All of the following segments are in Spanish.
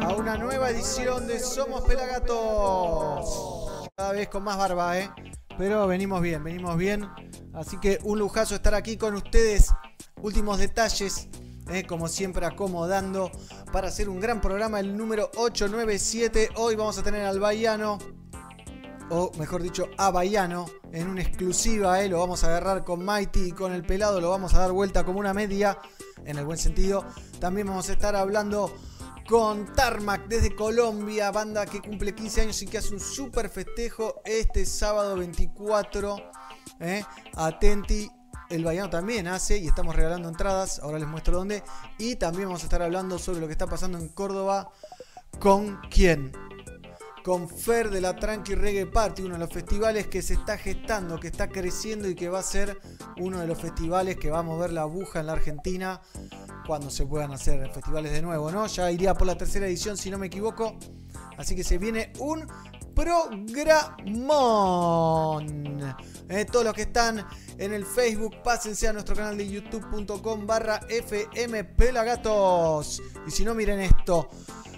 a una nueva edición de Somos Pelagatos. Cada vez con más barba, ¿eh? Pero venimos bien, venimos bien. Así que un lujazo estar aquí con ustedes. Últimos detalles, ¿eh? como siempre acomodando para hacer un gran programa, el número 897. Hoy vamos a tener al Bahiano, o mejor dicho, a Bahiano, en una exclusiva. ¿eh? Lo vamos a agarrar con Mighty y con el pelado, lo vamos a dar vuelta como una media, en el buen sentido. También vamos a estar hablando con Tarmac desde Colombia, banda que cumple 15 años y que hace un super festejo este sábado 24. ¿eh? Atenti, el Bayano también hace y estamos regalando entradas, ahora les muestro dónde. Y también vamos a estar hablando sobre lo que está pasando en Córdoba. ¿Con quién? Con Fer de la Tranqui Reggae Party, uno de los festivales que se está gestando, que está creciendo y que va a ser uno de los festivales que va a mover la aguja en la Argentina cuando se puedan hacer festivales de nuevo, ¿no? Ya iría por la tercera edición, si no me equivoco. Así que se viene un programón. Eh, todos los que están en el Facebook, pásense a nuestro canal de youtube.com barra FM Pelagatos. Y si no, miren esto.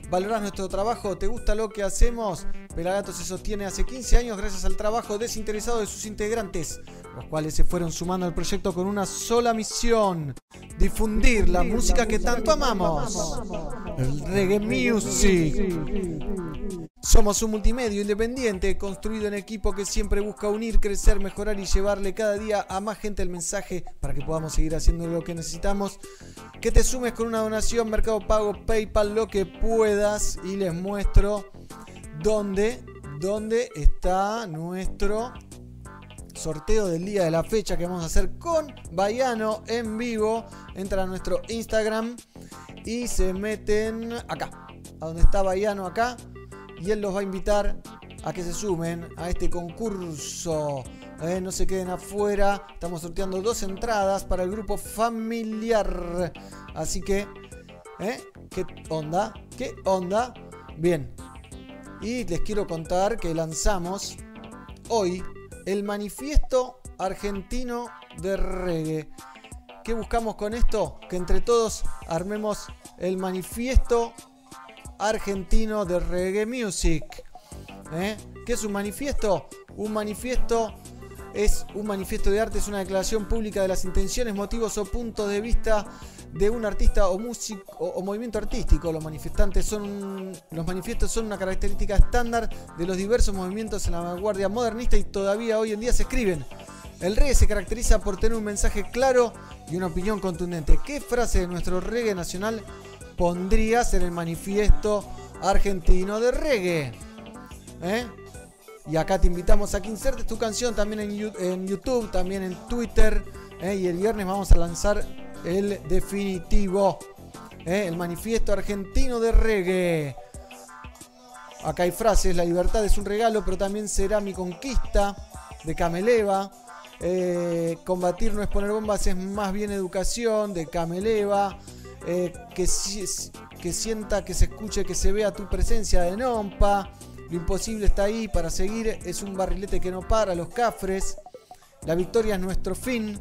¿Valorás nuestro trabajo? ¿Te gusta lo que hacemos? Pelagatos se sostiene hace 15 años gracias al trabajo desinteresado de sus integrantes, los cuales se fueron sumando al proyecto con una sola misión, difundir la música que tanto amamos, el reggae music. Somos un multimedio independiente construido en equipo que siempre busca unir, crecer, mejorar y llevarle cada día a más gente el mensaje para que podamos seguir haciendo lo que necesitamos. Que te sumes con una donación, Mercado Pago, PayPal, lo que puedas y les muestro dónde, dónde está nuestro sorteo del día de la fecha que vamos a hacer con Bayano en vivo. Entra a nuestro Instagram y se meten acá, a donde está Bayano acá y él los va a invitar a que se sumen a este concurso. Eh, no se queden afuera. Estamos sorteando dos entradas para el grupo familiar. Así que, ¿eh? ¿qué onda? ¿Qué onda? Bien. Y les quiero contar que lanzamos hoy el manifiesto argentino de reggae. ¿Qué buscamos con esto? Que entre todos armemos el manifiesto argentino de reggae music. ¿Eh? ¿Qué es un manifiesto? Un manifiesto es un manifiesto de arte, es una declaración pública de las intenciones, motivos o puntos de vista de un artista o músico o, movimiento artístico. Los manifestantes son los manifiestos son una característica estándar de los diversos movimientos en la vanguardia modernista y todavía hoy en día se escriben. El reggae se caracteriza por tener un mensaje claro y una opinión contundente. ¿Qué frase de nuestro reggae nacional pondrías en el manifiesto argentino de reggae. ¿Eh? Y acá te invitamos a que insertes tu canción también en, YouTube, también en Twitter. ¿eh? Y el viernes vamos a lanzar el definitivo. ¿eh? El manifiesto argentino de reggae. Acá hay frases, la libertad es un regalo, pero también será mi conquista de Cameleva. combatir no es poner bombas, es más bien educación de Cameleva. Eh, que, que sienta, que se escuche, que se vea tu presencia de Nompa. Lo imposible está ahí para seguir, es un barrilete que no para, los cafres. La victoria es nuestro fin.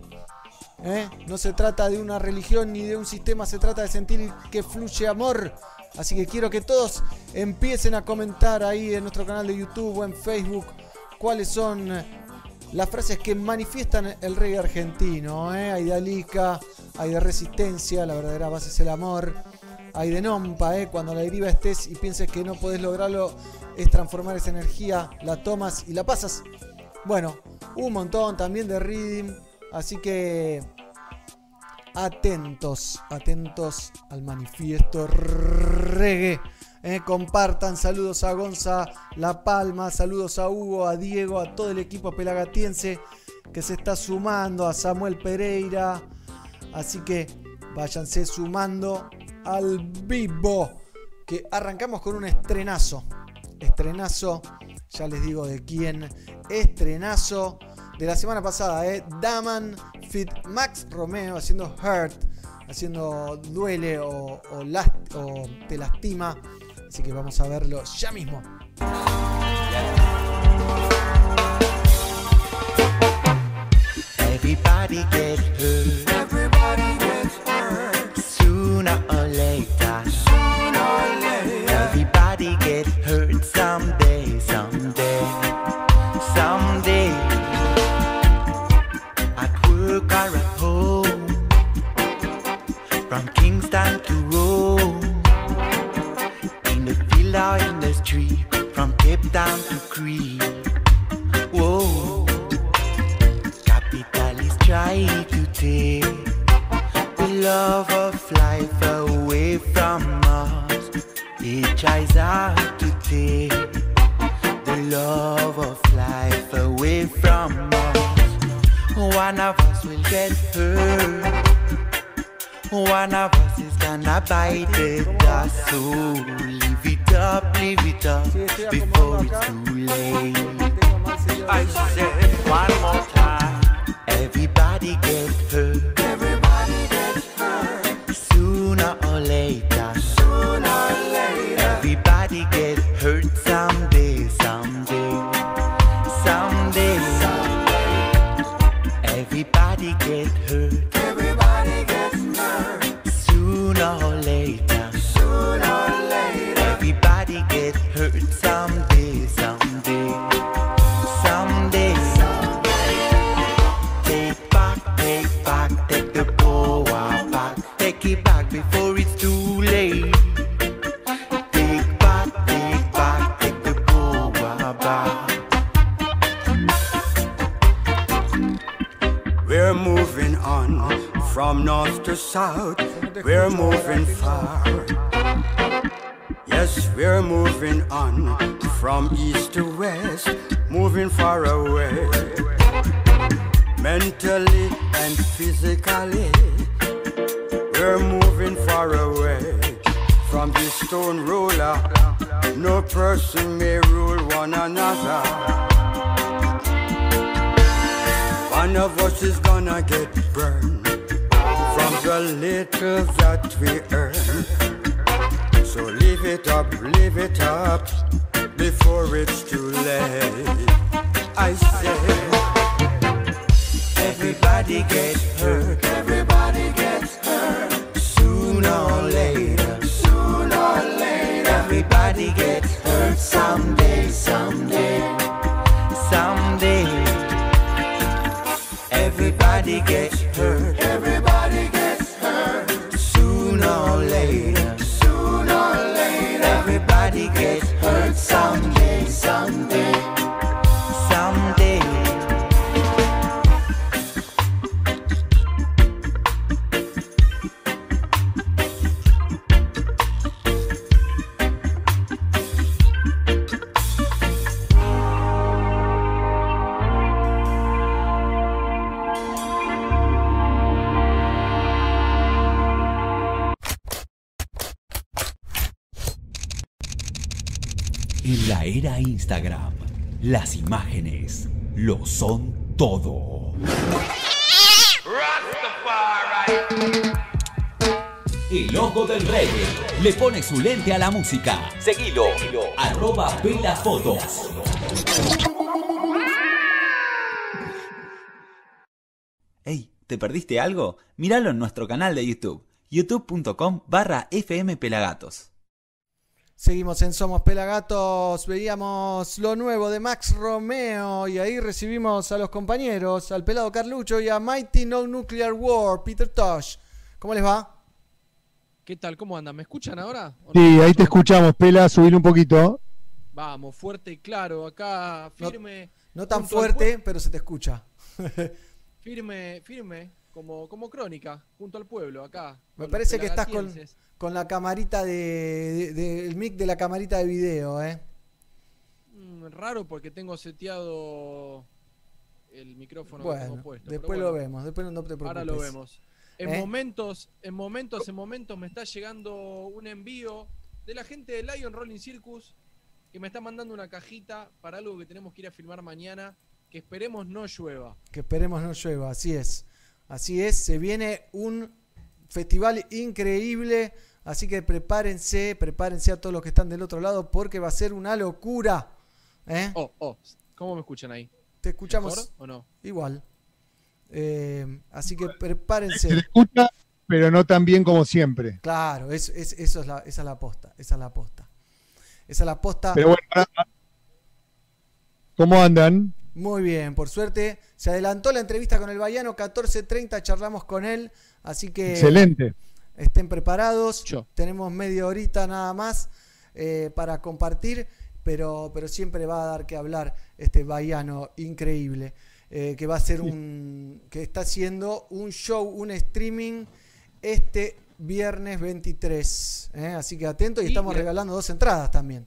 ¿Eh? No se trata de una religión ni de un sistema, se trata de sentir que fluye amor. Así que quiero que todos empiecen a comentar ahí en nuestro canal de YouTube o en Facebook cuáles son las frases que manifiestan el rey argentino. ¿eh? Hay de Alica, hay de resistencia, la verdadera base es el amor. Hay de nompa, ¿eh? cuando la deriva estés y pienses que no podés lograrlo, es transformar esa energía, la tomas y la pasas. Bueno, un montón también de reading, así que atentos, atentos al manifiesto reggae. ¿eh? compartan, saludos a Gonza La Palma, saludos a Hugo, a Diego, a todo el equipo pelagatiense que se está sumando, a Samuel Pereira, Así que váyanse sumando al vivo. Que arrancamos con un estrenazo. Estrenazo, ya les digo de quién. Estrenazo de la semana pasada, ¿eh? Daman Fit Max Romeo haciendo Hurt, haciendo Duele o, Te Lastima. Así que vamos a verlo ya mismo. country, from Cape Town to Crete. Whoa, capitalists try to take the love of life away from us. It tries hard to take the love of life away from us. One of us will get hurt. One of us is gonna bite the dust, so leave it up, leave it up before it's too late. I said one more time. Everybody get hurt. Moving on from north to south. We're moving far. Yes, we're moving on from east to west, moving far away. Mentally and physically, we're moving far away from the stone ruler. No person may rule one another. One of us is gonna get burned from the little that we earn. So leave it up, leave it up before it's too late. I say, Everybody get hurt. Lo son todo. El ojo del rey le pone su lente a la música. Seguilo, arroba pelafotos. Hey, ¿te perdiste algo? Míralo en nuestro canal de YouTube, youtube.com barra fmpelagatos. Seguimos en Somos Pelagatos, veíamos lo nuevo de Max Romeo y ahí recibimos a los compañeros, al pelado Carlucho y a Mighty No Nuclear War, Peter Tosh. ¿Cómo les va? ¿Qué tal? ¿Cómo andan? ¿Me escuchan ahora? Sí, ahí te escuchamos, Pela, subir un poquito. Vamos, fuerte y claro, acá firme. No tan fuerte, pero se te escucha. Firme, firme, como, como crónica, junto al pueblo, acá. Me parece que estás con, con la camarita de, de- de- el mic de la camarita de video, ¿eh? Mm, raro porque tengo seteado el micrófono Bueno, puesto. después lo vemos, después no te preocupes. Ahora lo vemos. En ¿Eh? momentos, en momentos, en momentos me está llegando un envío de la gente de Lion Rolling Circus que me está mandando una cajita para algo que tenemos que ir a filmar mañana, que esperemos no llueva. Que esperemos no llueva, así es. Así es, se viene un festival increíble, así que prepárense, prepárense a todos los que están del otro lado porque va a ser una locura. ¿eh? Oh, oh, ¿cómo me escuchan ahí? Te escuchamos ¿Mejor o no? igual. Eh, así que Se prepárense. te escucha, pero no tan bien como siempre. Claro, es, es- eso es la, esa es la posta, esa es la posta. Esa es la posta. Pero bueno, ahora- ¿cómo andan? Muy bien, por suerte se adelantó la entrevista con el Bayano, 14.30 charlamos con él, así que Excelente. estén preparados. Yo. Tenemos media horita nada más eh, para compartir, pero, pero siempre va a dar que hablar este Bayano increíble, eh, que va a ser un, que está haciendo un show, un streaming este viernes 23. ¿eh? Así que atento y Y estamos regalando dos entradas también.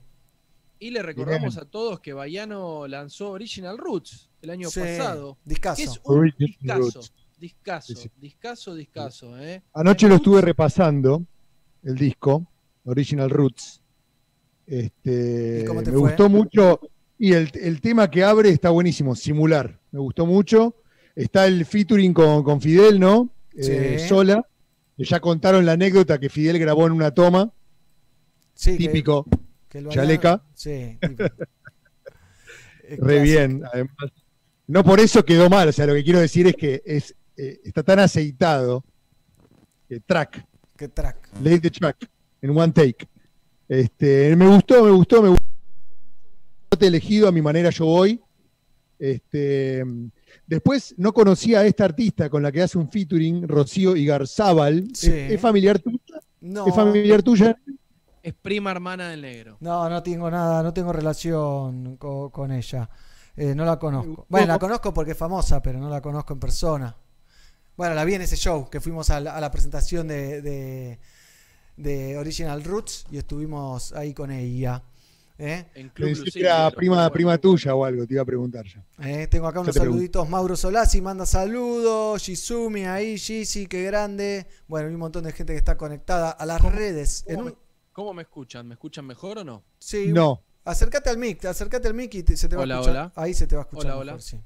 Y le recordamos a todos que Bayano lanzó Original Roots, el año Sí, pasado. discazo. Que es un. Roots. Discazo, Sí, sí. discazo, discazo, ¿eh? Anoche lo estuve repasando, el disco, Original Roots. Este, ¿Y cómo te me fue? gustó mucho. Y el, el tema que abre está buenísimo, simular. Me gustó mucho. Está el featuring con, con Fidel, ¿no? Eh, sola. Que ya contaron la anécdota que Fidel grabó en una toma, Sí, típico, que chaleca. Sí. Eh, re bien. Además, no por eso quedó mal. O sea, lo que quiero decir es que es, eh, está tan aceitado que track. Qué track. Late the track en one take. Este, me gustó, me gustó, me gustó. Te elegido a mi manera yo voy. Este, después no conocía a esta artista con la que hace un featuring, Rocío Igarzábal. Sí. ¿Es, es familiar tuya? No, ¿Es familiar tuya? Es prima hermana del negro. no, no tengo nada, no tengo relación co- con, ella. Eh, no la conozco. gustó. Bueno, la conozco porque es famosa, pero no la conozco en persona. Bueno, la vi en ese show que fuimos a la, a la presentación de, de, de Original Roots y estuvimos ahí con ella. ¿Eh? En Club Pensé que Lucille, era prima, prima tuya o algo, te iba a preguntar ya. Eh, tengo acá unos te pregunto. saluditos. Mauro Solasi manda saludos. Shizumi ahí, Shizi, qué grande. Bueno, hay un montón de gente que está conectada a las redes. En ¿Cómo, un- me, cómo me escuchan? ¿Me escuchan mejor o no? sí, No, acércate al mic, acércate al mic y te- se te va Hola, a escuchar. hola. Ahí se te va a escuchar. Hola, mejor, hola. sí.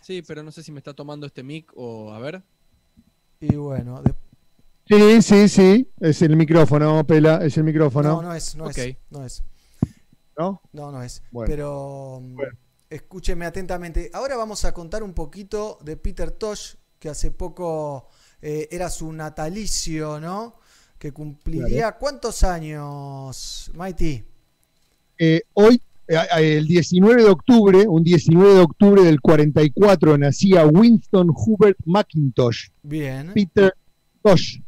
Sí, pero no sé si me está tomando este mic o a ver. Y bueno, de- sí, sí, sí, es el micrófono, Pela, es el micrófono, no, no es, no Ok. es, no es, ¿no? no, no es. Bueno. Pero Bueno. escúcheme atentamente. Ahora vamos a contar un poquito de Peter Tosh, que hace poco eh, era su natalicio, ¿no? Que cumpliría cuántos años, Mighty. Eh, hoy, eh, el 19 de octubre, un 19 de octubre del 44, nacía Winston Hubert McIntosh, Bien. Peter Tosh.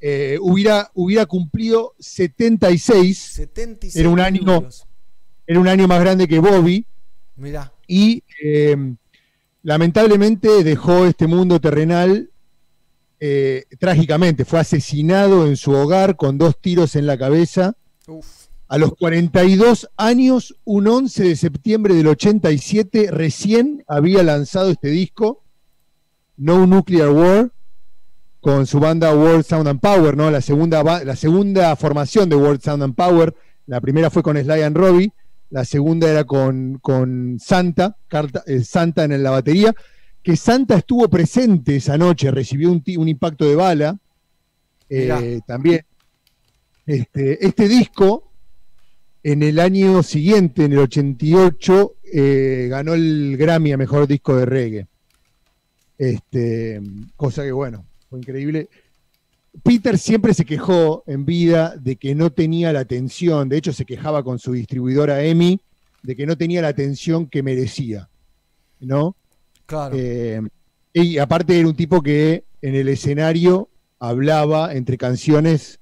Eh, hubiera, hubiera cumplido 76, 76 Era un año- era un año más grande que Bobby, Mirá, y eh, lamentablemente dejó este mundo terrenal eh, trágicamente. Fue asesinado en su hogar con dos tiros en la cabeza. uf, A los 42 años, un 11 de septiembre del 87, recién había lanzado este disco, No Nuclear War, con su banda World Sound and Power, ¿no? La segunda, la segunda formación de World Sound and Power. La primera fue con Sly and Robbie, la segunda era con, con Santa, Carta- eh, Santa en la batería, que Santa estuvo presente esa noche, recibió un, impacto de bala. Eh, también. Este, este disco, en el año siguiente, en el 88, eh, ganó el Grammy a Mejor Disco de Reggae. Este, cosa que, bueno, fue increíble. Peter siempre se quejó en vida de que no tenía la atención, de hecho se quejaba con su distribuidora EMI, de que no tenía la atención que merecía, ¿no? Claro. Eh, y aparte era un tipo que en el escenario hablaba entre canciones,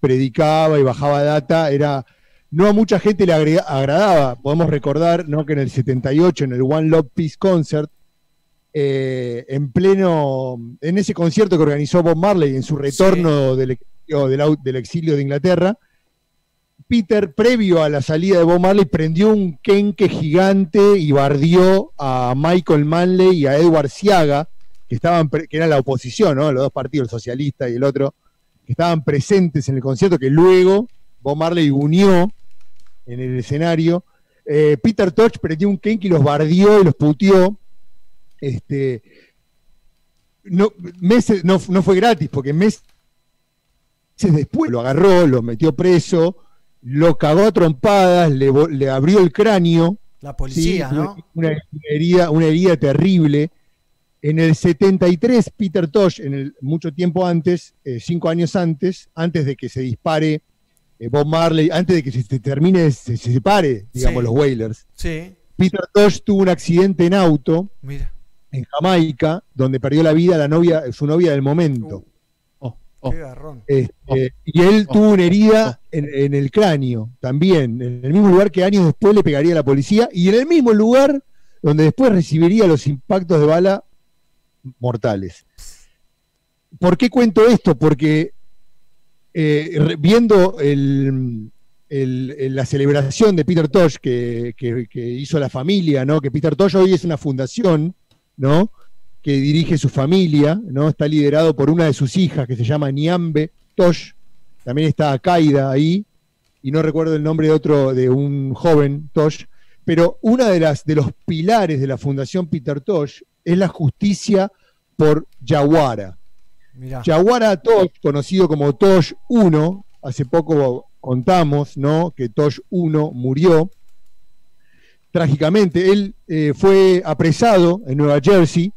predicaba y bajaba data, era no a mucha gente le agrega- agradaba. Podemos recordar ¿no? que en el 78, en el One Love Peace Concert, eh, en pleno, en ese concierto que organizó Bob Marley en su retorno del, exilio, del del exilio de Inglaterra, Peter, previo a la salida de Bob Marley, prendió un kenke gigante y bardió a Michael Manley y a Edward Siaga, que estaban que eran la oposición, ¿no? Los dos partidos, el socialista y el otro, que estaban presentes en el concierto, que luego Bob Marley unió en el escenario. Eh, Peter Tosh prendió un kenke y los bardió y los puteó. Este, no, meses, no, no fue gratis, porque meses después lo agarró, lo metió preso, lo cagó a trompadas, le, le abrió el cráneo, la sí, policía, ¿no? una, una herida, una herida terrible. En el 73, Peter Tosh, en el, mucho tiempo antes, eh, cinco años antes, antes de que se dispare eh, Bob Marley, antes de que se, termine, se, se separe, digamos, Sí. los Wailers, Sí, Peter Tosh tuvo un accidente en auto mira. en Jamaica, donde perdió la vida la novia, su novia del momento. Oh, oh. qué garrón. Este, y él Oh. tuvo una herida en, en el cráneo también, en el mismo lugar que años después le pegaría a la policía y en el mismo lugar donde después recibiría los impactos de bala mortales. ¿Por qué cuento esto? Porque eh, viendo el, el- el- la celebración de Peter Tosh que, que- que hizo la familia, ¿no? Que Peter Tosh hoy es una fundación, ¿no? Que dirige su familia, ¿no? Está liderado por una de sus hijas que se llama Niambe Tosh. También está Akaida ahí, y no recuerdo el nombre de otro, de un joven Tosh. Pero una de las de los pilares de la fundación Peter Tosh es la justicia por Yawara. Mirá. Yawara Tosh, conocido como Tosh 1, hace poco contamos, ¿no? Que Tosh 1 murió trágicamente. Él eh, fue apresado en Nueva Jersey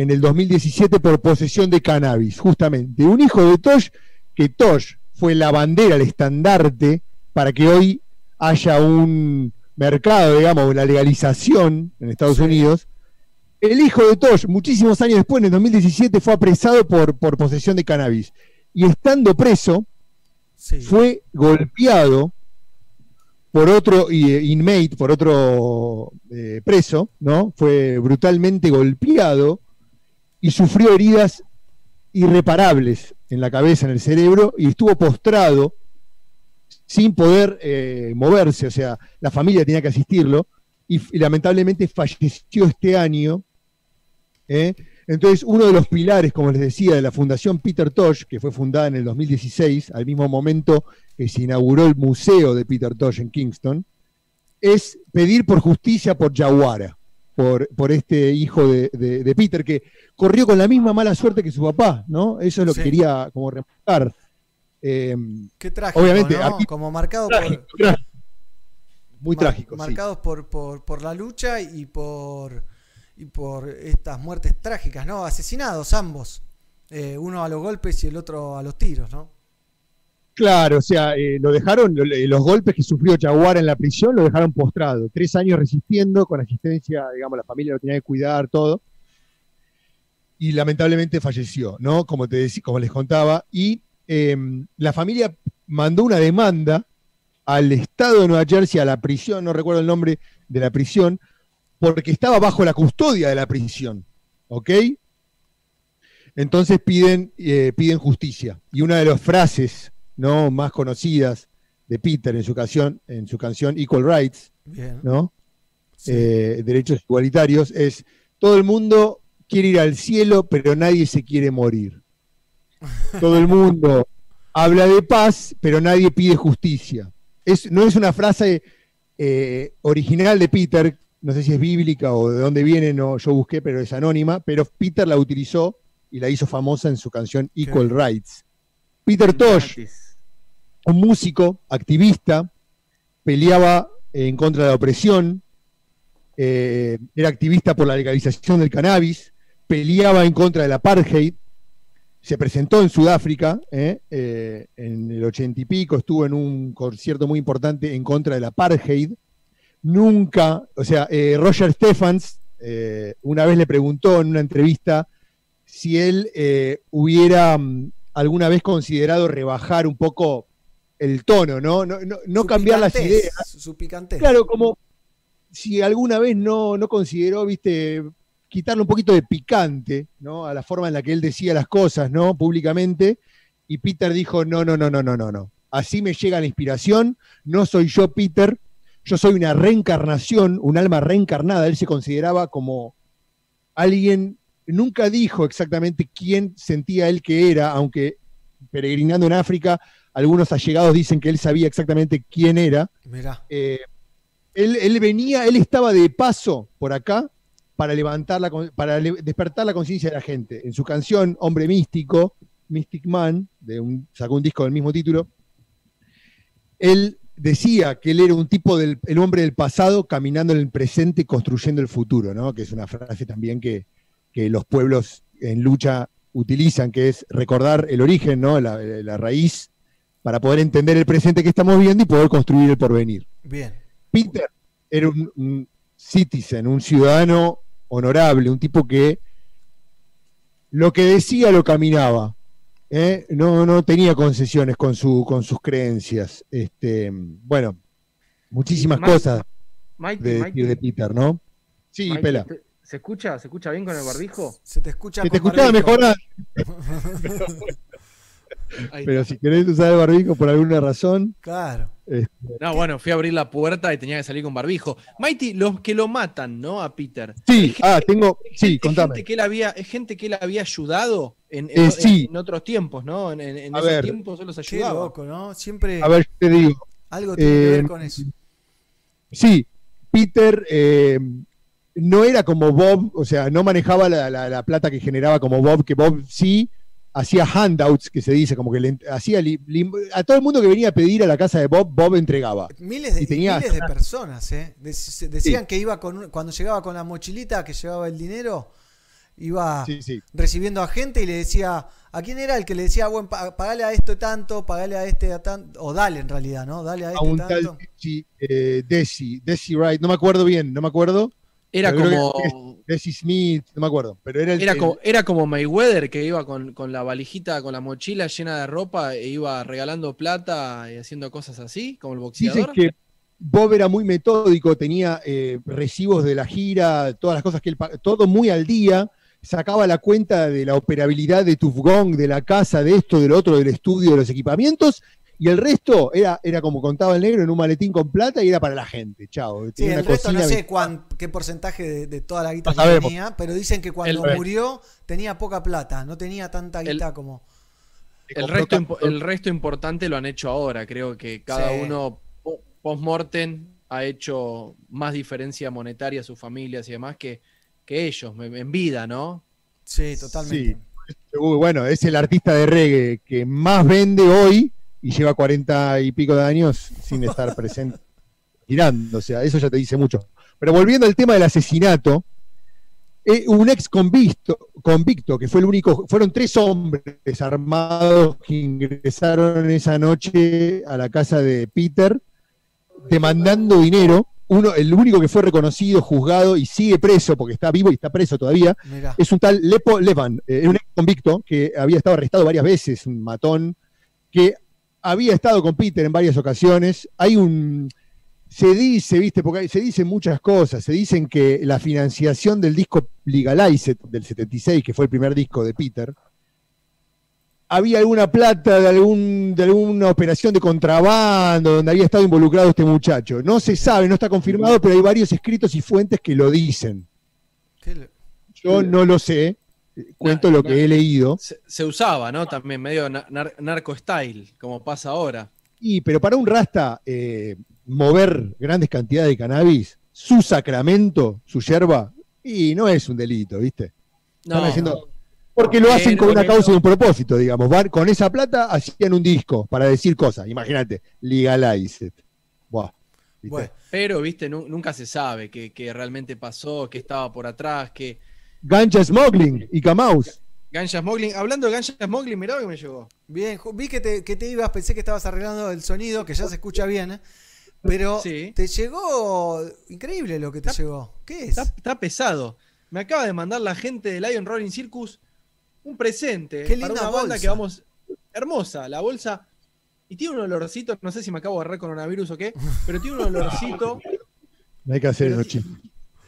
en el 2017 por posesión de cannabis, justamente. Un hijo de Tosh, que Tosh fue la bandera, el estandarte para que hoy haya un mercado, digamos, una legalización en Estados Sí. Unidos. El hijo de Tosh, muchísimos años después, en el 2017, fue apresado por, por posesión de cannabis. Y estando preso, Sí. fue golpeado por otro eh, inmate, por otro eh, preso, ¿no? Fue brutalmente golpeado y sufrió heridas irreparables en la cabeza, en el cerebro, y estuvo postrado sin poder eh, moverse, o sea, la familia tenía que asistirlo, y, lamentablemente falleció este año. ¿eh? Entonces, uno de los pilares, como les decía, de la Fundación Peter Tosh, que fue fundada en el 2016, al mismo momento que se inauguró el museo de Peter Tosh en Kingston, es pedir por justicia por Yawara, por, por este hijo de, de- de Peter, que corrió con la misma mala suerte que su papá, ¿no? Eso es lo Sí. que quería como remarcar. Eh, Qué trágico, Obviamente, ¿no? aquí- Como marcado trágico, por, trágico. Muy mar- trágico, sí. marcados por, por, por la lucha y por y por estas muertes trágicas, ¿no? Asesinados ambos. Eh, uno a los golpes y el otro a los tiros, ¿no? Claro, o sea, eh, lo dejaron, eh, los golpes que sufrió Jaguar en la prisión lo dejaron postrado. Tres años resistiendo, con asistencia, digamos, la familia lo tenía que cuidar, todo. Y lamentablemente falleció, ¿no? Como, te decí- como les contaba. Y eh, la familia mandó una demanda al estado de Nueva Jersey, a la prisión, no recuerdo el nombre de la prisión, porque estaba bajo la custodia de la prisión, ¿ok? Entonces piden, eh, piden justicia. Y una de las frases ¿no? más conocidas de Peter en su canción, en su canción Equal Rights, Bien. ¿no? Sí. Eh, derechos igualitarios, es todo el mundo quiere ir al cielo, pero nadie se quiere morir. Todo el mundo habla de paz, pero nadie pide justicia. Es, no es una frase eh, original de Peter, no sé si es bíblica o de dónde viene, no, yo busqué, pero es anónima, pero Peter la utilizó y la hizo famosa en su canción Equal. Rights. Peter Tosh, un músico, activista, peleaba en contra de la opresión, eh, era activista por la legalización del cannabis, peleaba en contra del apartheid, se presentó en Sudáfrica eh, eh, en el ochenta y pico, estuvo en un concierto muy importante en contra del apartheid. Nunca, o sea, Roger Stephens una vez le preguntó en una entrevista si él hubiera mm, alguna vez considerado rebajar un poco el tono, ¿no? No, no- cambiar las ideas. Su, picantez. Claro, como si alguna vez no, no consideró, viste, quitarle un poquito de picante, ¿no? A la forma en la que él decía las cosas, ¿no? Públicamente. Y Peter dijo, no, no, no, no, no, no, no. Así me llega la inspiración, no soy yo Peter, yo soy una reencarnación, un alma reencarnada. Él se consideraba como alguien, nunca dijo exactamente quién sentía él que era, aunque peregrinando en África, algunos allegados dicen que él sabía exactamente quién era. Mirá. Eh, él, él venía, él estaba de paso por acá para levantar la, para le- despertar la conciencia de la gente. En su canción Hombre Místico, Mystic Man, de un, sacó un disco del mismo título, él decía que él era un tipo del el hombre del pasado caminando en el presente y construyendo el futuro, ¿no? Que es una frase también que, que los pueblos en lucha utilizan, que es recordar el origen, ¿no? La, la raíz, para poder entender el presente que estamos viendo y poder construir el porvenir. Bien. Peter era un, un citizen, un ciudadano honorable, un tipo que lo que decía lo caminaba. ¿eh? No, no tenía concesiones con, su, con sus creencias. Este, bueno, muchísimas Mike, cosas Mike, de, Mike, de Peter, ¿no? Sí, Mike, Pela. ¿te- ¿Se escucha? ¿Se escucha bien con el barbijo? Se te escucha Se te escuchaba barbijo. Pero si querés usar el barbijo por alguna razón, Claro. No, bueno, fui a abrir la puerta y tenía que salir con barbijo. Mighty, los que lo matan, ¿no? A Peter. sí, ah, tengo, sí, Es contame. gente que él había, es gente que él había ayudado en, Eh, sí. en otros tiempos, ¿no? En, en- esos ver. tiempos él los Qué ayudaba. loco, ¿no? Siempre A ver, yo te digo, algo tiene que eh, ver con eso. Sí, Peter eh, no era como Bob, o sea, no manejaba la, la- la plata que generaba como Bob, que Bob sí hacía handouts, que se dice, como que le hacía li- a todo el mundo que venía a pedir a la casa de Bob, Bob entregaba. Miles de, y tenía- miles de personas, ¿eh? Dec- Decían que iba con cuando llegaba con la mochilita que llevaba el dinero, iba Sí, sí. recibiendo a gente y le decía, ¿a quién era el que le decía, bueno, pa- pagale a esto tanto, pagale a este a tanto, o dale en realidad, ¿no? Dale a A este un tanto. tal Desi, eh, Desi, Desi Wright, no me acuerdo bien, no me acuerdo. Era como, Desi Smith, no me acuerdo, pero era el era el- como, era como Mayweather que iba con, con la valijita, con la mochila llena de ropa e iba regalando plata y haciendo cosas así, como el Dicen boxeador. que Bob era muy metódico, tenía eh, recibos de la gira, todas las cosas que él todo muy al día, sacaba la cuenta de la operabilidad de Tufgong, de la casa, de esto, de lo otro, del estudio, de los equipamientos, y el resto era, era como contaba el negro en un maletín con plata y era para la gente. Chao. Sí, el resto no sé cuán- qué porcentaje de, de toda la guita No que sabemos. tenía, pero dicen que cuando El- murió tenía poca plata, no tenía tanta El- guita como... El resto, el resto importante lo han hecho ahora. Creo que cada Sí. uno po- post-mortem ha hecho más diferencia monetaria a sus familias y demás que, que ellos, en vida, ¿no? Sí, totalmente. Uy, bueno, es el artista de reggae que más vende hoy y lleva cuarenta y pico de años sin estar presente girando. O sea, eso ya te dice mucho. Pero volviendo al tema del asesinato, eh, un ex convicto, convicto, que fue el único, fueron tres hombres armados que ingresaron esa noche a la casa de Peter demandando dinero. Uno, el único que fue reconocido, juzgado y sigue preso, porque está vivo y está preso todavía, Mirá. es un tal Lepo Levan, eh, un ex convicto que había estado arrestado varias veces, un matón, que había estado con Peter en varias ocasiones. Hay un. Se dice, viste, porque se dicen muchas cosas. Se dicen que la financiación del disco Legalized del 76, que fue el primer disco de Peter, había alguna plata de, algún, de alguna operación de contrabando donde había estado involucrado este muchacho. No se sabe, no está confirmado, pero hay varios escritos y fuentes que lo dicen. Yo no lo sé, cuento lo que he leído. Se, se usaba, ¿no? También medio na- nar- narco-style, como pasa ahora. Y, pero para un rasta, eh, mover grandes cantidades de cannabis, su sacramento, su yerba, y no es un delito, ¿viste? Están No, haciendo- Porque lo hacen con una causa y un propósito, digamos. Van, con esa plata hacían un disco para decir cosas. Imagínate, legalize. Buah, ¿viste? Bueno, Pero, viste, Nu- nunca se sabe qué realmente pasó, qué estaba por atrás, qué. Ganja smuggling y Camaus. Ganja Smuggling. Hablando de Ganja Smuggling, mirá lo que me llegó. bien, vi que te, que te ibas, pensé que estabas arreglando el sonido, que ya se escucha bien, ¿eh? pero Sí. te llegó increíble lo que te llegó. ¿Qué es? Está, está pesado. Me acaba de mandar la gente de Lion Rolling Circus un presente Qué para linda una banda bolsa. que vamos. Hermosa, la bolsa. Y tiene un olorcito, no sé si me acabo de agarrar coronavirus o qué, pero tiene un olorcito. No hay que hacer eso.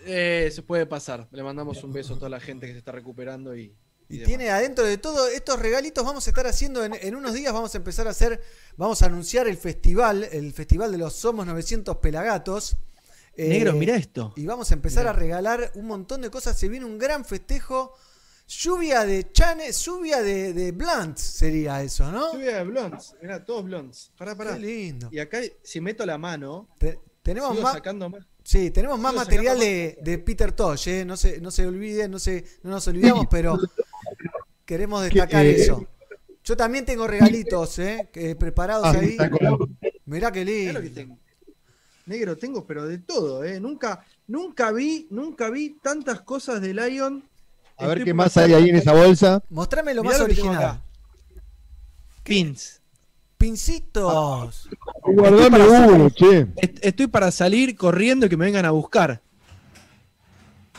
Eh, se puede pasar. Le mandamos un beso a toda la gente que se está recuperando y. y Y demás. tiene adentro de todo estos regalitos, vamos a estar haciendo en, en unos días, vamos a empezar a hacer, vamos a anunciar el festival, el festival de los Somos 900 Pelagatos. Eh, Negro, mira esto. Y vamos a empezar Mirá. a regalar un montón de cosas. Se viene un gran festejo. Lluvia de chanes, lluvia de, de blunts sería eso, ¿no? Lluvia de blondes. Mirá, todos blondes. Pará, pará. Qué lindo. Y acá, si meto la mano, Te- tenemos más, sacando más. Sí, tenemos más material de, de Peter Tosh, ¿eh? no, se, no se olviden, no, se, no nos olvidamos, pero queremos destacar eh, eso. Yo también tengo regalitos ¿eh? que- preparados Ah, ahí. Mirá qué Mirá lindo. lo que tengo. Negro tengo, pero de todo, ¿eh? Nunca, nunca vi, nunca vi tantas cosas de Lion. A ver Estoy qué más hay ahí en esa bolsa. Mostrame lo Mirá más lo original. Pins. Pincitos. Guardame uno, che. Est- Estoy para salir corriendo y que me vengan a buscar.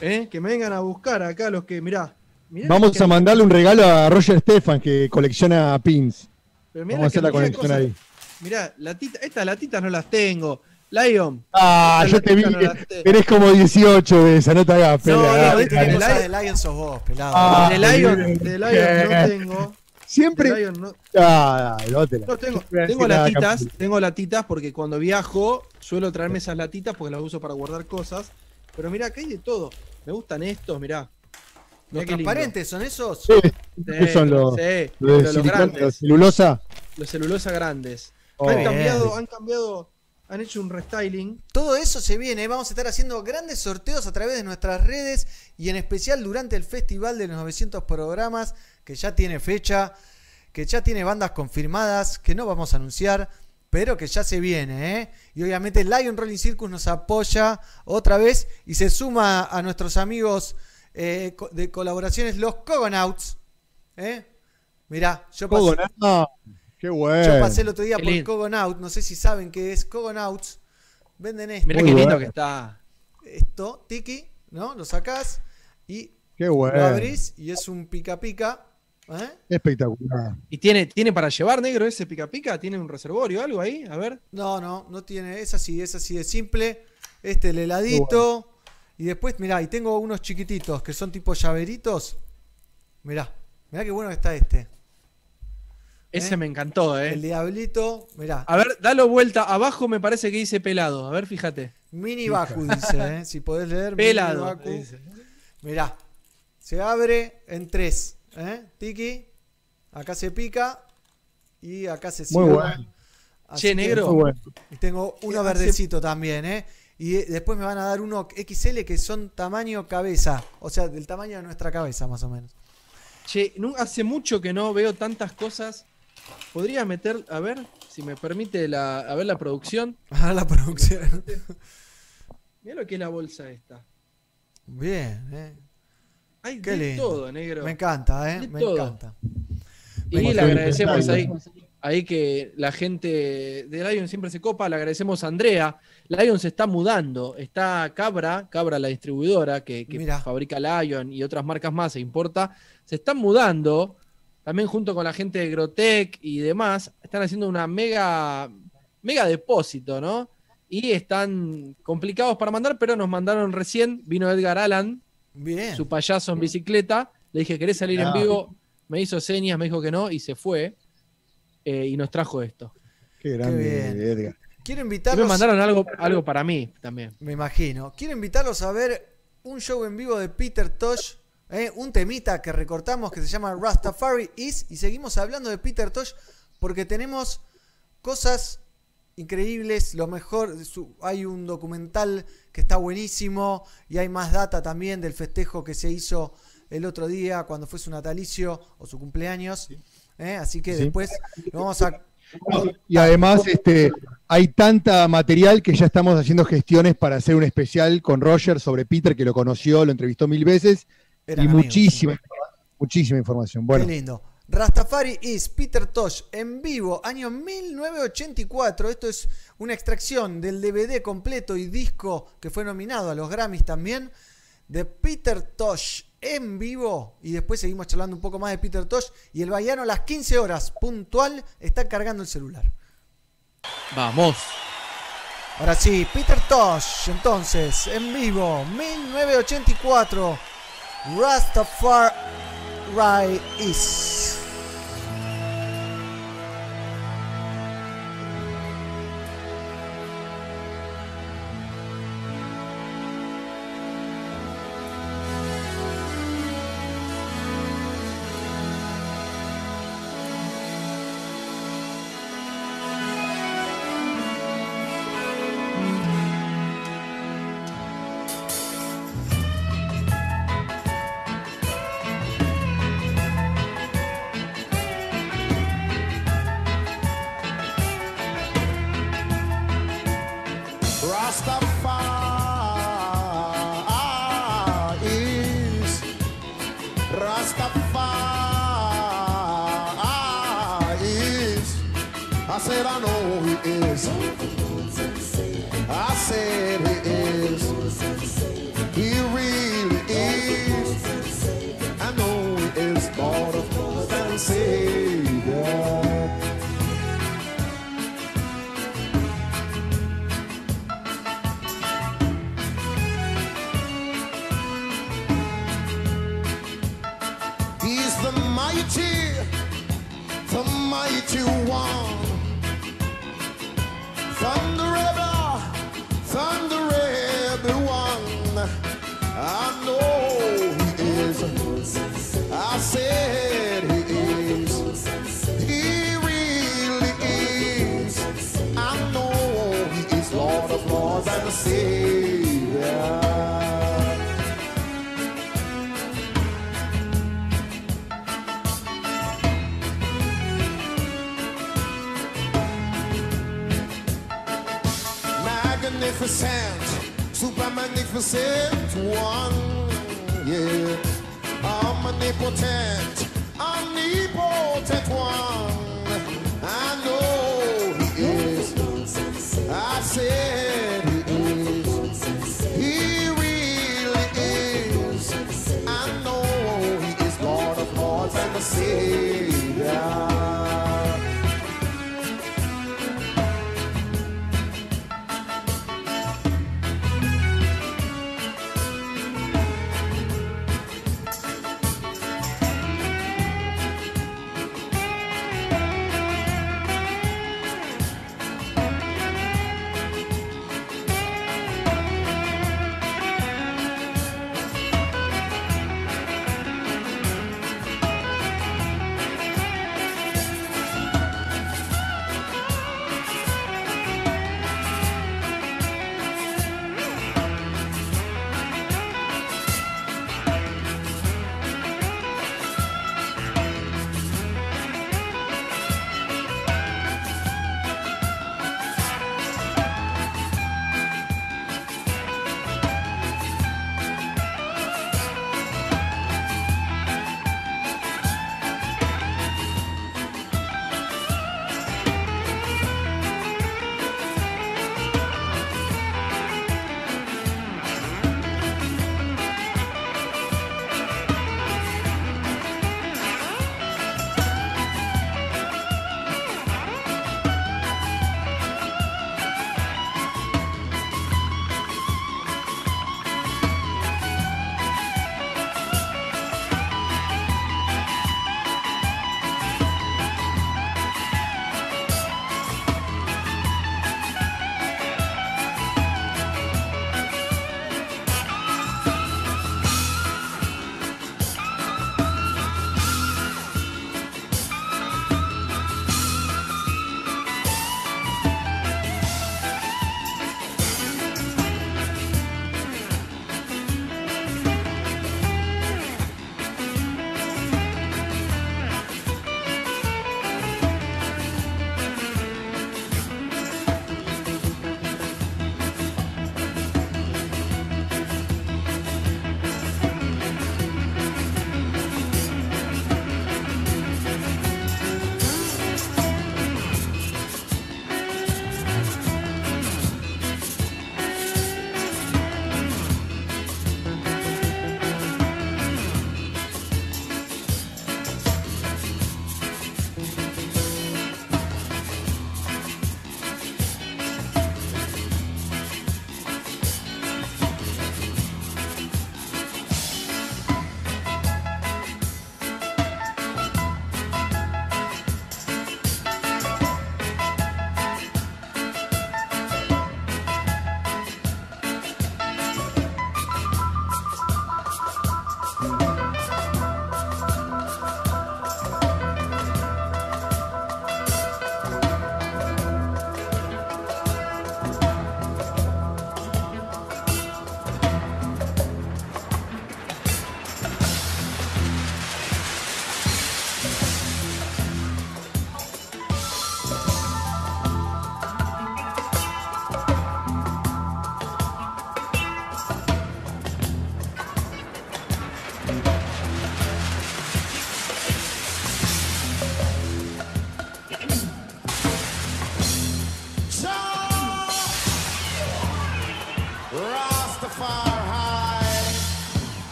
¿Eh? Que me vengan a buscar acá los que, mirá. mirá Vamos que- a mandarle un regalo a Roger Stefan que colecciona pins. pero mirá Vamos a hacer la conexión ahí. Mirá, latita, estas latitas no las tengo. Lion. Ah, yo te vi no te- tenés como 18 de esa, no te hagas No, pelea. no, qué de Lion- de Lion sos vos, pelado. Ah, de Lion, bien. de Lion no tengo. Siempre. Lion no, Ah, no te la- no, tengo, tengo latitas, tengo latitas porque cuando viajo suelo traerme esas latitas porque las uso para guardar cosas. Pero mirá, acá hay de todo. Me gustan estos, mirá. Los transparentes son esos. Sí, Sí, ¿qué son los, sí, los grandes, los celulosa? los celulosa grandes. Oh. han bien. cambiado, han cambiado, han hecho un restyling. Todo eso se viene. Vamos a estar haciendo grandes sorteos a través de nuestras redes y en especial durante el Festival de los 900 programas, que ya tiene fecha, que ya tiene bandas confirmadas, que no vamos a anunciar, pero que ya se viene. ¿eh? Y obviamente Lion Rolling Circus nos apoya otra vez y se suma a nuestros amigos eh, de colaboraciones, los Cogonauts. ¿eh? Mirá, yo pasé. Qué bueno. yo pasé el otro día Qué por. Cogonaut, no sé si saben qué es Cogonauts. Venden esto. Mirá Muy qué lindo bueno. que está. esto, tiki, ¿no? Lo sacás y Qué bueno. lo abrís y es un pica pica. ¿Eh? Espectacular. ¿Y tiene, tiene para llevar negro ese pica pica? ¿Tiene un reservorio algo ahí? A ver. No, no, no tiene, es así, es así de simple. Este el heladito. Y después, mirá, y tengo unos chiquititos que son tipo llaveritos. Mirá, mirá qué bueno que está este. Ese ¿Eh? me encantó, eh. El diablito, mirá. A ver, dalo vuelta. Abajo me parece que dice pelado. A ver, fíjate. Mini Baku dice, ¿eh? si podés leer. Mini Pelado. Baku. dice. Mirá, se abre en tres. ¿Eh? Tiki, acá se pica y acá se Muy cierra. bueno. Así Che, negro. Muy bueno. Y tengo uno verdecito también, ¿eh? Y eh, después me van a dar uno XL que son tamaño cabeza. O sea, del tamaño de nuestra cabeza, más o menos. Che, hace mucho que no veo tantas cosas. Podría meter, a ver, si me permite la, a ver la producción. A la producción. Mira lo que es la bolsa esta. Bien, ¿eh? Hay Qué de lindo. todo, negro. Me encanta, ¿eh? De Me todo. encanta. Y le agradecemos ahí, ahí que la gente de Lion siempre se copa. Le agradecemos a Andrea. Lion se está mudando. Está Cabra, Cabra la distribuidora que, fabrica Lion y otras marcas más, se importa. Se están mudando. También junto con la gente de Grotec y demás. Están haciendo una mega, mega depósito, ¿no? Y están complicados para mandar, pero nos mandaron recién. Vino Edgar Allan, Bien. su payaso en bicicleta. Le dije, ¿querés salir en Ah. vivo? Me hizo señas, me dijo que no y se fue. Eh, y nos trajo esto. Qué grande. Edgar. Quiero Y me invitarlos. mandaron algo, algo para mí también. Me imagino. Quiero invitarlos a ver un show en vivo de Peter Tosh. ¿eh? Un temita que recortamos que se llama Rastafari Is. Y seguimos hablando de Peter Tosh porque tenemos cosas increíbles. Lo mejor, su- hay un documental que está buenísimo. Y hay más data también del festejo que se hizo el otro día cuando fue su natalicio o su cumpleaños. ¿eh? Así que Sí. después lo vamos a Y además, este, hay tanta material que ya estamos haciendo gestiones para hacer un especial con Roger sobre Peter, que lo conoció, lo entrevistó mil veces, Eran y amigos, muchísima, muchísima información. Bueno, Qué lindo. Rastafari is Peter Tosh en vivo, año 1984. Esto es una extracción del DVD completo y disco que fue nominado a los Grammys también de Peter Tosh en vivo. Y después seguimos charlando un poco más de Peter Tosh. Y el Baiano a las 15 horas puntual está cargando el celular. Vamos. Ahora sí, Peter Tosh, entonces, en vivo, 1984. Rastafari is. Rastafari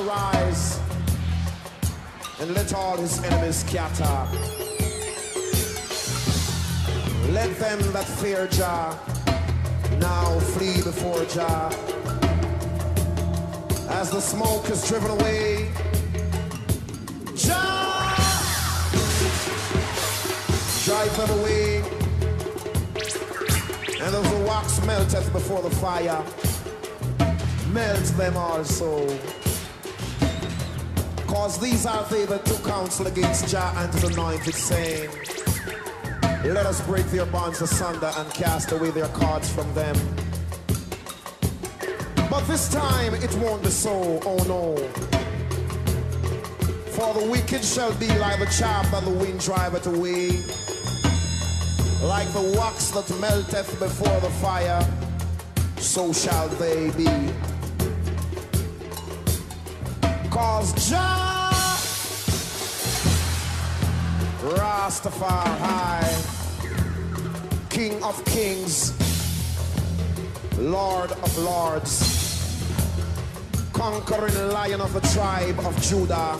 arise and let all his enemies scatter. Let them that fear Jah now flee before Jah. as the smoke is driven away. Jah, drive them away. And as the wax melteth before the fire, melt them also. Cause these are they that took counsel against Jah and his anointed, saying, Let us break their bonds asunder and cast away their cords from them. But this time it won't be so, oh no. For the wicked shall be like the chaff that the wind driveth away, like the wax that melteth before the fire, so shall they be. Cause Jah Rastafari, high. King of Kings, Lord of Lords, conquering lion of the tribe of Judah,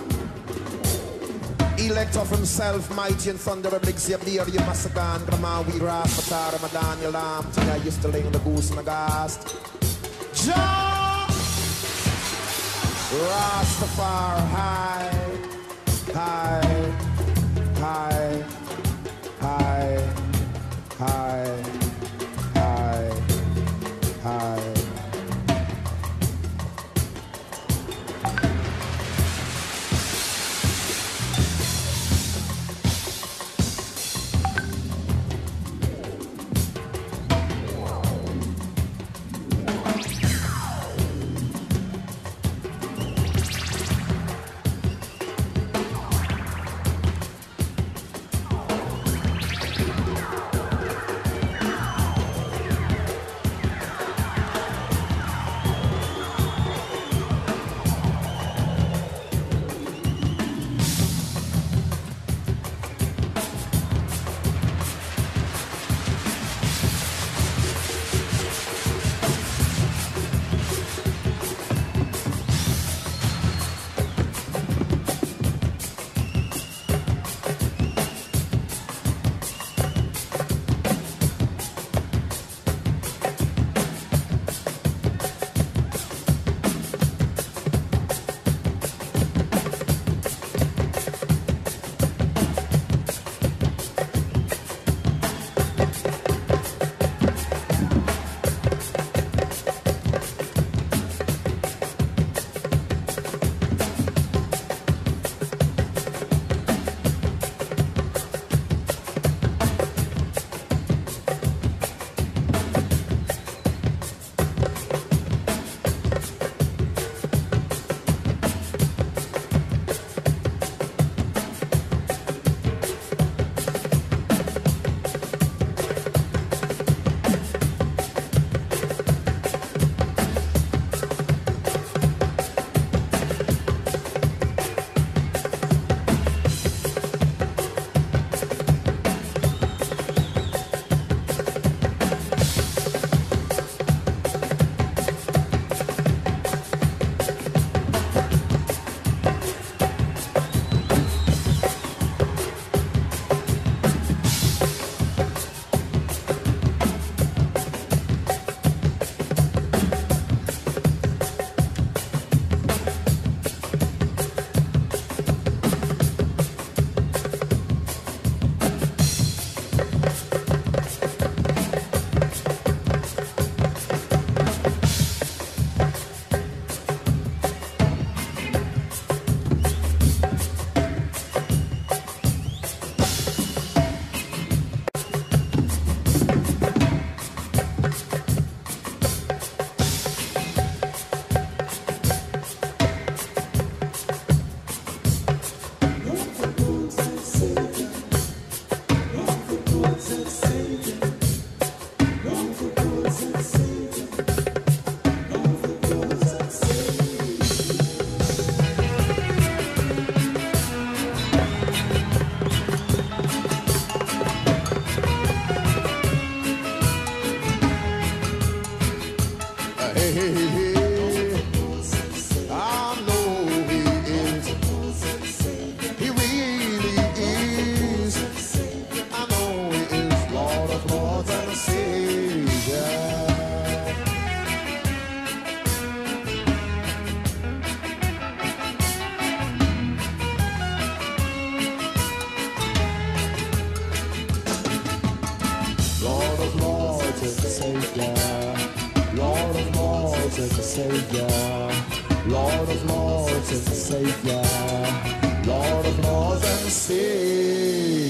elect of himself, mighty and thunder, big Zabir, Yamasagan, Ramawi, Rastafari, Ramadan, Yalam, Tia, used to on the goose and the gast. Jah Rastafari, high, high, high, Lord of Lords and Savior, Lord of Lords and Savior, Lord of Lords and Savior, Lord of Lords and Savior.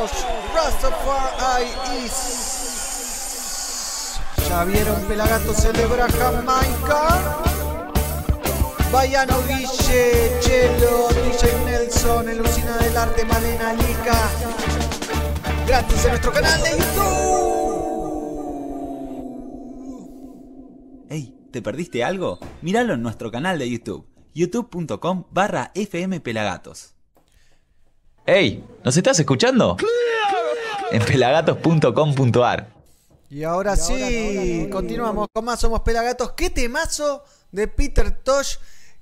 Tosh, Rastafari. ¿Ya vieron Pelagato celebra Jamaica? Bayano Guille, Chelo, DJ Nelson, el Lucina del Arte, Malena Lica. Gratis en nuestro canal de YouTube. Ey, ¿te perdiste algo? Míralo en nuestro canal de YouTube, youtube.com barra fmpelagatos. ¡Ey! ¿Nos estás escuchando? En pelagatos.com.ar. Y ahora sí, continuamos con más Somos Pelagatos. ¿Qué temazo de Peter Tosh?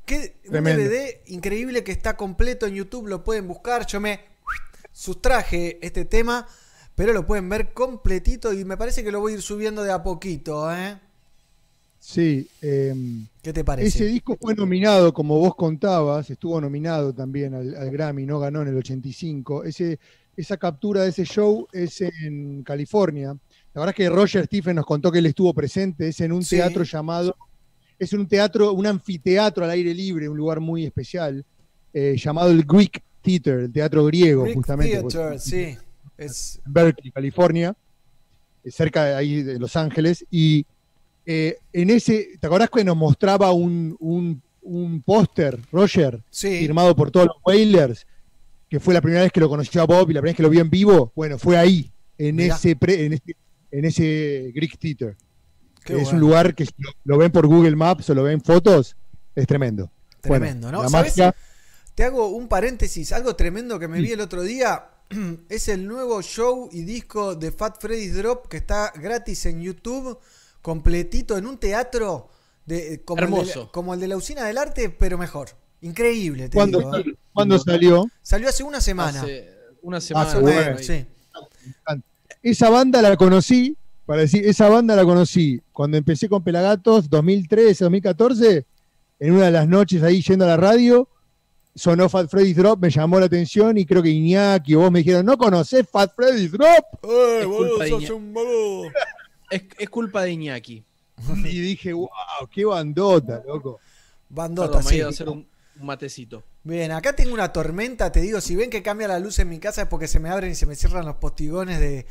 Qué un. DVD increíble que está completo en YouTube, lo pueden buscar. Yo me sustraje este tema, pero lo pueden ver completito y me parece que lo voy a ir subiendo de a poquito, ¿eh? Sí, em, ¿Qué te parece? ese disco fue nominado, como vos contabas, estuvo nominado también al, al Grammy, no ganó en el 85. Ese, esa captura de ese show es en California. La verdad es que Roger Stephen nos contó que él estuvo presente, es en un Sí. teatro llamado, es en un teatro, un anfiteatro al aire libre, un lugar muy especial, eh, llamado el Greek Theater, el teatro griego, Greek justamente. Theater, pues, sí. Es, Berkeley, California, eh, cerca de ahí de Los Ángeles, y eh, en ese, ¿te acordás que nos mostraba un, un- un póster, Roger, sí. firmado por todos los Whalers, que fue la primera vez que lo conoció a Bob y la primera vez que lo vio en vivo? Bueno, fue ahí, en Mirá. ese, pre- en ese en ese Greek Theater. Qué es bueno. un lugar que si lo, lo ven por Google Maps o lo ven en fotos, es tremendo. Bueno, Tremendo, ¿no? La ¿Sabés? magia, Te hago un paréntesis, algo tremendo que me vi el otro día. Es el nuevo show y disco de Fat Freddy's Drop que está gratis en YouTube, completito en un teatro de, como, El de, Hermoso. la- como el de la usina del arte, pero mejor. Increíble, te ¿cuándo, digo. ¿eh? cuándo salió? Salió hace una semana. Hace una semana. Bueno, sí. esa banda la conocí, para decir, esa banda la conocí cuando empecé con Pelagatos, 2013, 2014, en una de las noches ahí yendo a la radio, sonó Fat Freddy's Drop, me llamó la atención y creo que Iñaki o vos me dijeron, ¿no conocés Fat Freddy's Drop? ¡Eh, de sos un boludo! Es, es culpa de Iñaki. Y dije, wow, qué bandota, loco. Bandota, Perdón, me sí. ido a hacer un, un matecito. Bien, acá tengo una tormenta, te digo, si ven que cambia la luz en mi casa es porque se me abren y se me cierran los postigones de,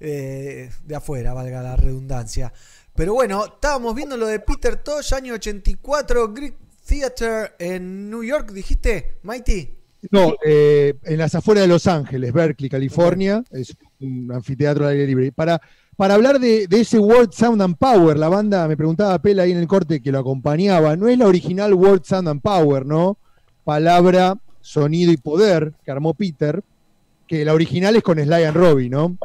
eh, de afuera, valga la redundancia. Pero bueno, estábamos viendo lo de Peter Tosh, año 84, Greek Theater en New York, dijiste, Mighty. No, eh, en las afueras de Los Ángeles, Berkeley, California, es un anfiteatro al aire libre. Para, para hablar de, ese World Sound and Power, la banda, me preguntaba Pela ahí en el corte que lo acompañaba, no es la original World Sound and Power, ¿no? Palabra, sonido y poder que armó Peter, que la original es con Sly and Robbie, ¿no?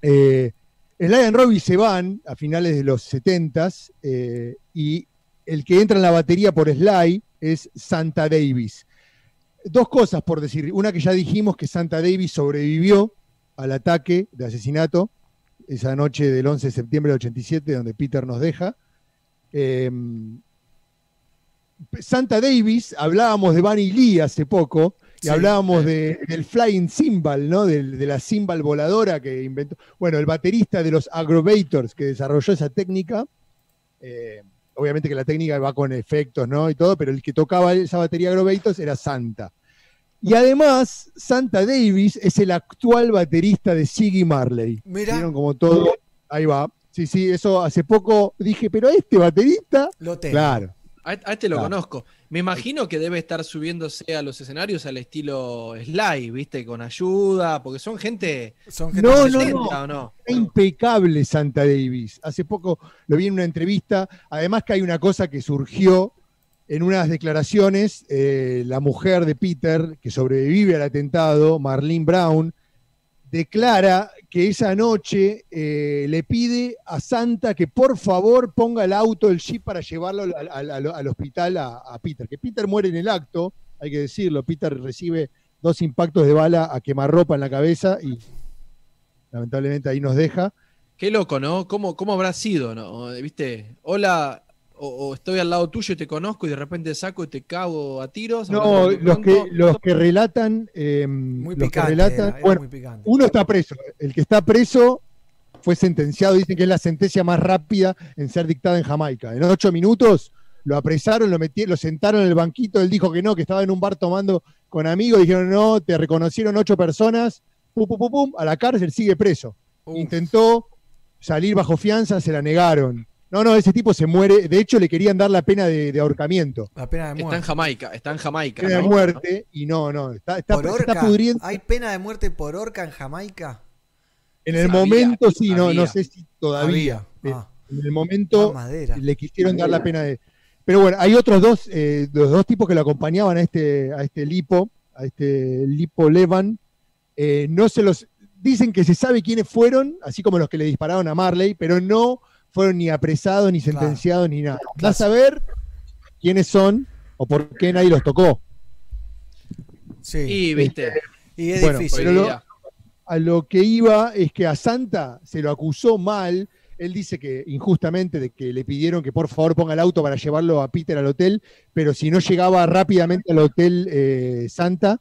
Eh, Sly and Robbie se van a finales de los 70s eh, y el que entra en la batería por Sly es Santa Davis dos cosas por decir. Una que ya dijimos que Santa Davis sobrevivió al ataque de asesinato esa noche del 11 de septiembre del 87, donde Peter nos deja. Eh, Santa Davis, hablábamos de Bunny Lee hace poco, y Sí. hablábamos de- del flying cymbal, ¿no? De la cymbal voladora que inventó. Bueno, el baterista de los Agrovators que desarrolló esa técnica. eh, obviamente que la técnica va con efectos, ¿no? Y todo, pero el que tocaba esa batería Agrovators era Santa. Y además, Santa Davis es el actual baterista de Siggy Marley. Mira. Vieron como todo. Ahí va. Sí, sí, eso hace poco dije, pero este baterista. Lo tengo. Claro. A, a este lo Claro. conozco. Me imagino que debe estar subiéndose a los escenarios al estilo Sly, ¿viste? Con ayuda, porque son gente. Son gente No, muy no, lenta. no. ¿o no? Está impecable Santa Davis. Hace poco lo vi en una entrevista. Además que hay una cosa que surgió en unas declaraciones. eh, la mujer de Peter, que sobrevive al atentado, Marlene Brown, declara que esa noche eh, le pide a Santa que por favor ponga el auto, el jeep, para llevarlo al, al- al- al hospital a, a Peter. Que Peter muere en el acto, hay que decirlo. Peter recibe dos impactos de bala a quemarropa en la cabeza y lamentablemente ahí nos deja. Qué loco, ¿no? ¿Cómo, cómo habrá sido, no? ¿Viste? Hola, o, o estoy al lado tuyo y te conozco y de repente saco y te cago a tiros. No, los que, los que relatan, eh, Muy los que picante. relatan, era, era bueno, muy picante. uno está preso. El que está preso fue sentenciado, dicen que es la sentencia más rápida en ser dictada en Jamaica. En ocho minutos lo apresaron, lo metieron, lo sentaron en el banquito, él dijo que no, que estaba en un bar tomando con amigos, dijeron no, te reconocieron ocho personas, pum, pum, pum, pum, a la cárcel, sigue preso. Uf. Intentó salir bajo fianza, se la negaron. No, no, ese tipo se muere. De hecho, le querían dar la pena de, de ahorcamiento, La pena de Está en muerte. Jamaica, está en Jamaica. pena de muerte, y no, no, está, está, ¿Por se orca? está pudriendo. ¿Hay pena de muerte por orca en Jamaica? En el Había, momento, sí, no, no sé si todavía. Ah, En el momento le quisieron dar la pena de. Pero bueno, hay otros dos, eh, los dos tipos que lo acompañaban a este, a este lipo, a este lipo Levan. eh, no se los. Dicen que se sabe quiénes fueron, así como los que le dispararon a Marley, pero no fueron ni apresados, ni Claro. sentenciados, ni nada. Claro. Va a saber quiénes son o por qué nadie los tocó. Sí. Y, viste, Y es bueno, difícil. pero lo- a lo que iba es que a Santa se lo acusó mal. Él dice que injustamente de que le pidieron que por favor ponga el auto para llevarlo a Peter al hotel, pero si no llegaba rápidamente al hotel eh, Santa,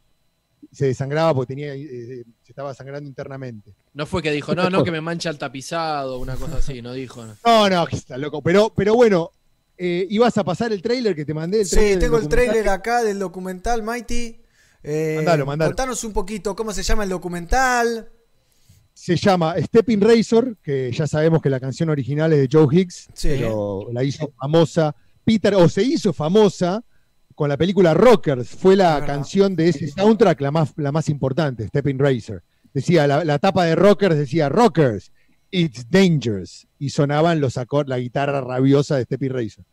se desangraba porque tenía, eh, estaba sangrando internamente. No fue que dijo, no, no, que me mancha el tapizado, una cosa así, no dijo. no. No, no, que está loco. Pero, pero bueno, eh, ibas a pasar el trailer que te mandé. El Sí, tengo el trailer acá del documental, Mighty. Eh, Mandalo, mandalo. Contanos un poquito cómo se llama el documental. Se llama Stepping Razor, que ya sabemos que la canción original es de Joe Higgs, Sí. pero la hizo famosa Peter, o se hizo famosa con la película Rockers. Fue la canción de ese soundtrack la más, la más importante, Stepping Razor. Decía, la, la tapa de Rockers decía Rockers, It's Dangerous. Y sonaban los acor- la guitarra rabiosa de Stepping Razor.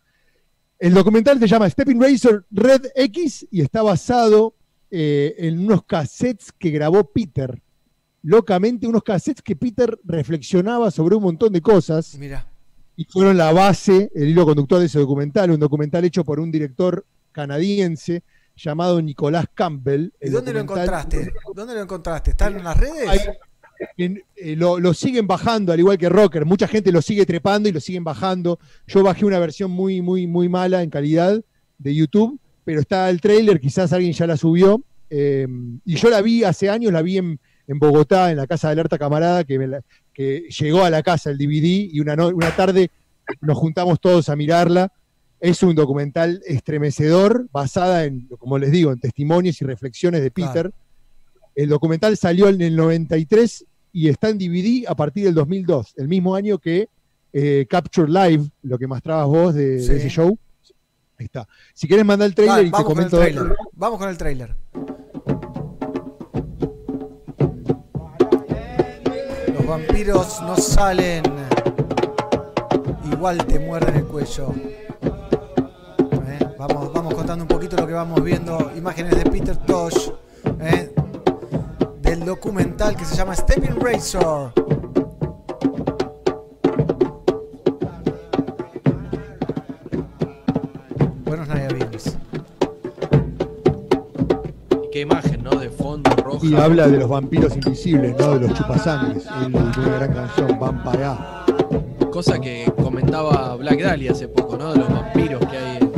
El documental se llama Stepping Razor Red X y está basado eh, en unos cassettes que grabó Peter. Locamente, unos cassettes que Peter reflexionaba sobre un montón de cosas Mira. y fueron la base, el hilo conductor de ese documental, un documental hecho por un director canadiense llamado Nicolás Campbell. ¿Y dónde lo encontraste? ¿Dónde lo encontraste? ¿Están en las redes? Hay- en- eh, lo, lo siguen bajando, al igual que Rocker. Mucha gente lo sigue trepando y lo siguen bajando. Yo bajé una versión muy, muy, muy mala en calidad de YouTube, pero está el trailer, quizás alguien ya la subió. eh, y yo la vi hace años, la vi en, en Bogotá, en la casa de Alerta Camarada, que, me la- que llegó a la casa el DVD y una, no- una tarde nos juntamos todos a mirarla. Es un documental estremecedor, basada en, como les digo, en testimonios y reflexiones de Claro. Peter. El documental salió en el 93 y está en DVD a partir del 2002, el mismo año que eh, Capture Live, lo que mostrabas vos de, ese show. Ahí está. Si quieres mandar el trailer Dale, y te vamos con el comento. trailer. Vamos con el trailer. Los vampiros no salen. Igual te muerden el cuello. Eh, Vamos, vamos contando un poquito lo que vamos viendo. Imágenes de Peter Tosh. eh, del documental que se llama Stepping Razor. Buenos. Y qué imagen, ¿no? De fondo rojo. Y habla de los vampiros invisibles, ¿no? De los chupasangres. Una gran canción, Vampire. Cosa que comentaba Black Dahlia hace poco, ¿no? De los vampiros que hay. en-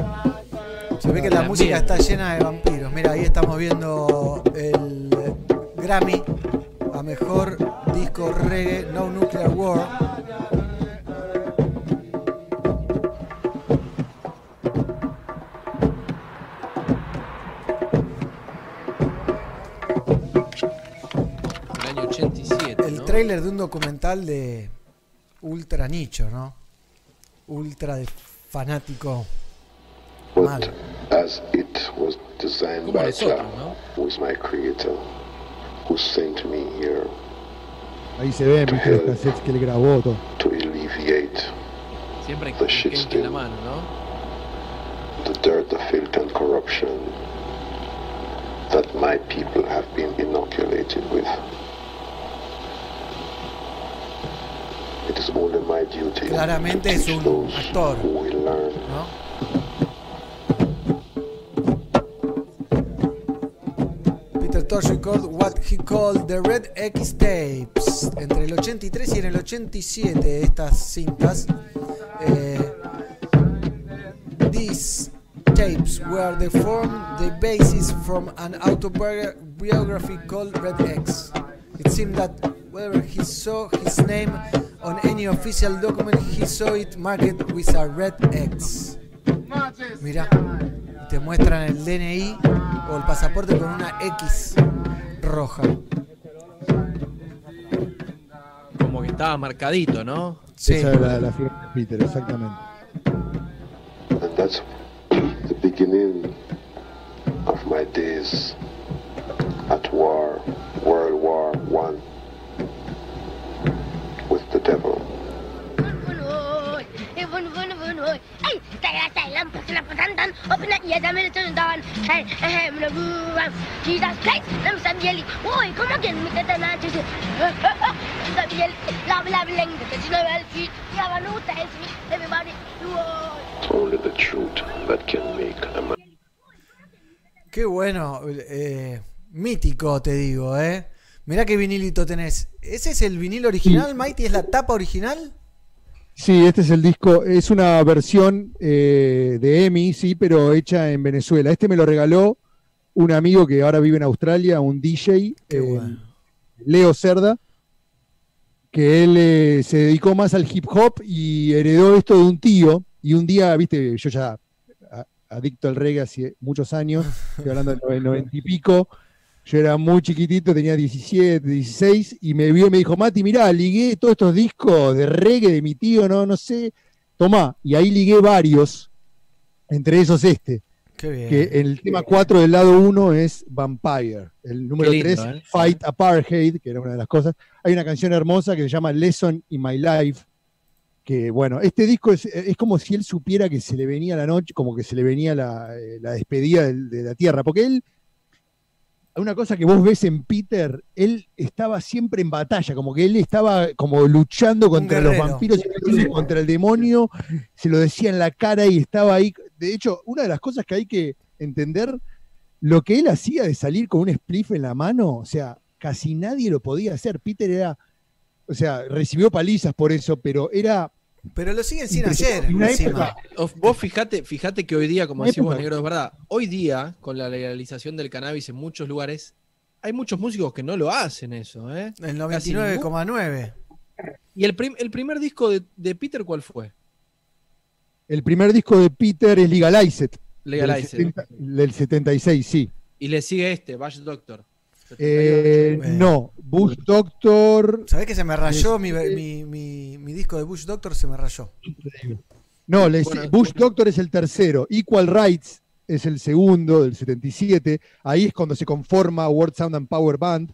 Se ve que la música está llena de vampiros. Mira, ahí estamos viendo el Grammy a mejor disco reggae No Nuclear War. el año 87. El ¿no? tráiler de un documental de ultra nicho, ¿no? Ultra de fanático mal. As it was designed Como by nosotros, ¿no? who is my creator, who sent me here Ahí se ven, viste, los cassettes que él grabó, todo. to alleviate Siempre hay Kenke en la mano, ¿no? the dirt, the filth, and corruption that my people have been inoculated with. it is only my duty Claramente es un actor. ¿no? Peter Tosh recorded what he called the Red X tapes. Entre el 83 y en el 87 estas cintas. eh, these tapes were the form the basis from an autobiography called Red X. It seemed that wherever he saw his name on any official document, he saw it marked with a red X. Mira, te muestran el DNI o el pasaporte con una X roja. Como que estaba marcadito, ¿no? Sí. Esa es la, la figura de Peter, exactamente. And that's the beginning of my days at war, World War One, with the devil. Ay, tala tala pasla patantan, opna ya dame tun dan. Hey, hey, mna buam. Jesus Christ, nam sabieli. Oi, como que me tata na tisi. Sabieli, la la leng de tino wel fi. Ya va no ta fi. Everybody. Oi. Only the truth that can make a man. Qué bueno, eh, mítico te digo, ¿eh? Mirá qué vinilito tenés. ¿Ese es el vinilo original, Mighty? ¿Es la tapa original? Sí, este es el disco, es una versión eh, de EMI, sí, pero hecha en Venezuela. Este me lo regaló un amigo que ahora vive en Australia, un DJ, eh, bueno. Leo Cerda, que él eh, se dedicó más al hip hop y heredó esto de un tío. Y un día, viste, yo ya adicto al reggae hace muchos años, estoy hablando del noventa y pico. Yo era muy chiquitito, tenía 17, 16, y me vio y me dijo, Mati, mirá, ligué todos estos discos de reggae de mi tío, no, no sé, tomá. Y ahí ligué varios, entre esos este, Qué bien. que el tema 4 del lado 1 es Vampire. El número lindo, 3, ¿eh? Fight Apartheid, que era una de las cosas. Hay una canción hermosa que se llama Lesson in My Life, que bueno, este disco es, es como si él supiera que se le venía la noche, como que se le venía la, eh, la despedida de, la Tierra, porque él, una cosa que vos ves en Peter, él estaba siempre en batalla, como que él estaba como luchando contra los vampiros y contra el demonio, se lo decía en la cara y estaba ahí. De hecho, una de las cosas que hay que entender, lo que él hacía de salir con un spliff en la mano, o sea, casi nadie lo podía hacer. Peter era, o sea, recibió palizas por eso, pero era Pero lo siguen sin hacer. Vos fijate, fíjate que hoy día, como decimos negro, es verdad, hoy día, con la legalización del cannabis en muchos lugares, hay muchos músicos que no lo hacen eso, ¿eh? El Casi 99,9. ¿Y el, prim- el primer disco de, de Peter cuál fue? el primer disco de Peter es Legalized. Legalized. Del, 70 del 76, sí. Y le sigue este, Bash Doctor. Eh, no, Bush Doctor. ¿Sabés que se me rayó mi, Este- mi, mi- mi disco de Bush Doctor? Se me rayó. No, le- Bueno, Bush Doctor es el tercero. Equal Rights es el segundo, del 77. Ahí es cuando se conforma World Sound and Power Band.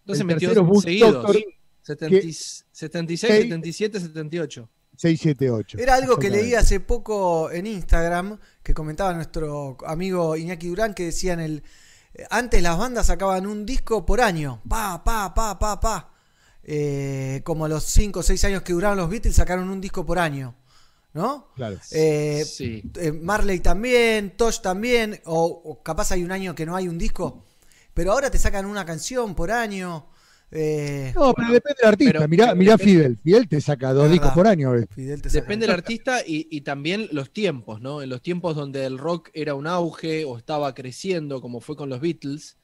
Entonces el metió Bush seguidos. Doctor, 70 que- 76, que- 77, 78. 678. Era algo que leí hace poco en Instagram que comentaba nuestro amigo Iñaki Durán que decían el antes las bandas sacaban un disco por año, pa pa pa pa pa. Eh, como los 5 o 6 años que duraron los Beatles sacaron un disco por año, ¿no? Claro. Eh, Sí. eh, Marley también, Tosh también, o, o capaz hay un año que no hay un disco, pero ahora te sacan una canción por año. Eh, No, pero depende del artista. Pero- mirá, mirá depende- Fidel. Fidel te saca dos discos por año. a veces. Fidel te saca- Depende del artista y, y también los tiempos, ¿no? En los tiempos donde el rock era un auge o estaba creciendo, como fue con los Beatles,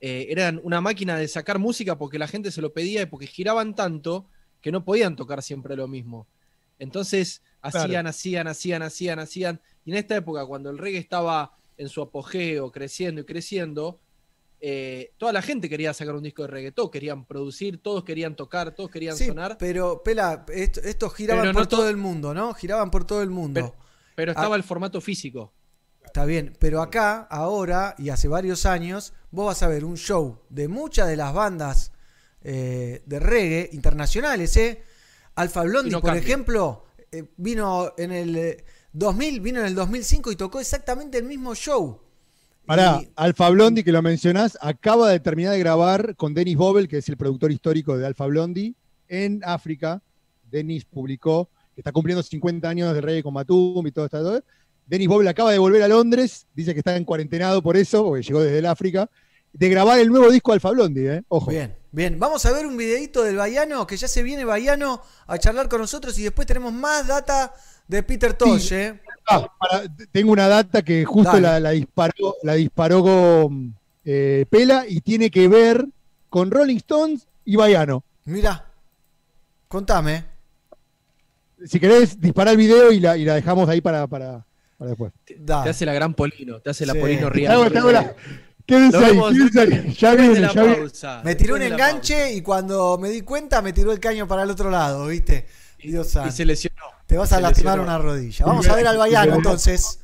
eh, eran una máquina de sacar música porque la gente se lo pedía y porque giraban tanto que no podían tocar siempre lo mismo. Entonces hacían, hacían, hacían, hacían, hacían. Y en esta época, cuando el reggae estaba en su apogeo, creciendo y creciendo, eh, toda la gente quería sacar un disco de reggae, todos querían producir, todos querían tocar, todos querían Sí, sonar, pero Pela, esto- estos giraban Pero por to- todo el mundo, ¿no? Giraban por todo el mundo. pero, pero estaba el formato físico. Está bien, pero acá, ahora y hace varios años, vos vas a ver un show de muchas de las bandas eh, de reggae internacionales, ¿eh? Alfa no por cambia. ejemplo, eh, vino en el eh, 2000, vino en el 2005 y tocó exactamente el mismo show. Pará, Y- Alfa Blondie, que lo mencionás, acaba de terminar de grabar con Dennis Bobel, que es el productor histórico de Alfa Blondie, en África, Dennis publicó, que está cumpliendo 50 años del Rey con Matum y todo esto. Dennis Boble acaba de volver a Londres, dice que está en cuarentenado por eso, porque llegó desde el África, de grabar el nuevo disco Alfa Blondie, ¿eh? Ojo. Bien, bien. Vamos a ver un videito del Baiano, que ya se viene Baiano a charlar con nosotros y después tenemos más data de Peter Tosh, ¿eh? Ah, para- tengo una data que justo la, la disparó, la disparó con eh, Pela y tiene que ver con Rolling Stones y Baiano. Mira, contame. Si querés, disparar el video y la, y la dejamos ahí para, para, para después. Te hace la gran Polino, te hace la Sí. Polino la- Quédense ahí, quédense ahí. Ya viene, ya viene. Me tiró un enganche y cuando me di cuenta me tiró el caño para el otro lado, ¿viste? Dios Y se lesionó. Te vas a se lastimar una rodilla. Vamos a ver al Baiano entonces.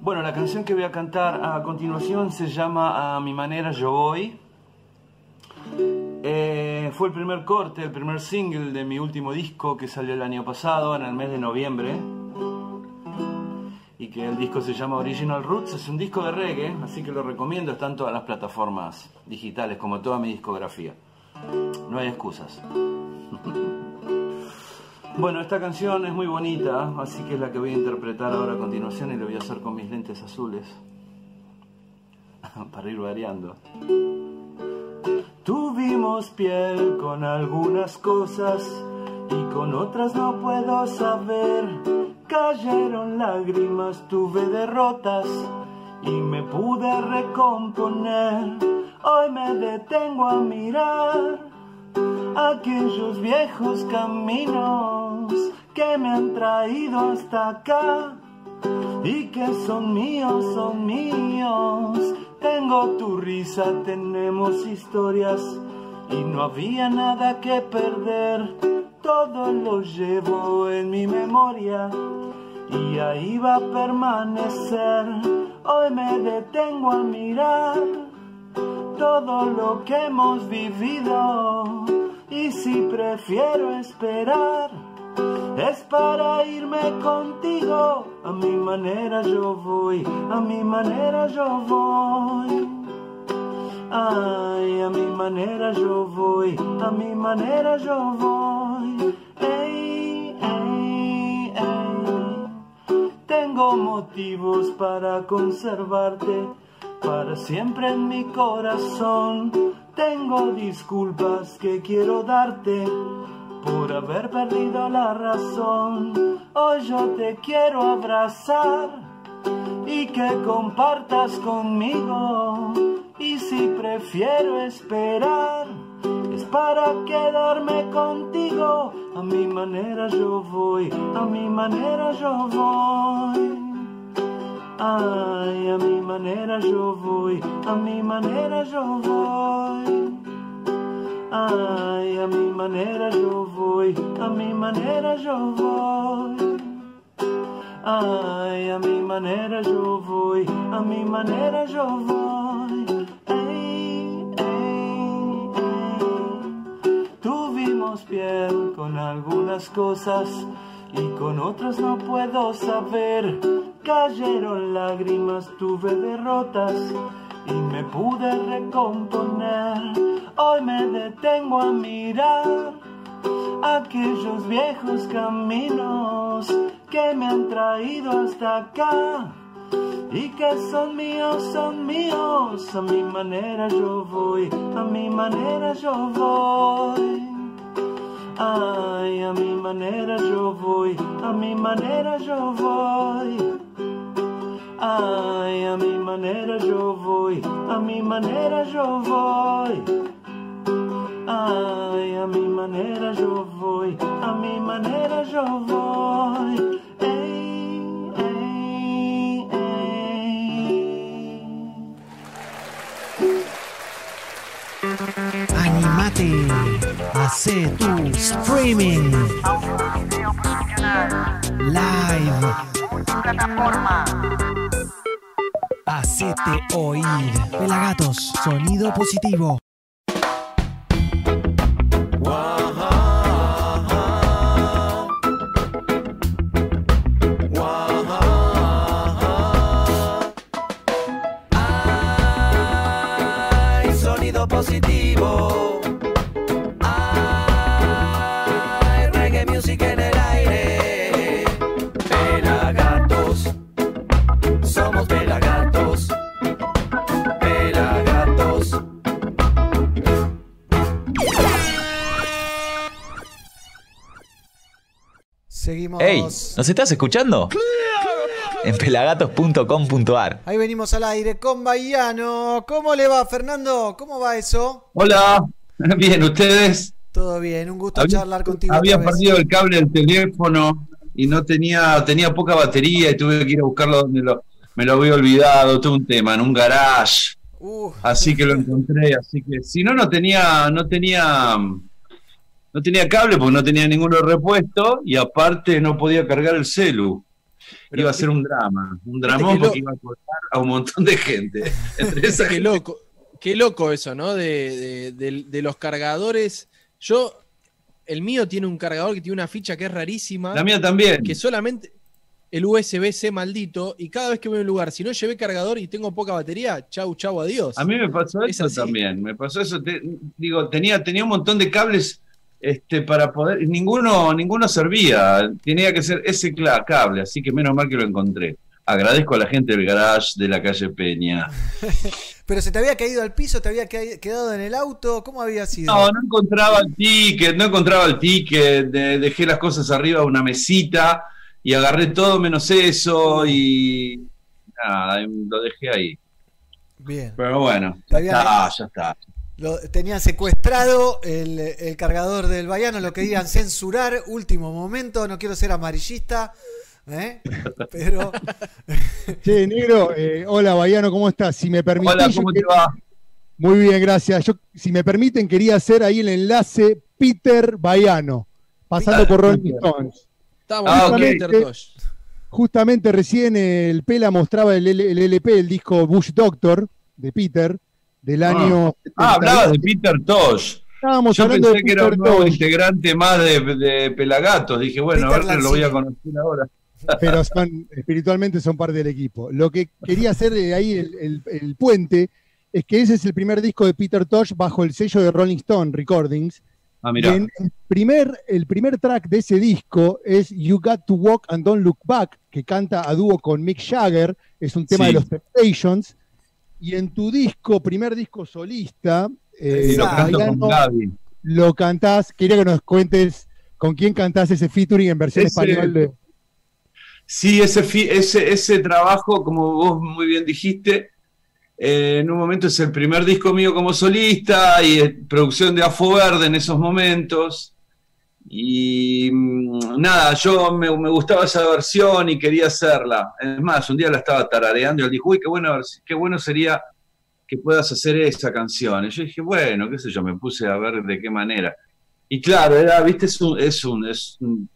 Bueno, la canción que voy a cantar a continuación se llama A mi manera yo voy. Eh, fue el primer corte, el primer single de mi último disco que salió el año pasado, en el mes de noviembre. Y que el disco se llama Original Roots, es un disco de reggae, así que lo recomiendo, está en todas las plataformas digitales, como toda mi discografía. No hay excusas. Bueno, esta canción es muy bonita, así que es la que voy a interpretar ahora a continuación y lo voy a hacer con mis lentes azules. Para ir variando. Tuvimos piel con algunas cosas y con otras no puedo saber. Cayeron lágrimas, tuve derrotas y me pude recomponer. Hoy me detengo a mirar aquellos viejos caminos que me han traído hasta acá y que son míos, son míos. Tengo tu risa, tenemos historias y no había nada que perder. Todo lo llevo en mi memoria y ahí va a permanecer. Hoy me detengo a mirar todo lo que hemos vivido. Y si prefiero esperar, es para irme contigo. A mi manera yo voy, a mi manera yo voy. Ay, a mi manera yo voy, a mi manera yo voy. Tengo motivos para conservarte para siempre en mi corazón. Tengo disculpas que quiero darte por haber perdido la razón. Hoy yo te quiero abrazar y que compartas conmigo. Y si prefiero esperar, es para quedarme contigo. A mi manera yo voy, a mi manera yo voy. Ay, a mi manera yo voy, a mi manera yo voy. Ay, a mi manera yo voy, a mi manera yo voy. Ay, a mi manera yo voy, a mi manera yo voy. Tuvimos piel con algunas cosas y con otras no puedo saber. Cayeron lágrimas, tuve derrotas y me pude recomponer. Hoy me detengo a mirar aquellos viejos caminos que me han traído hasta acá y que son míos, son míos. A mi manera yo voy, a mi manera yo voy. Ay, a mi manera yo voy, a mi manera yo voy. Ay, a mi manera yo voy, a mi manera yo voy. Ay, a mi manera yo voy, a mi manera yo voy. Ey, ey, ey. Animate, hace tu streaming live. Hacete oír. Pelagatos, sonido positivo. Hey, ¿nos estás escuchando? En pelagatos.com.ar. Ahí venimos al aire con Bahiano. ¿Cómo le va, Fernando? ¿Cómo va eso? Hola, bien, ¿ustedes? Todo bien, un gusto Había- charlar contigo. Había perdido el cable del teléfono y no tenía, tenía poca batería y tuve que ir a buscarlo donde lo, me lo había olvidado, todo un tema, en un garage. Uh, Así que lo encontré, así que si no, no tenía, no tenía, no tenía cable porque no tenía ninguno repuesto y aparte no podía cargar el celu. iba a ser un drama, un dramón porque iba a cortar a un montón de gente. Entre esa Qué loco, qué loco eso, ¿no? De, de- de- de los cargadores. Yo, el mío tiene un cargador que tiene una ficha que es rarísima. La mía también. Que solamente el USB-C maldito. Y cada vez que voy a un lugar, si no llevé cargador y tengo poca batería, chau, chau, adiós. A mí me pasó Es eso también, me pasó eso. te- digo, tenía, tenía un montón de cables este, para poder, ninguno, ninguno servía, tenía que ser ese cable, así que menos mal que lo encontré. Agradezco a la gente del garage de la calle Peña. Pero se te había caído al piso, te había quedado en el auto, ¿cómo había sido? No, no encontraba el ticket, no encontraba el ticket, de- dejé las cosas arriba de una mesita y agarré todo menos eso y nada, lo dejé ahí. Bien. Pero bueno, está, ya está. Lo, tenían secuestrado el, el cargador del Bayano, lo querían censurar, último momento, no quiero ser amarillista, ¿eh? pero Che, negro, eh, hola, Bayano, ¿cómo estás? Si me permitís, Hola, ¿cómo te va? Muy bien, gracias. Yo, si me permiten, quería hacer ahí el enlace Peter Bayano, pasando por Rolling Stones. Estamos Ah, con ok. Peter Tosh. Justamente recién el Pela mostraba el, L- el LP, el disco Bush Doctor de Peter, del año. Ah, 70. hablabas de Peter Tosh. Estábamos Yo hablando pensé de que era Peter un nuevo Tosh. integrante más de, de Pelagatos. Dije, bueno, Peter a ver, lo voy a conocer ahora. pero son espiritualmente son parte del equipo. Lo que quería hacer de ahí el, el- el puente es que ese es el primer disco de Peter Tosh bajo el sello de Rolling Stone Recordings. Ah, Y mirá. en el primer, el primer track de ese disco es You Got to Walk and Don't Look Back, que canta a dúo con Mick Jagger, es un tema Sí. de los Temptations. Y en tu disco, primer disco solista, eh, lo Bayano, Gaby. lo cantás. Quería que nos cuentes con quién cantás ese featuring en versión Ese- español de. Sí, ese, ese, ese trabajo, como vos muy bien dijiste, eh, en un momento es el primer disco mío como solista y eh, producción de Afo Verde en esos momentos. Y mm, nada, yo me, gustaba esa versión y quería hacerla. Es más, un día la estaba tarareando y él dijo, uy, qué bueno, qué bueno sería que puedas hacer esa canción. Y yo dije, bueno, qué sé yo, me puse a ver de qué manera. Y claro, era, viste, es un, es un, es un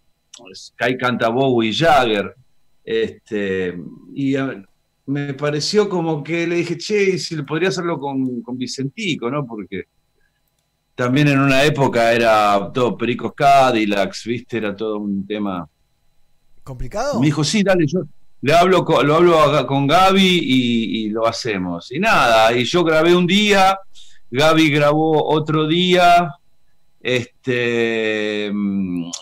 ahí canta Bowie Jagger. Este, y eh, me pareció como que le dije, che, ¿y si podría hacerlo con Vicentico, ¿no? Porque también en una época era todo Pericos Cadillacs, ¿viste? Era todo un tema. ¿complicado? Me dijo, sí, dale, yo le hablo con, lo hablo a- con Gaby y, y lo hacemos. Y nada, y yo grabé un día, Gaby grabó otro día, este,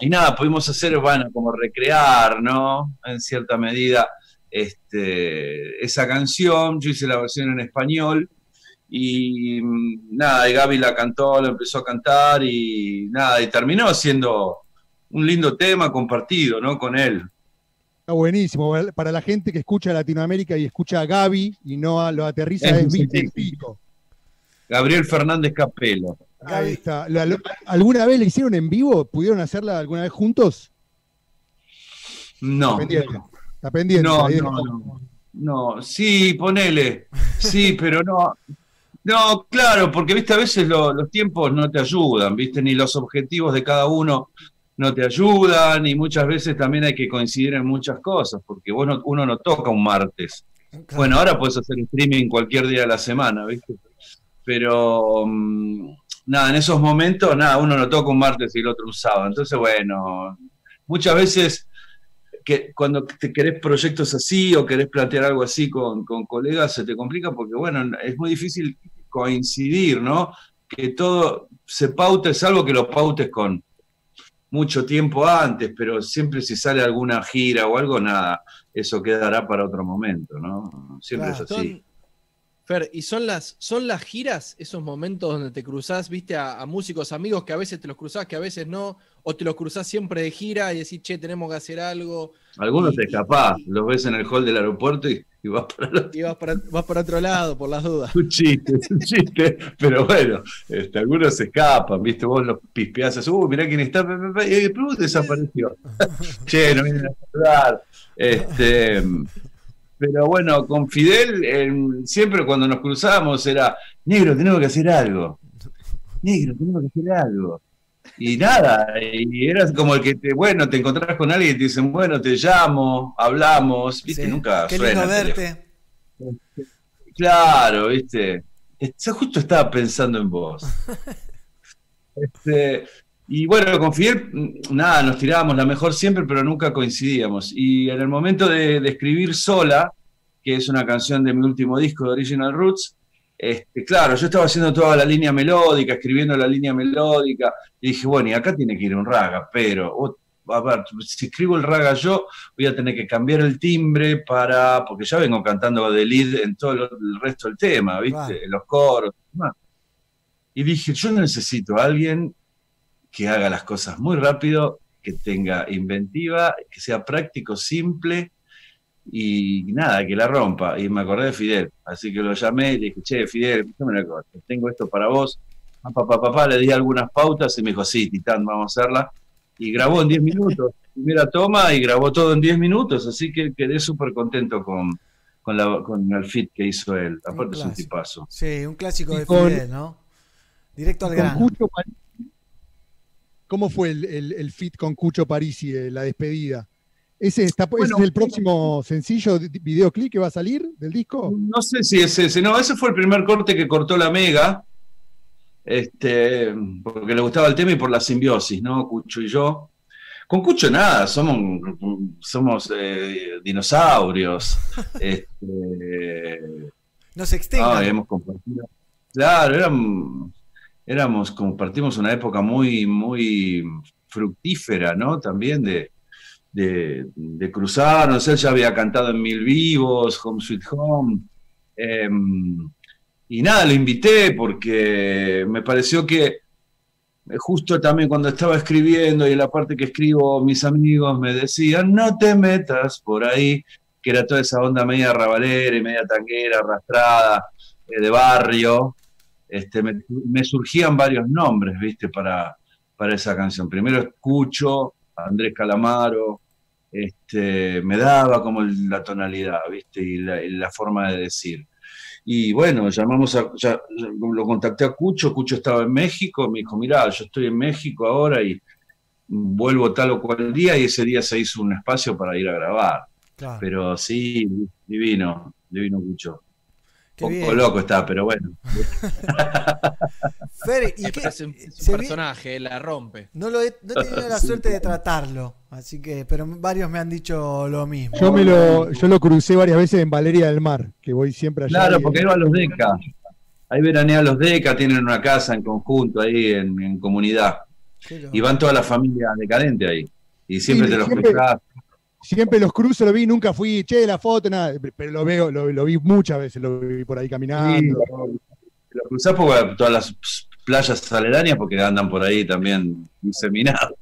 y nada, pudimos hacer, bueno, como recrear, ¿no? En cierta medida, este, esa canción, yo hice la versión en español. Y mm, nada, y Gaby la cantó, la empezó a cantar y nada, y terminó siendo un lindo tema compartido, ¿no? Con él. Está buenísimo. Para la gente que escucha Latinoamérica y escucha a Gaby y no a- lo aterriza Es es. Vicentico. Gabriel Fernández Capelo. Ahí está. ¿La- ¿Alguna vez le hicieron en vivo? ¿Pudieron hacerla alguna vez juntos? No. Está pendiente. Está pendiente. No, no, no. No, sí, ponele. Sí, pero no. No, claro, porque viste, a veces lo- los tiempos no te ayudan, viste, ni los objetivos de cada uno no te ayudan, y muchas veces también hay que coincidir en muchas cosas, porque vos no- uno no toca un martes. Bueno, ahora puedes hacer streaming cualquier día de la semana, ¿viste? Pero mm, nada, en esos momentos, nada, uno no toca un martes y el otro un sábado. Entonces, bueno, muchas veces que cuando te querés proyectos así o querés plantear algo así con, con colegas, se te complica porque, bueno, es muy difícil coincidir, ¿no? Que todo se pauta, es algo que lo pautes con mucho tiempo antes, pero siempre si sale alguna gira o algo, nada, eso quedará para otro momento, ¿no? Siempre Claro. es así. Fer, ¿y son las, son las giras, esos momentos donde te cruzás, viste, a, a músicos amigos que a veces te los cruzás, que a veces no, o te los cruzás siempre de gira y decís, che, tenemos que hacer algo, Algunos te escapás, los ves en el hall del aeropuerto y, y vas para el otro. y vas para, vas para otro lado, por las dudas. Un chiste, es un chiste, pero bueno, este, algunos se escapan, ¿viste? Vos los pispeás, uh, mirá quién está, pe, pe, pe", y pero desapareció. che, no vienen a saludar. Este, pero bueno, con Fidel, em, siempre cuando nos cruzábamos era, negro, tenemos que hacer algo. Negro, tenemos que hacer algo. Y nada, y era como el que te, bueno, te encontrás con alguien y te dicen, bueno, te llamo, hablamos, ¿viste? Nunca Qué suena lindo verte. Claro, viste. Yo justo estaba pensando en vos. Este, y bueno, con Fidel, nada, nos tirábamos la mejor siempre, pero nunca coincidíamos. Y en el momento de, de escribir Sola, que es una canción de mi último disco de Original Roots, este, claro, yo estaba haciendo toda la línea melódica, escribiendo la línea melódica, y dije, bueno, y acá tiene que ir un raga, pero, oh, a ver, si escribo el raga yo, voy a tener que cambiar el timbre para, porque ya vengo cantando de lead en todo el resto del tema, ¿viste? Claro. Los coros. y demás. Y dije, yo necesito a alguien que haga las cosas muy rápido, que tenga inventiva, que sea práctico, simple y nada, que la rompa. Y me acordé de Fidel, así que lo llamé y le dije, che, Fidel, escúchame una cosa, tengo esto para vos. Papá, papá, papá, le di algunas pautas y me dijo, sí, Titán, vamos a hacerla. Y grabó en 10 minutos, primera toma y grabó todo en 10 minutos, así que quedé súper contento con, con, la- con el fit que hizo él. Aparte es un tipazo. Sí, un clásico Y de con- Fidel, ¿no? Directo al Con grano. Cucho Parisi, ¿Cómo fue el, el, el fit con Cucho Parisi, eh, la despedida? ¿Ese, está, ese es el próximo sencillo, videoclip que va a salir del disco? No sé si es ese, no, ese fue el primer corte que cortó la Mega, este, porque le gustaba el tema y por la simbiosis, ¿no? Cucho y yo. Con Cucho nada, somos, somos eh, dinosaurios. este, No se extingan. ah, hemos compartido. Claro, éramos, éramos, compartimos una época muy, muy fructífera, ¿no? También de, de, de cruzarnos. Él ya había cantado en Mil Vivos, Home Sweet Home. em, y nada, lo invité porque me pareció que eh, justo también cuando estaba escribiendo y en la parte que escribo, mis amigos me decían, no te metas por ahí, que era toda esa onda media rabalera y media tanguera, arrastrada, eh, de barrio. Este, me, me surgían varios nombres, viste, para, para esa canción. Primero escucho Andrés Calamaro, este, me daba como la tonalidad, viste, y la, y la forma de decir. Y bueno, llamamos a, ya- lo contacté a Cucho, Cucho estaba en México, me dijo, mirá, yo estoy en México ahora y vuelvo tal o cual día, y ese día se hizo un espacio para ir a grabar. Claro. Pero sí, divino, divino Cucho. Qué Un poco bien. loco está, pero bueno. Fer, ¿y Es, qué? es un, es un se vi- personaje, la rompe. No, lo he, no he tenido la Sí. suerte de tratarlo, así que, pero varios me han dicho lo mismo. Yo, me lo, yo lo crucé varias veces en Valeria del Mar, que voy siempre allá. Claro, y- porque iba a los DECA. Ahí veranean los DECA, tienen una casa en conjunto ahí en, en comunidad. Y van toda la familia decadente ahí. Y siempre Sí, te los siempre- cruzás. Siempre los cruzo, lo vi, nunca fui, che, la foto, nada, pero lo veo, lo, lo vi muchas veces, lo vi por ahí caminando. Sí, los cruzás por todas las playas aledañas porque andan por ahí también diseminados.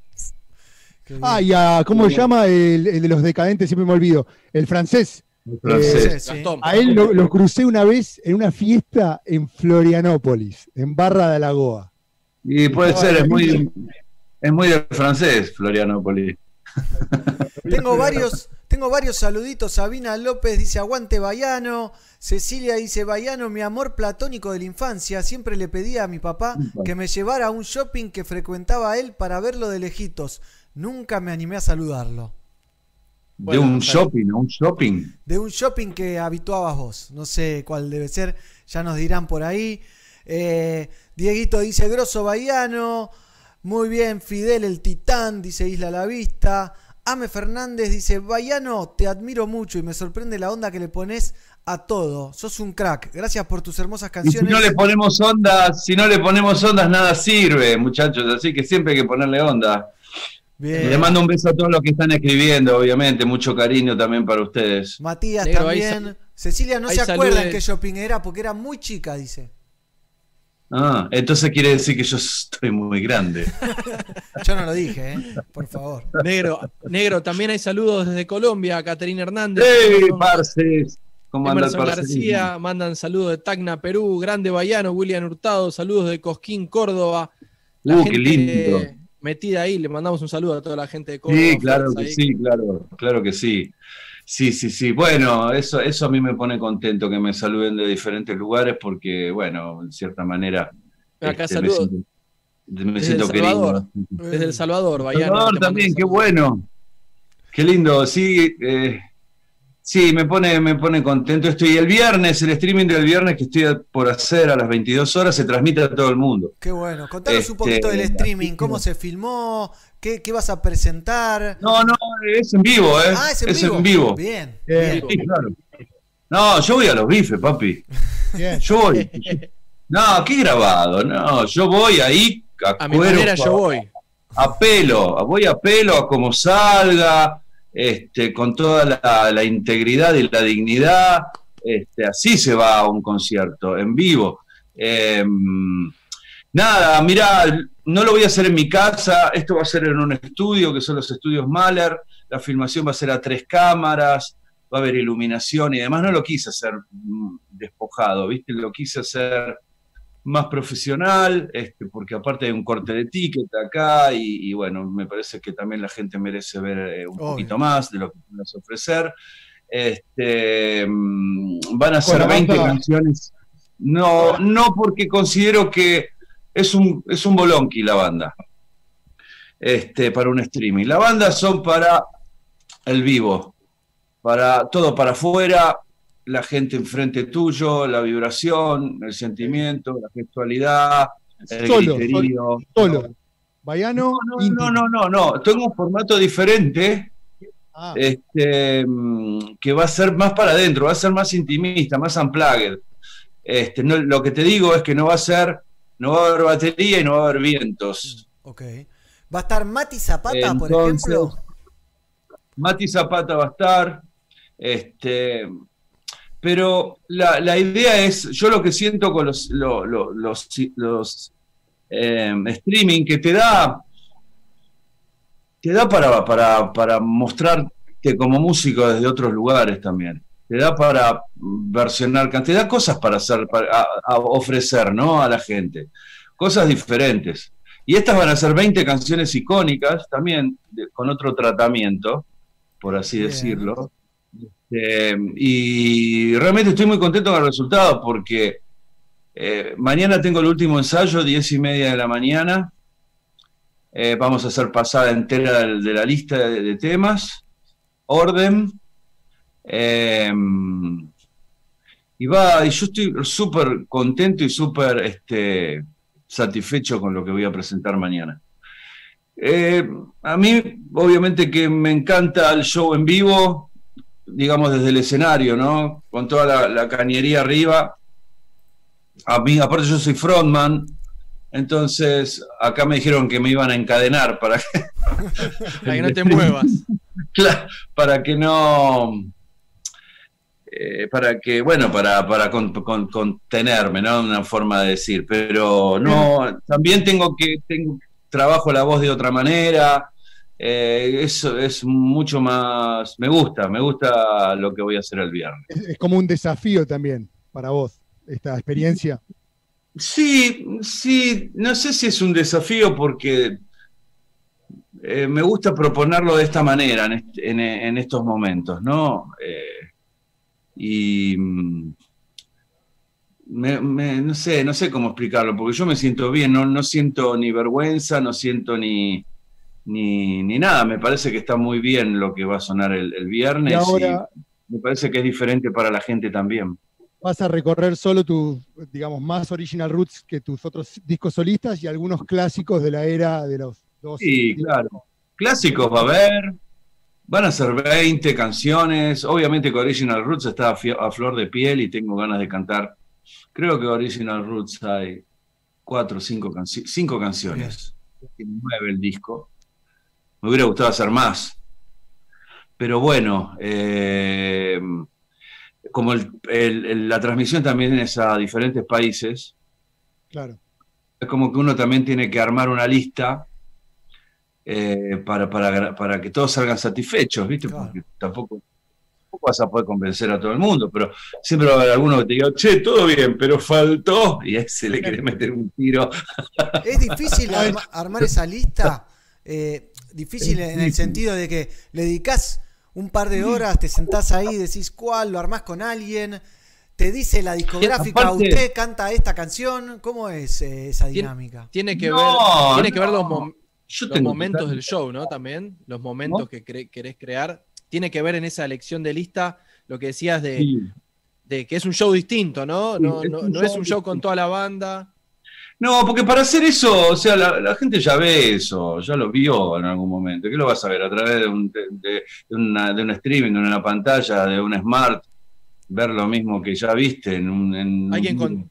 Ah, y a, ¿cómo se llama el, el de los decadentes? Siempre me olvido. El francés. francés. Eh, Gastón. a él lo, lo crucé una vez en una fiesta en Florianópolis, en Barra de Alagoa. Y puede ser, es muy, es muy del francés, Florianópolis. Tengo varios, tengo varios saluditos. Sabina López dice aguante Bayano. Cecilia dice Bayano, mi amor platónico de la infancia. Siempre le pedía a mi papá que me llevara a un shopping que frecuentaba él para verlo de lejitos. Nunca me animé a saludarlo. de un shopping, un shopping. De un shopping que habituabas vos. No sé cuál debe ser. Ya nos dirán por ahí. Eh, Dieguito dice Grosso Bayano. Muy bien, Fidel el Titán, dice Isla La Vista. Ame Fernández dice, Bayano, te admiro mucho y me sorprende la onda que le pones a todo. Sos un crack. Gracias por tus hermosas Y si canciones. no le ponemos ondas, si no le ponemos ondas, nada sirve, muchachos. Así que siempre hay que ponerle onda. Bien. Le mando un beso a todos los que están escribiendo, obviamente. Mucho cariño también para ustedes. Matías Negro, también. Cecilia no se acuerda en qué shopping era porque era muy chica, dice. Ah, entonces quiere decir que yo estoy muy grande. Yo no lo dije, ¿eh? Por favor. Negro, negro, también hay saludos desde Colombia, Caterina Hernández. ¡Ey, Emerson- parce! ¿Cómo anda? García, mandan saludos de Tacna, Perú, Grande Bayano, William Hurtado, saludos de Cosquín, Córdoba. La Uh, qué lindo. metida ahí, le mandamos un saludo a toda la gente de Córdoba. Sí, claro que ahí. sí, claro, claro que sí. Sí, sí, sí. Bueno, eso, eso a mí me pone contento que me saluden de diferentes lugares porque, bueno, en cierta manera. Acá este, me siento, me Desde siento El querido. Salvador. Desde El Salvador, Bayano. Salvador también, qué bueno. Qué lindo, sí. eh, sí, me pone, me pone contento esto. Y el viernes, el streaming del viernes que estoy por hacer a las 22 horas se transmite a todo el mundo. Qué bueno. Contanos un Este, poquito del streaming, cómo se filmó, qué, qué vas a presentar. No, no, es en vivo, ¿eh? Ah, es en vivo. Bien. Bien. Sí, claro. No, yo voy a los bifes, papi. Bien. Yo voy. No, qué grabado, no, yo voy ahí a, A mi cuero, manera yo voy. a pelo, voy a pelo, a como salga, este, con toda la, la integridad y la dignidad, este, así se va a un concierto, en vivo. Eh, nada, mira, no lo voy a hacer en mi casa, esto va a ser en un estudio, que son los estudios Mahler, la filmación va a ser a tres cámaras, va a haber iluminación y demás, no lo quise hacer mm, despojado, ¿viste? Lo quise hacer más profesional, este, porque aparte hay un corte de ticket acá y, y bueno, me parece que también la gente merece ver eh, un Obvio. poquito más de lo que podemos ofrecer. Este, mm, van a ser la 20 banda- canciones. No, no porque considero que es un, es un bolonqui la banda. Este, para un streaming. La banda son para el vivo, para todo para afuera, la gente enfrente tuyo, la vibración, el sentimiento, la gestualidad, el Solo, griterío. Solo. Bayano, No, no, no, no, no. Tengo un formato diferente Ah, este, que va a ser más para adentro, va a ser más intimista, más unplugged. Este, no, lo que te digo es que no va a ser, no va a haber batería y no va a haber vientos. Ok. ¿Va a estar Mati Zapata, por ejemplo? Mati Zapata va a estar. Este, pero la, la idea es, yo lo que siento con los, lo- lo- los, los, eh, streaming que te da, te da para, para, para mostrarte como músico desde otros lugares también. Te da para versionar, te da cosas para hacer, para, a- a ofrecer, ¿no? A la gente. Cosas diferentes. Y estas van a ser 20 canciones icónicas, también de- con otro tratamiento, por así Bien. decirlo. Eh, y realmente estoy muy contento con el resultado porque eh, mañana tengo el último ensayo, 10 y media de la mañana. Eh, vamos a hacer pasada entera de, la lista de, de temas, orden. Eh, y va, y yo estoy súper contento y súper este, satisfecho con lo que voy a presentar mañana. Eh, a mí, obviamente que me encanta el show en vivo, digamos desde el escenario, ¿no? Con toda la, la cañería arriba. A mí, aparte yo soy frontman, entonces acá me dijeron que me iban a encadenar para que, Para que no te muevas. Claro, para que no. Eh, para que, bueno, para, para con- con- contenerme, ¿no? Una forma de decir. Pero no, también tengo que, tengo, trabajo la voz de otra manera. eh, eso es mucho más. Me gusta, me gusta lo que voy a hacer el viernes. es, es como un desafío también para vos, esta experiencia. Sí, sí, no sé si es un desafío porque eh, me gusta proponerlo de esta manera en, en- en estos momentos, ¿no? Eh, y mm, me- me- no sé, no sé cómo explicarlo, porque yo me siento bien, no, no siento ni vergüenza, no siento ni, ni, ni nada, me parece que está muy bien lo que va a sonar el, el viernes Y ahora y me parece que es diferente para la gente también. vas a recorrer solo tus, digamos, más original roots que tus otros discos solistas y algunos clásicos de la era de los dos. Sí, claro. Clásicos va a haber. Van a ser 20 canciones. Obviamente que Original Roots está a, flor de piel y tengo ganas de cantar. Creo que Original Roots hay cuatro o cinco, canci- cinco canciones. Tiene nueve el disco. Me hubiera gustado hacer más. Pero bueno, eh, como el- el- el- la transmisión también es a diferentes países, Claro. es como que uno también tiene que armar una lista eh, para, para, para que todos salgan satisfechos, ¿viste? Porque tampoco, tampoco vas a poder convencer a todo el mundo, pero siempre va a haber alguno que te diga, che, todo bien, pero faltó, y a ese le quiere meter un tiro. Es difícil arma- armar esa lista. eh, difícil en el sentido de que le dedicás un par de horas, te sentás ahí, decís cuál, lo armás con alguien, te dice la discográfica, aparte- usted canta esta canción. ¿Cómo es eh, esa dinámica? Tiene que No, ver, tiene que ver los, no. mom- Yo los momentos del show, ¿no? También, los momentos que cre- querés crear. Tiene que ver en esa elección de lista lo que decías de, Sí. de que es un show distinto, ¿no? Sí, No, es no, un no es show un show con toda la banda. No, porque para hacer eso, o sea, la, la gente ya ve eso, ya lo vio en algún momento. ¿Qué lo vas a ver? A través de un, de, de- de una, de un streaming, de una pantalla, de un smart, ver lo mismo que ya viste en un... en un-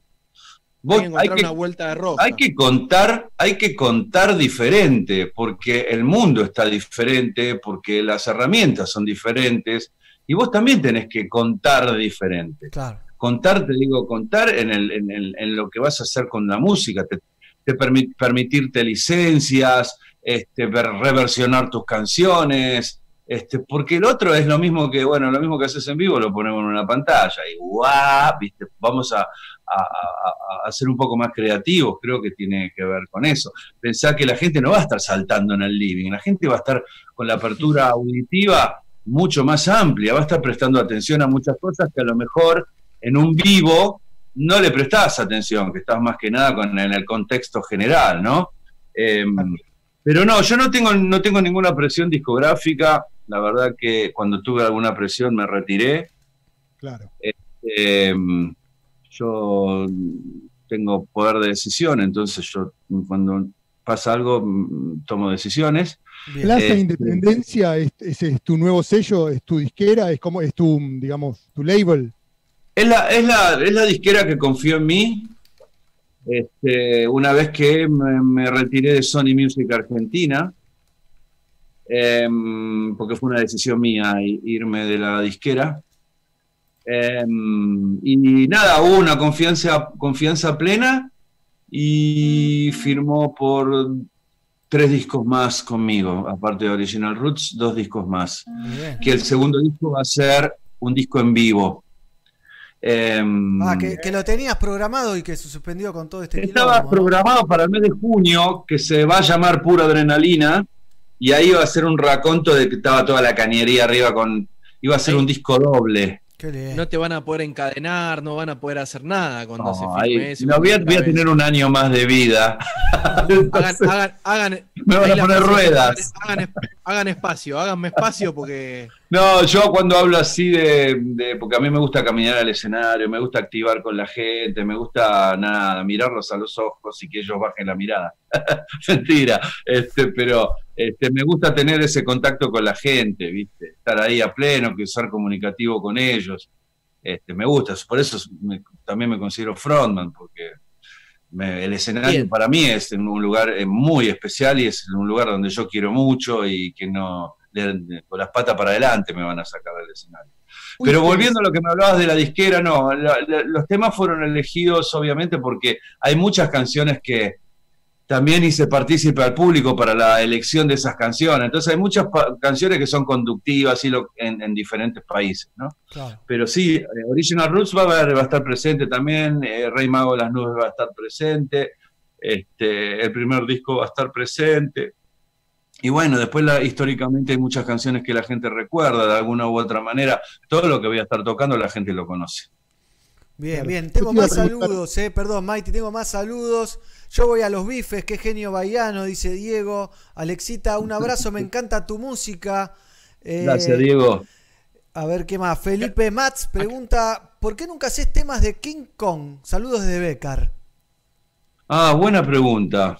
Vos- hay que hay encontrar que- una vuelta de ropa. Hay que contar, hay que contar diferente, porque el mundo está diferente, porque las herramientas son diferentes, y vos también tenés que contar diferente. Claro. Contar, te digo, contar en, el- en el- en lo que vas a hacer con la música, te, te permi- permitirte licencias, este, ver- reversionar tus canciones, este, porque el otro es lo mismo que, bueno, lo mismo que haces en vivo, lo ponemos en una pantalla, y guau, viste, vamos a, a- a- a- a ser un poco más creativos, creo que tiene que ver con eso. Pensá que la gente no va a estar saltando en el living, la gente va a estar con la apertura auditiva mucho más amplia, va a estar prestando atención a muchas cosas que a lo mejor en un vivo no le prestás atención, que estás más que nada con, en el contexto general, ¿no? Eh, pero no, yo no tengo, no tengo ninguna presión discográfica, la verdad que cuando tuve alguna presión me retiré. Claro. Eh, yo tengo poder de decisión, entonces yo cuando pasa algo mm, tomo decisiones. Plaza Eh, Independencia es, es- es tu nuevo sello, es tu disquera, es como es tu, digamos, tu label. Es la, es la, es la disquera que confió en mí. Este, una vez que me, me retiré de Sony Music Argentina, em, porque fue una decisión mía irme de la disquera. Em, y nada, hubo una confianza, confianza plena y firmó por tres discos más conmigo, aparte de Original Roots, dos discos más. Que el segundo disco va a ser un disco en vivo. Em, Ah, que, que lo tenías programado y que se suspendió con todo este estaba quilombo, ¿no? programado para el mes de junio, que se va a llamar Pura Adrenalina, y ahí iba a ser un raconto de que estaba toda la cañería arriba con. iba a ser un disco doble. No te van a poder encadenar, no van a poder hacer nada cuando se No, filme ahí- eso. no, voy, a, voy tener un año más de vida. Hagan, hagan, hagan, Me van a poner ruedas. Hagan, hagan espacio, háganme espacio porque. No, yo cuando hablo así de, de- porque a mí me gusta caminar al escenario, me gusta activar con la gente, me gusta nada, mirarlos a los ojos y que ellos bajen la mirada. Mentira, este, pero este, me gusta tener ese contacto con la gente, ¿viste? Estar ahí a pleno, que ser comunicativo con ellos. Este, me gusta, por eso me- también me considero frontman, porque me- el escenario Bien. para mí es un lugar eh, muy especial y es un lugar donde yo quiero mucho y que no, de- con las patas para adelante me van a sacar del escenario. Uy, Pero volviendo a lo que me hablabas de la disquera, no, la- la- los temas fueron elegidos obviamente porque hay muchas canciones que también hice partícipe al público para la elección de esas canciones. Entonces hay muchas canciones que son conductivas y lo- en, en diferentes países, ¿no? Pero sí, eh, Original Roots va a, haber- va a estar presente también, eh, Rey Mago de las Nubes va a estar presente, este, el primer disco va a estar presente. Y bueno, después la- históricamente hay muchas canciones que la gente recuerda de alguna u otra manera. Todo lo que voy a estar tocando la gente lo conoce. Bien, Claro. bien. Tengo más saludos, eh. Perdón, Mighty, tengo más saludos. Yo voy a los bifes, qué genio baiano, dice Diego. Alexita, un abrazo, me encanta tu música. Eh, Gracias, Diego. A ver qué más. Felipe Mats pregunta: ¿Por qué nunca haces temas de King Kong? Saludos desde Becar. Ah, buena pregunta.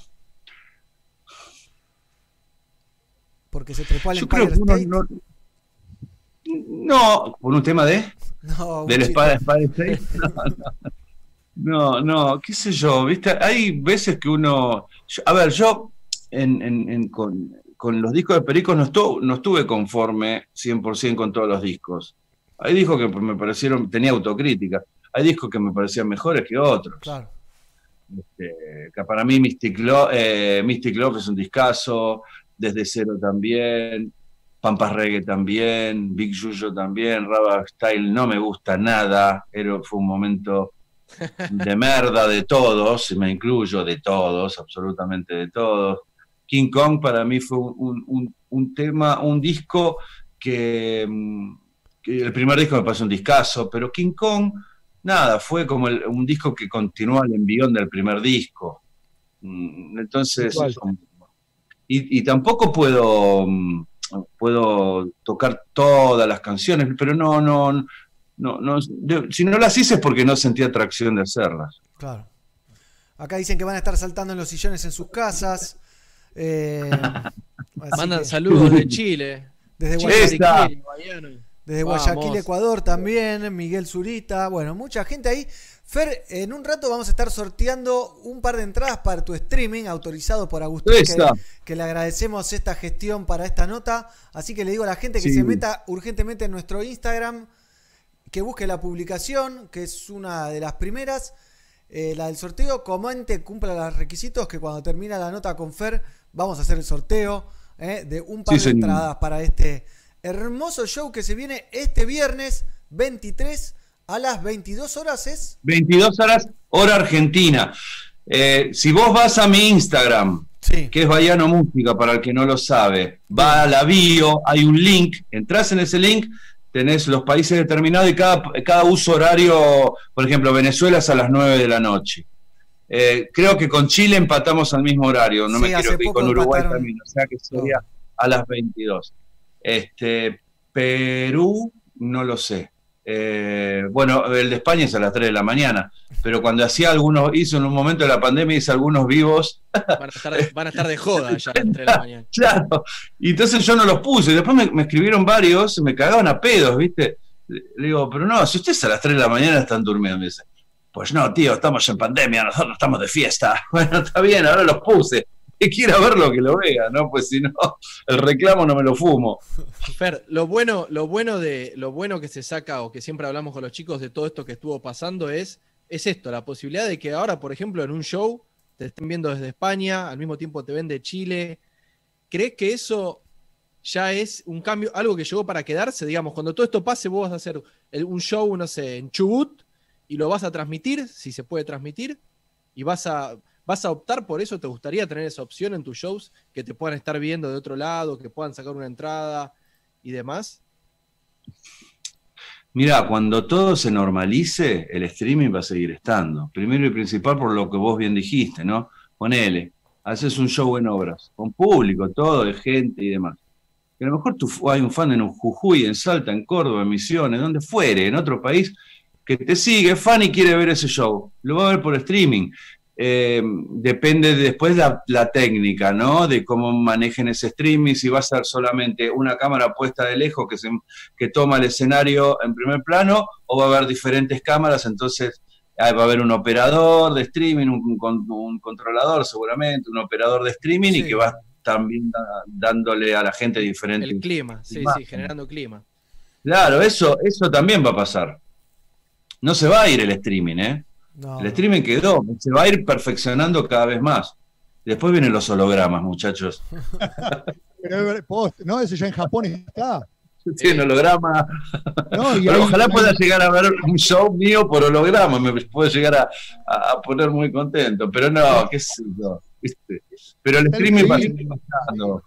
Porque se trepó al Yo creo que uno State. no, no, por un tema de No, del espada espada State. No, no, no, qué sé yo, viste, hay veces que uno, yo- a ver, yo en, en- en- con, con los discos de Perico no, estu- no estuve conforme 100% con todos los discos. Hay discos que me parecieron, tenía autocrítica, hay discos que me parecían mejores que otros. Claro. Este, que para mí Mystic Love, eh, Mystic Love es un discazo, Desde Cero también, Pampas Reggae también, Big Yuyo también, Raba Style no me gusta nada, pero fue un momento de merda de todos, me incluyo de todos, absolutamente de todos. King Kong para mí fue un, un- un tema, un disco que, mm, que el primer disco me pasó un discazo, pero King Kong, nada, fue como el- un disco que continúa el envión del primer disco. Mm, Entonces, eso- y, y tampoco puedo, mm, puedo tocar todas las canciones, pero no, no, no, no, yo- si no las hice es porque no sentía atracción de hacerlas. Claro. Acá dicen que van a estar saltando en los sillones en sus casas. Eh, Mandan que- saludos de Chile. Desde Guayaquil, desde. Guayaquil, Ecuador también, Miguel Zurita, bueno, mucha gente ahí. Fer, en un rato vamos a estar sorteando un par de entradas para tu streaming autorizado por Agustín, que, le agradecemos esta gestión para esta nota. Así que le digo a la gente que Sí. se meta urgentemente en nuestro Instagram, que busque la publicación, que es una de las primeras, eh, la del sorteo, comente, cumpla los requisitos, que cuando termina la nota con Fer vamos a hacer el sorteo eh, de un par Sí, de señor. entradas para este hermoso show que se viene este viernes 23 a las 22 horas es 22 horas, hora argentina. Eh, si vos vas a mi Instagram, que es Bayano Música, para el que no lo sabe, va a la bio, hay un link, entras en ese link, tenés los países determinados y cada, cada uso horario, por ejemplo, Venezuela es a las 9 de la noche. Eh, creo que con Chile empatamos al mismo horario, no Sí, me quiero que con Uruguay empataron. también, o sea que sería a las 22. Este, Perú, no lo sé. Eh, bueno, el de España es a las 3 de la mañana, pero cuando hacía algunos, hizo en un momento de la pandemia, hice algunos vivos, Van a estar de, van a estar de joda ya a las 3 de la mañana. claro, y entonces yo no los puse, después me, me escribieron varios, me cagaban a pedos, ¿viste? Le le digo, pero no, si ustedes a las 3 de la mañana están durmiendo, me dice, pues no, tío, estamos en pandemia, nosotros estamos de fiesta. Bueno, está bien, ahora los puse. Que quiera verlo, que lo vea, ¿no? Pues si no, el reclamo no me lo fumo. Fer, lo bueno, lo bueno de lo bueno que se saca o que siempre hablamos con los chicos de todo esto que estuvo pasando es, es esto, la posibilidad de que ahora, por ejemplo, en un show te estén viendo desde España, al mismo tiempo te ven de Chile. ¿Crees que eso ya es un cambio, algo que llegó para quedarse? Digamos, cuando todo esto pase, vos vas a hacer un show, no sé, en Chubut y lo vas a transmitir, si se puede transmitir, y vas a, vas a optar por eso. ¿Te gustaría tener esa opción en tus shows? Que te puedan estar viendo de otro lado, que puedan sacar una entrada y demás. Mira, cuando todo se normalice, el streaming va a seguir estando. Primero y principal por lo que vos bien dijiste, ¿no? Ponele, haces un show en obras, con público, todo, de gente y demás. Que a lo mejor tú, hay un fan en un Jujuy, en Salta, en Córdoba, en Misiones, donde fuere, en otro país, que te sigue, fan y quiere ver ese show. Lo va a ver por streaming. Eh, depende de después la, la técnica, ¿no? De cómo manejen ese streaming, si va a ser solamente una cámara puesta de lejos que, se, que toma el escenario en primer plano, o va a haber diferentes cámaras, entonces ah, va a haber un operador de streaming, un, un- un controlador seguramente, un operador de streaming y que va también dándole a la gente diferentes El clima, sí, sí, generando clima. Claro, eso, eso también va a pasar. No se va a ir el streaming, ¿eh? El streaming quedó, se va a ir perfeccionando cada vez más. Después vienen los hologramas, muchachos. Pero, eh, no, eso ya en Japón está. Sí, un holograma. No, y Pero ojalá pueda llegar a ver un show mío por holograma, me puede llegar a, poner muy contento. Pero no, qué sé yo. Pero el Está streaming va a seguir pasando.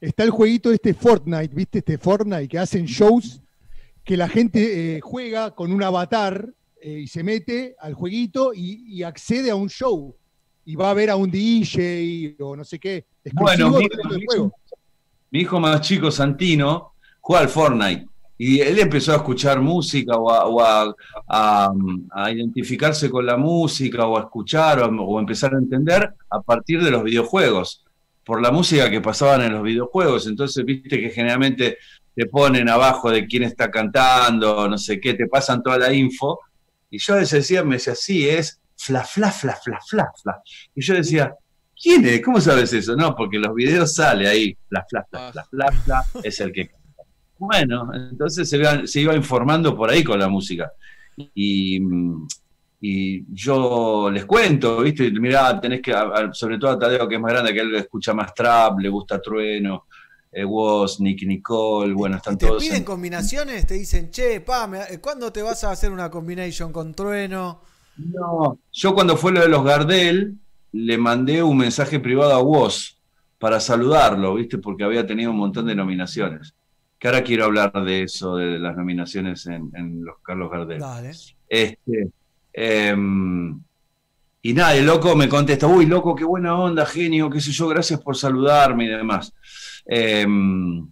Está el jueguito este Fortnite, ¿viste? Este Fortnite que hacen shows que la gente eh, juega con un avatar eh, y se mete al jueguito y, y accede a un show. Y va a ver a un DJ o no sé qué. Bueno, mi, hijo, mi hijo más chico, Santino, juega al Fortnite. Y él empezó a escuchar música o a, o a- a- a identificarse con la música o a escuchar o, o empezar a entender a partir de los videojuegos, por la música que pasaban en los videojuegos. Entonces, viste que generalmente te ponen abajo de quién está cantando, no sé qué, te pasan toda la info. Y yo decía, me decía, sí, es fla, fla, fla, fla, fla, fla. Y yo decía, ¿quién es? ¿Cómo sabes eso? No, porque los videos sale ahí, fla, fla, fla, es el que. Bueno, entonces se iba, se iba informando por ahí con la música. Y, y yo les cuento, ¿viste? Mirá, tenés que, sobre todo a Tadeo, que es más grande, que él escucha más trap, le gusta Trueno, eh, Woz, Nicky Nicole, bueno, están ¿Te todos. piden en- combinaciones? Te dicen, che, pa, me- eh, ¿cuándo te vas a hacer una combination con trueno? No, yo cuando fue lo de los Gardel, le mandé un mensaje privado a Woz para saludarlo, ¿viste? Porque había tenido un montón de nominaciones. Que ahora quiero hablar de eso, de las nominaciones en, en los Carlos Gardel. Dale. Este, em, y nada, el loco me contesta, uy, loco, qué buena onda, genio, qué sé yo, gracias por saludarme y demás. Em,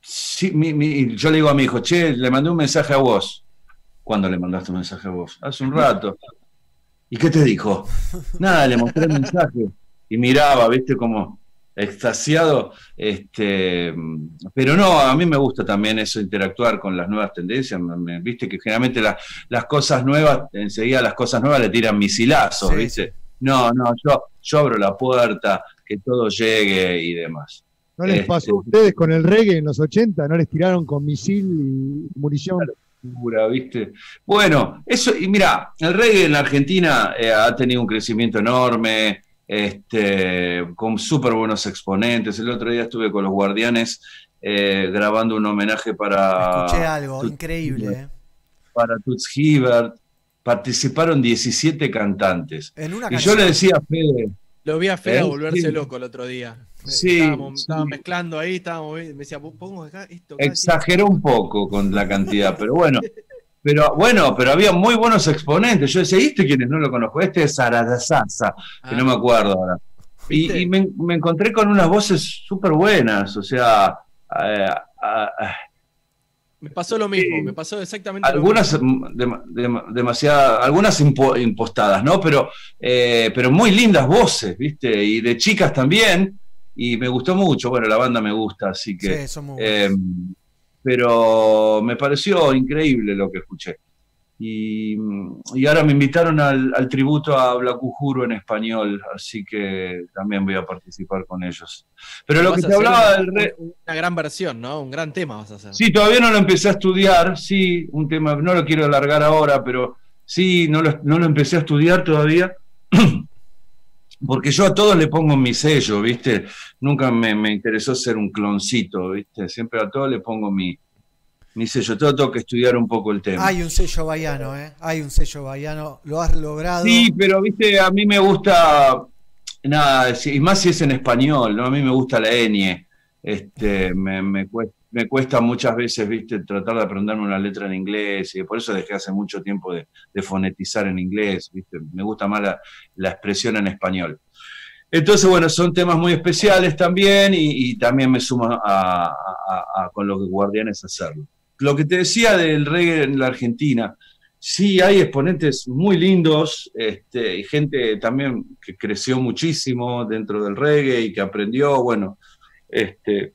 sí, mi- mi- yo le digo a mi hijo, che, le mandé un mensaje a vos. ¿Cuándo le mandaste un mensaje a vos? Hace un rato. ¿Y qué te dijo? Nada, le mostré el mensaje y miraba, viste, como extasiado. Este, pero no, a mí me gusta también eso, interactuar con las nuevas tendencias. Viste que generalmente la- las cosas nuevas, enseguida las cosas nuevas le tiran misilazos, Sí, ¿viste? No, no, yo, yo abro la puerta, que todo llegue y demás. ¿No les Este, pasó a ustedes con el reggae en los 80? ¿No les tiraron con misil y munición? locura, ¿viste? Bueno, eso, y mira, el reggae en la Argentina eh, ha tenido un crecimiento enorme, este, con súper buenos exponentes. El otro día estuve con los Guardianes eh, grabando un homenaje para, Escuché algo Toots increíble. Hibbert, eh. para Toots Hibbert. Participaron 17 cantantes. En una Y yo le decía a Fede, Lo vi a Fede ¿Eh? volverse Sí. loco el otro día. Sí, Estábamos, sí. estaba mezclando ahí, estábamos, me decía, pongo acá esto. acá, exageró un poco con la cantidad, pero bueno. Pero bueno, pero había muy buenos exponentes. Yo decía, ¿y este quién es? No lo conozco. Este es Saradasasa, que no me acuerdo ahora. Y, y me, me encontré con unas voces súper buenas, o sea, eh, ah, ah, Me pasó lo mismo, me pasó exactamente algunas lo mismo. algunas impo- impostadas, ¿no? Pero, eh, pero muy lindas voces, ¿viste? Y de chicas también, y me gustó mucho. Bueno, la banda me gusta, así que. Sí, son muy eh, pero me pareció increíble lo que escuché. Y, y ahora me invitaron al, al tributo a Blacujuro en español, así que también voy a participar con ellos. Pero lo que te hablaba del re- una gran versión, ¿no? Un gran tema vas a hacer. Sí, todavía no lo empecé a estudiar, sí, un tema, no lo quiero alargar ahora, pero sí, no lo, no lo empecé a estudiar todavía, porque yo a todos le pongo mi sello, ¿viste? Nunca me, me interesó ser un cloncito, ¿viste? Siempre a todos le pongo mi, mi sello, todo tengo que estudiar un poco el tema. Hay un sello baiano, ¿eh? Hay un sello baiano. Lo has logrado. Sí, pero viste, a mí me gusta, nada, y más si es en español, ¿no? A mí me gusta la ñ, este, me, me cuesta, me cuesta muchas veces, viste, tratar de aprenderme una letra en inglés, y por eso dejé hace mucho tiempo de, de fonetizar en inglés, viste, me gusta más la, la expresión en español. Entonces, bueno, son temas muy especiales también, y, y también me sumo a, a- a- con los guardianes a hacerlo. Lo que te decía del reggae en la Argentina, Sí, hay exponentes muy lindos, este, y gente también que creció muchísimo dentro del reggae y que aprendió, bueno, este,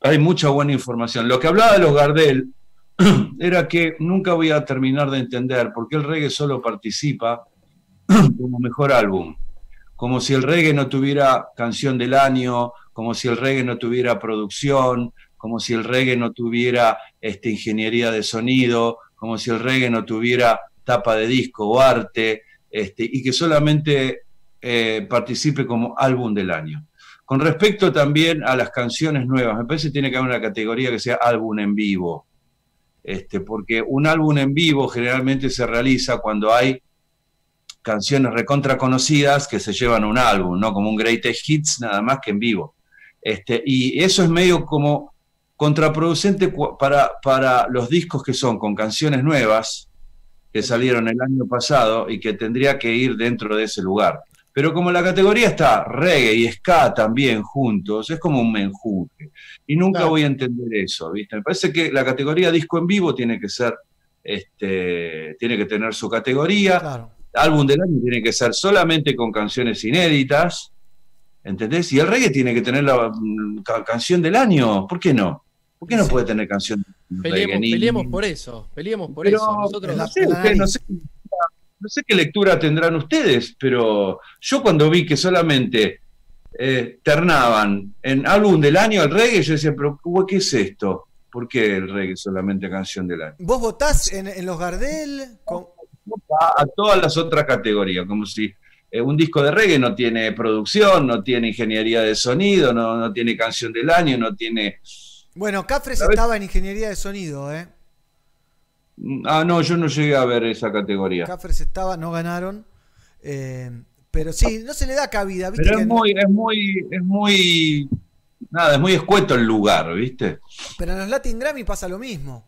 hay mucha buena información. Lo que hablaba de los Gardel era que nunca voy a terminar de entender por qué el reggae solo participa como mejor álbum, como si el reggae no tuviera canción del año, como si el reggae no tuviera producción, como si el reggae no tuviera este, ingeniería de sonido, como si el reggae no tuviera tapa de disco o arte, este, y que solamente eh, participe como álbum del año. Con respecto también a las canciones nuevas, me parece que tiene que haber una categoría que sea álbum en vivo, este, porque un álbum en vivo generalmente se realiza cuando hay canciones recontra conocidas que se llevan un álbum, ¿no? Como un greatest hits nada más que en vivo. Este, y eso es medio como contraproducente para, para los discos que son con canciones nuevas que salieron el año pasado y que tendría que ir dentro de ese lugar. Pero como la categoría está reggae y ska también juntos, es como un menjunje. Y nunca voy a entender eso, ¿viste? Me parece que la categoría disco en vivo tiene que ser, este, tiene que tener su categoría. Álbum del año tiene que ser solamente con canciones inéditas, ¿entendés? Y el reggae tiene que tener la mm, ca- canción del año, ¿por qué no? ¿Por qué no puede tener canción del reggae? Peleemos, peleemos por eso, peleemos por Pero, eso. Nosotros no, sé, no sé- no sé qué lectura tendrán ustedes, pero yo cuando vi que solamente eh, ternaban en álbum del año el reggae, yo decía, pero ¿qué es esto? ¿Por qué el reggae es solamente canción del año? ¿Vos votás en, en los Gardel? Con- A, a todas las otras categorías, como si eh, un disco de reggae no tiene producción, no tiene ingeniería de sonido, no, no tiene canción del año, no tiene... Bueno, Cafres estaba en ingeniería de sonido, ¿eh? Ah, no, yo no llegué a ver esa categoría. Cafres estaba, no ganaron. Eh, pero sí, no se le da cabida, ¿viste? Pero es muy, es muy, es muy, nada, es muy escueto el lugar, ¿viste? Pero en los Latin Grammy pasa lo mismo.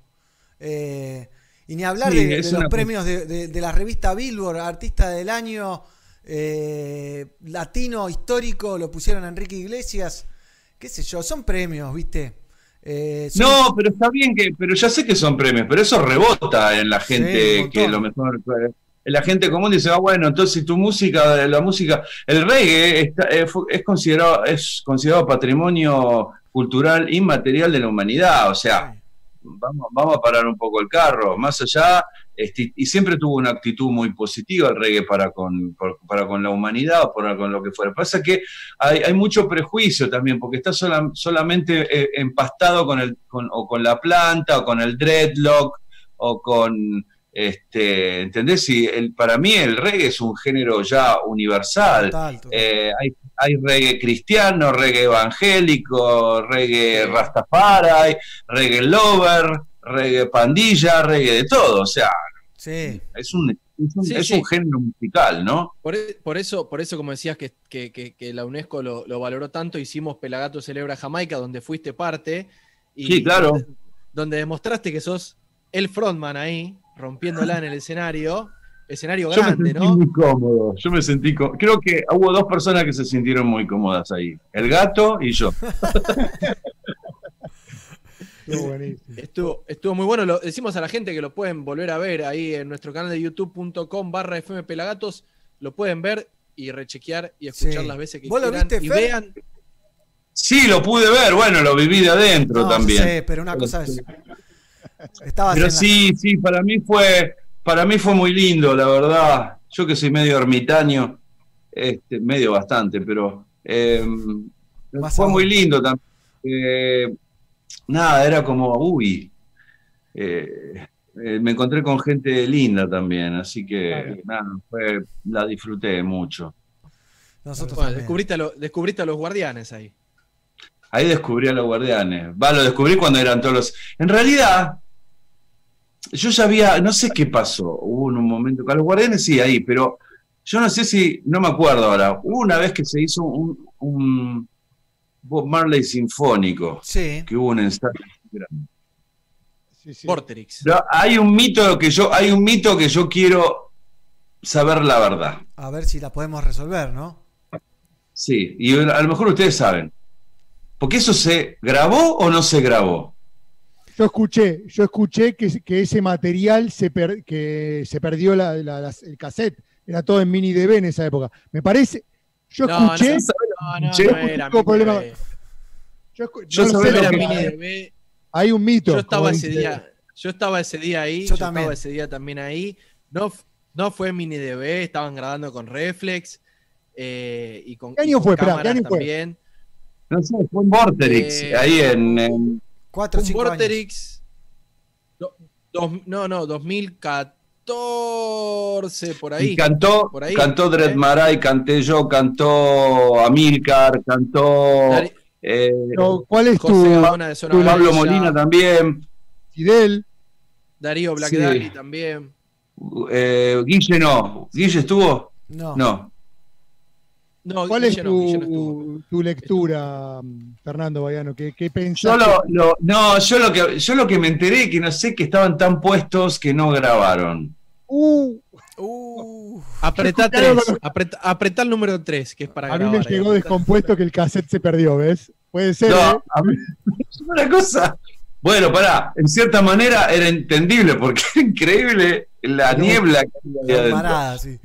Eh, y ni hablar Sí, de, los premios de, de- de la revista Billboard, Artista del Año, eh, Latino Histórico, lo pusieron a Enrique Iglesias. ¿Qué sé yo? Son premios, ¿viste? Eh, son- No, pero está bien que, pero ya sé que son premios, pero eso rebota en la gente que lo mejor, en la gente común dice, ah, bueno, entonces tu música, la música, el reggae está- eh, es considerado, es considerado patrimonio cultural inmaterial de la humanidad, o sea, vamos, vamos a parar un poco el carro, más allá, este, y siempre tuvo una actitud muy positiva el reggae para con, para con la humanidad o para con lo que fuera. Pasa que hay, hay mucho prejuicio también, porque está sola- solamente eh, empastado con, el, con, o con la planta, o con el dreadlock, o con, este, ¿entendés? Y el, para mí el reggae es un género ya universal. Total, total. Eh, hay, hay reggae cristiano, reggae evangélico, reggae rastafari, reggae lover, reggae pandilla, reggae de todo. O sea, Sí. es un, es un, Sí, es sí. un género musical, ¿no? Por, e- por eso, por eso, como decías, que, que- que- que la UNESCO lo, lo valoró tanto, hicimos Pelagato Celebra Jamaica, donde fuiste parte. Y Sí, claro. Donde, donde demostraste que sos el frontman ahí, rompiéndola en el escenario. Escenario Yo me grande, sentí ¿no? muy cómodo. Yo me sentí Creo que hubo dos personas que se sintieron muy cómodas ahí. El gato y yo. Estuvo, estuvo muy bueno. Lo, decimos a la gente que lo pueden volver a ver ahí en nuestro canal de youtube.com barra FM Pelagatos. Lo pueden ver y rechequear y escuchar Sí. las veces que ¿Vos lo quieran. viste, y Fer? vean. Sí, lo pude ver. Bueno, lo viví de adentro No, también. sé, pero una cosa es. Estabas Pero la- sí, sí, para mí fue, para mí fue muy lindo, la verdad. Yo que soy medio ermitaño, este, medio bastante, pero eh, Más fue aún. muy lindo también. Eh, nada, era como, uy, eh, eh, me encontré con gente linda también, así que nada, fue, la disfruté mucho. Nosotros Bueno, descubriste, a lo- descubriste a los guardianes ahí. Ahí descubrí a los guardianes. Va, lo descubrí cuando eran todos los. En realidad, yo ya había. No sé qué pasó. Hubo un momento. Con los guardianes sí, ahí, pero yo no sé si. No me acuerdo ahora. Hubo una vez que se hizo un, un Bob Marley sinfónico. Sí. Que hubo un ensayo grande. Pero hay un mito que yo. Hay un mito que yo quiero saber la verdad. A ver si la podemos resolver, ¿no? Sí, y a lo mejor ustedes saben. Porque eso se grabó o no se grabó. Yo escuché, yo escuché que, que ese material se per- que se perdió la- la- las- el cassette. Era todo en mini DB en esa época. Me parece. Yo No, no, escuché. no, no, yo no escuché era problema- mini DB. Yo, no sé lo lo que- que- Mini DB. Hay un mito. Yo estaba ese dice- día, yo estaba ese día ahí, Yo yo, también. estaba ese día también ahí. No, no fue mini DB, estaban grabando con Reflex eh, y con, ¿Qué y año con fue? Esperá, ¿qué cámaras año fue? también. No sé, fue en Vorterix, Eh, ahí en, en- o años. Vorterix. do- dos- no, no, 2014, por ahí. y cantó, por ahí, cantó Dred ¿eh? Maray, canté yo, cantó Amilcar, cantó eh, ¿Cuál es José tu de Zona Pablo Molina también, Fidel? Darío Black Sí. Daddy también. eh, Guille no, Guille estuvo, No. no, No, ¿Cuál es Guille no, Guille no tu, tu lectura, Fernando Bayano? ¿Qué, qué pensás? yo lo, lo- no, yo lo que yo lo que me enteré que no sé que estaban tan puestos que no grabaron. Uh, Uh, Apretá Yo escuché algo tres, apretá, apretá el número 3, que es para a mí me llegó descompuesto que el cassette se perdió, ¿ves? Puede ser. No, ¿eh? a mí- es una cosa. Bueno, pará, en cierta manera era entendible porque era increíble la No, niebla que había parada, sí.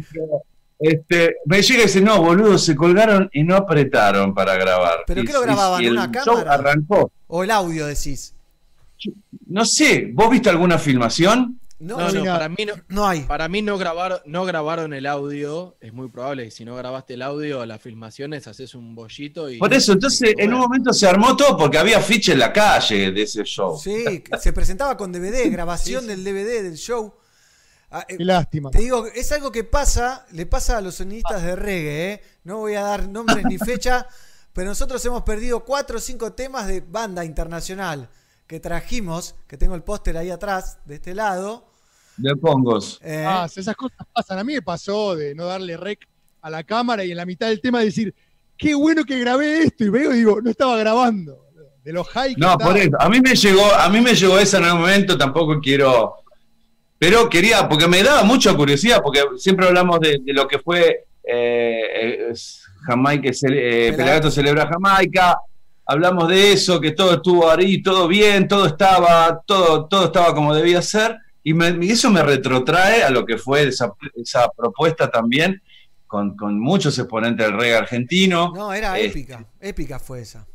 Este, me llega y dice, no, boludo, se colgaron y no apretaron para grabar. ¿Pero Y- qué lo grababan? y el ¿Una show cámara? arrancó. O el audio decís. No sé, ¿vos viste alguna filmación? No, No, para mí no, No hay. para mí no grabaron, no grabaron el audio. Es muy probable que si no grabaste el audio, las filmaciones haces un bollito y. Por eso, entonces, en un momento se armó todo porque había afiche en la calle de ese show. Sí, se presentaba con DVD, grabación del DVD del show. Ah, eh, Qué lástima. Te digo, es algo que pasa, le pasa a los sonidistas de reggae, ¿eh? No voy a dar nombres ni fecha, pero nosotros hemos perdido cuatro o cinco temas de banda internacional que trajimos, que tengo el póster ahí atrás, de este lado. De Congos. eh, Ah, esas cosas pasan. A mí me pasó de no darle rec a la cámara y en la mitad del tema decir, qué bueno que grabé esto. Y veo y digo, no estaba grabando. De los high que No, por eso. A mí me llegó, a mí me llegó esa en algún momento, tampoco quiero. Pero quería, porque me daba mucha curiosidad, porque siempre hablamos de, de lo que fue eh, Jamaica, cele- eh, Pelagato celebra Jamaica. Hablamos de eso, que todo estuvo ahí, todo bien, todo estaba, todo, todo estaba como debía ser. Y, me- y eso me retrotrae a lo que fue esa, esa propuesta también, con, con muchos exponentes del reggae argentino. no, era Eh, épica, épica fue esa.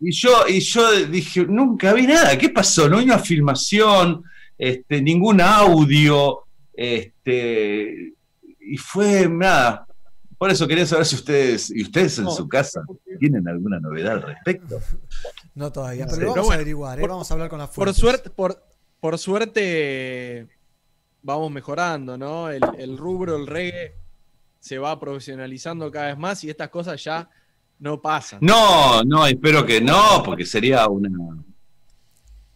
y yo, y yo dije, nunca vi nada, ¿qué pasó? No hay una filmación, este, ningún audio, este, y fue nada. Por eso quería saber si ustedes, y ustedes en No. su casa, tienen alguna novedad al respecto. No todavía, No pero sé. vamos Pero a averiguar, ¿eh? por- vamos a hablar con la Por fuente. suerte, por, por suerte vamos mejorando, ¿no? El, el rubro, el reggae, se va profesionalizando cada vez más y estas cosas ya no pasan. No, no, espero que no, porque sería una.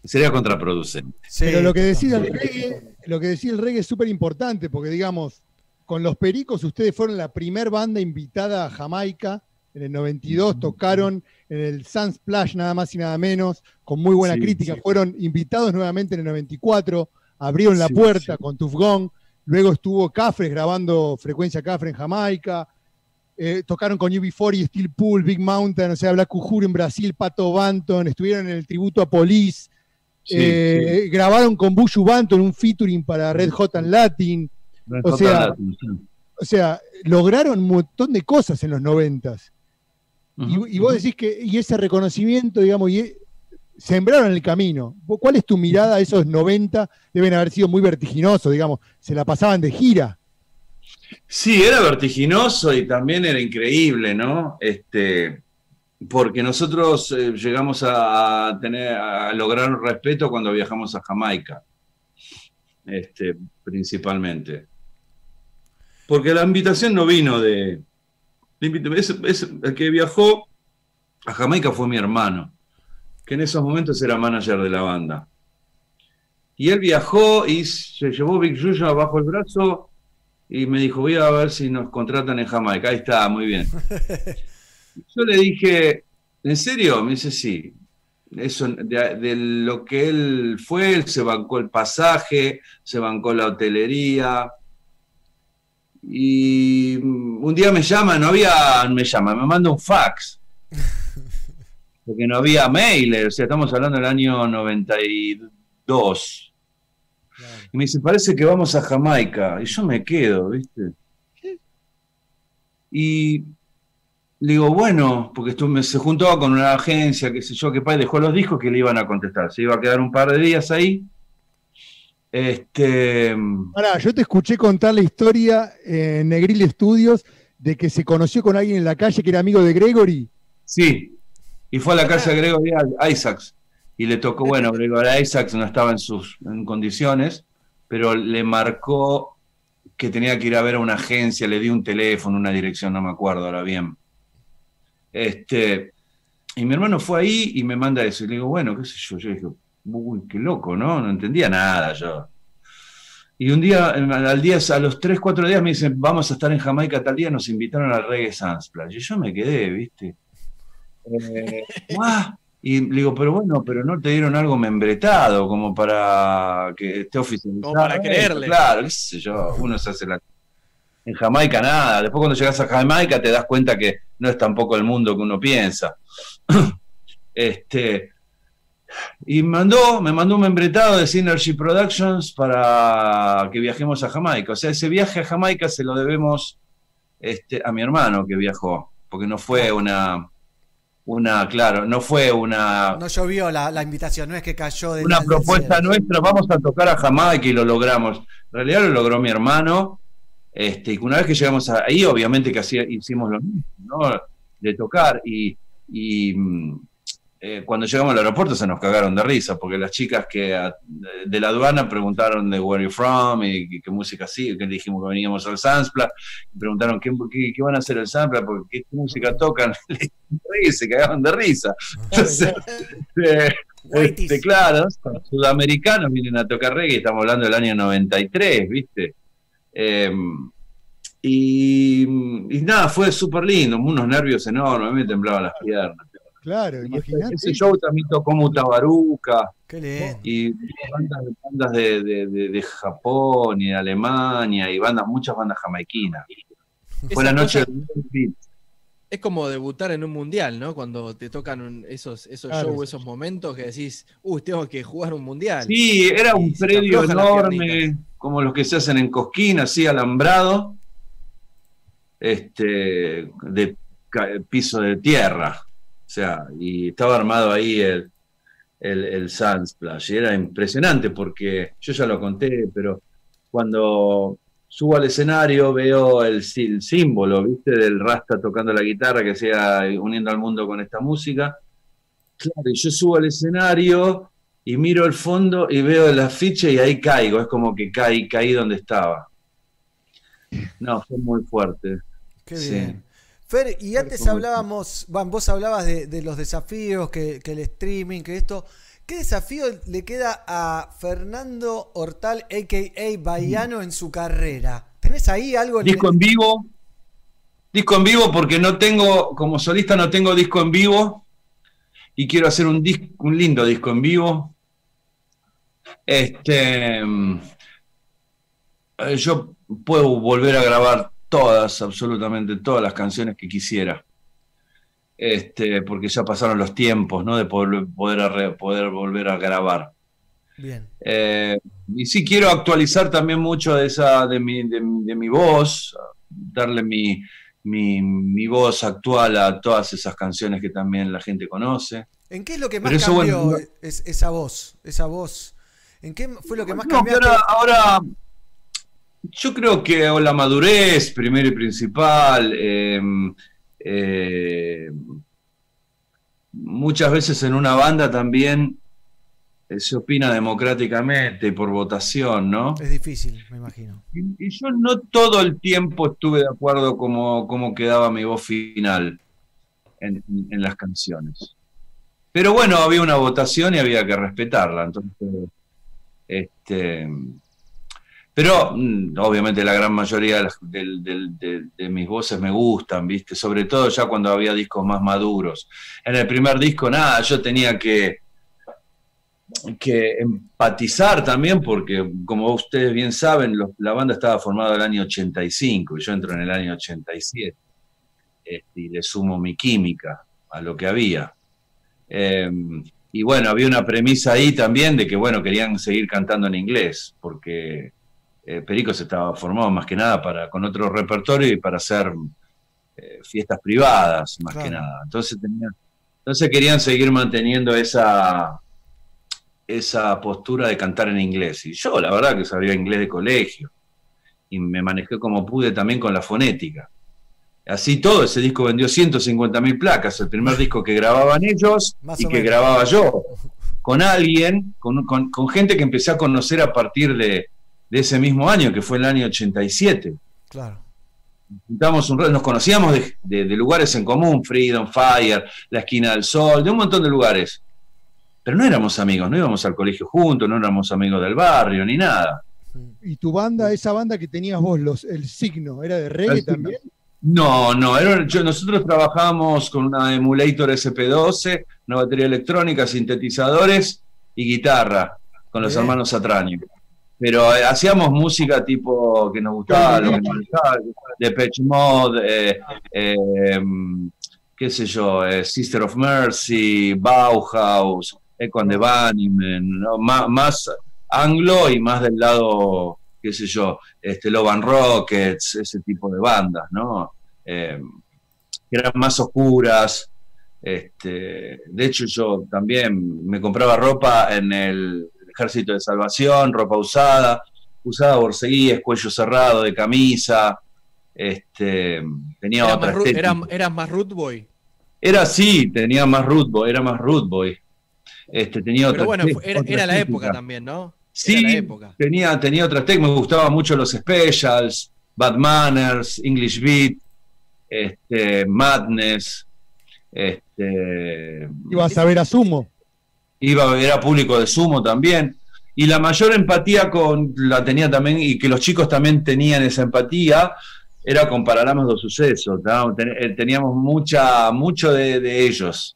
Sería contraproducente. Pero lo que decía el reggae, lo que decía el reggae es súper importante, porque digamos, con los Pericos ustedes fueron la primer banda invitada a Jamaica. En el 92 tocaron en el Sunsplash nada más y nada menos, con muy buena Sí, crítica. sí. Fueron invitados nuevamente en el 94, abrieron la Sí, puerta con Tuf Gong. Luego estuvo Cafres grabando Frecuencia Cafre en Jamaica. Eh, tocaron con UB40 y Steel Pool, Big Mountain, o sea, Black Uhuru en Brasil, Pato Banton, estuvieron en el tributo a Police. Eh. Grabaron con Bushu Banton un featuring para Red Hot and Latin. Red O Hot sea, Latin. O sea, lograron un montón de cosas en los noventas. Ujú, y, y vos decís que, y ese reconocimiento, digamos, y e- sembraron el camino. ¿Vos- ¿Cuál es tu mirada a esos 90? Deben haber sido muy vertiginosos, digamos, se la pasaban de gira. Sí, era vertiginoso y también era increíble, ¿no? Este, porque nosotros eh, llegamos a, tener, a lograr un respeto cuando viajamos a Jamaica, este, principalmente. Porque la invitación no vino de... el que viajó a Jamaica fue mi hermano, que en esos momentos era manager de la banda. Y él viajó y se llevó Big Yuya bajo el brazo y me dijo, voy a ver si nos contratan en Jamaica. Ahí está, muy bien. Yo le dije, ¿en serio? Me dice, sí. Eso, de, de lo que él fue, él se bancó el pasaje, se bancó la hotelería. Y mm, un día me llama, no había, me llama, me manda un fax. Porque no había mail, o sea, estamos hablando del año 92. Y me dice, parece que vamos a Jamaica. Y yo me quedo, ¿viste? Y le digo, bueno, porque esto me, se juntó con una agencia, qué sé yo, que padre dejó los discos que le iban a contestar. Se iba a quedar un par de días ahí. Este. Pará, yo te escuché contar la historia en Negril Studios de que se conoció con alguien en la calle que era amigo de Gregory. Sí, y fue a la casa de Gregory Isaacs. Y le tocó, bueno, Gregory Isaacs no estaba en sus en condiciones, pero le marcó que tenía que ir a ver a una agencia, le di un teléfono, una dirección, no me acuerdo ahora bien. Este, y mi hermano fue ahí y me manda eso. Y le digo, bueno, qué sé yo. Yo dije, uy, qué loco, ¿no? No entendía nada yo. Y un día, al día, a los 3, 4 días me dicen, vamos a estar en Jamaica tal día, nos invitaron al Reggae Sunsplash. Y yo me quedé, ¿viste? Eh. Y le digo, pero bueno, pero no te dieron algo membretado como para que esté oficializado. Como para creerle. Claro, qué sé yo, uno se hace la... En Jamaica nada, después cuando llegas a Jamaica te das cuenta que no es tampoco el mundo que uno piensa. este, y mandó, me mandó un membretado de Synergy Productions para que viajemos a Jamaica. O sea, ese viaje a Jamaica se lo debemos este, a mi hermano que viajó, porque no fue una, una, claro, no fue una, No llovió la, la invitación, no es que cayó de una propuesta nuestra, vamos a tocar a Jamaica y lo logramos. En realidad lo logró mi hermano, este, y una vez que llegamos a- ahí, obviamente que hicimos lo mismo, ¿no? De tocar, y, y, mm, eh, cuando llegamos al aeropuerto se nos cagaron de risa, porque las chicas que a- de, la aduana preguntaron de where you from y, qué- qué música así, que dijimos que veníamos al Sanspla, y preguntaron ¿qué, qué, qué van a hacer el Sanspla, porque qué música tocan, y se cagaron de risa. Entonces, eh, este, claro, los sudamericanos vienen a tocar reggae, estamos hablando del año 93, ¿viste? Eh, y, y nada, fue súper lindo, unos nervios enormes, a mí me temblaban las piernas. Claro, Y ese, imagínate. ese show también tocó Mutabaruca Qué lindo. y bandas, bandas de, de- de- de Japón y de Alemania y bandas, muchas bandas jamaiquinas. Fue la noche del Es como debutar en un mundial, ¿no? Cuando te tocan un- esos, esos Claro. shows, esos momentos que decís, uy, tengo que jugar un mundial. Sí, era un Y predio enorme, como los que se hacen en Cosquín, así alambrado, este, de piso de tierra. O sea, y estaba armado ahí el, el, el Sunsplash. Y era impresionante porque yo ya lo conté, pero cuando subo al escenario veo el, sí- el símbolo, ¿viste? Del Rasta tocando la guitarra que sea uniendo al mundo con esta música. Claro, y yo subo al escenario y miro el fondo y veo el afiche y ahí caigo, es como que caí, caí donde estaba. No, fue muy fuerte. Qué Sí. bien. Fer, y antes hablábamos, Van, vos hablabas de, de los desafíos, que, que el streaming, que esto. ¿Qué desafío le queda a Fernando Hortal, a.k.a. Baiano, en su carrera? ¿Tenés ahí algo? en- Disco en vivo. Disco en vivo porque no tengo, como solista no tengo disco en vivo y quiero hacer un, dis- un lindo disco en vivo. Este, mm, eh, yo puedo volver a grabar todas, absolutamente todas las canciones que quisiera. Este, porque ya pasaron los tiempos, ¿no? De poder, poder, poder volver a grabar. Bien. Eh, y sí quiero actualizar también mucho de esa de mi, de, mi- de mi voz, darle mi, mi, mi voz actual a todas esas canciones que también la gente conoce. ¿En qué es lo que más eso, cambió bueno, es- esa voz? Esa voz. ¿En qué fue lo que más No, cambió? ahora, ahora yo creo que la madurez, primero y principal, eh, eh, muchas veces en una banda también eh, se opina democráticamente por votación, ¿no? Es difícil, me imagino. Y, y yo no todo el tiempo estuve de acuerdo cómo, cómo quedaba mi voz final en, en las canciones. Pero bueno, había una votación y había que respetarla. Entonces, este, pero mm, obviamente la gran mayoría de, mis voces me gustan, ¿viste? Sobre todo ya cuando había discos más maduros. En el primer disco, nada, yo tenía que, empatizar también, porque como ustedes bien saben, la banda estaba formada el año 85 y yo entro en el año 87 este, y le sumo mi química a lo que había. Eh, y bueno, había una premisa ahí también de que, bueno, querían seguir cantando en inglés, porque eh, Pericos estaba formado más que nada para, con otro repertorio y para hacer eh, fiestas privadas, más que nada. Entonces, tenía- entonces querían seguir manteniendo esa, esa postura de cantar en inglés. Y yo, la verdad, que sabía inglés de colegio. Y me manejé como pude también con la fonética. Así todo, ese disco vendió 150 mil placas, el primer disco que grababan ellos Más y que menos. grababa yo, con alguien, con, con- con gente que empecé a conocer a partir de, de ese mismo año, que fue el año 87. Claro. Juntamos un nos conocíamos de, de- de lugares en común, Freedom, Fire, La Esquina del Sol, de un montón de lugares. Pero no éramos amigos, no íbamos al colegio juntos, no éramos amigos del barrio, ni nada. Y tu banda, esa banda que tenías vos, los, el signo, ¿era de reggae también? No, no, era- yo- nosotros trabajábamos con una emulator SP12, una batería electrónica, sintetizadores y guitarra con los hermanos Atraño. Pero eh, hacíamos música tipo que nos gustaba, lo que nos gustaba, de Pitch Mode, eh, eh, qué sé yo, eh, Sister of Mercy, Bauhaus, Echo and the Bunnymen, ¿no? Má- más anglo y más del lado, qué sé yo, este, Love and Rockets, ese tipo de bandas, ¿no? Eh, que eran más oscuras, Este, de hecho, yo también me compraba ropa en el Ejército de Salvación, ropa usada, usaba borseguíes, cuello cerrado, de camisa. Este, tenía Eras otra más, era- eras más root boy. Era así, tenía más root boy, era más root boy. Este, tenía otra Pero bueno, era, otra era la época también, ¿no? Sí, Era la época. tenía, tenía otra técnica, me gustaban mucho los specials, Bad Manners, English Beat, este, Madness, este, Ibas a ver a Sumo. Iba a ver a público de sumo también. Y la mayor empatía con la tenía también, y que los chicos también tenían esa empatía, era con Paralamas do Suceso. ¿tá? Ten- eh, Teníamos mucha, mucho de, de ellos.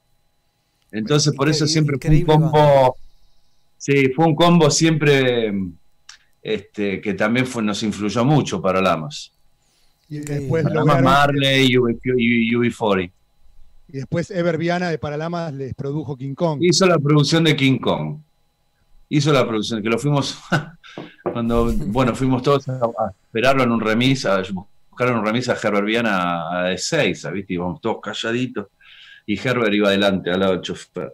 Entonces, por eso siempre fue un combo. Sí, fue un combo siempre este, que también fue, nos influyó mucho Paralamas. Y después, Paralamas lograron- Marley y UB40. Y después Ever Viana de Paralamas les produjo King Kong. Hizo la producción de King Kong. Hizo la producción, que lo fuimos, cuando, bueno, fuimos todos a, a esperarlo en un remis, a buscar un remis a Herbert Viana a, de 6, ¿viste? Íbamos todos calladitos. Y Herbert iba adelante, al lado del chofer.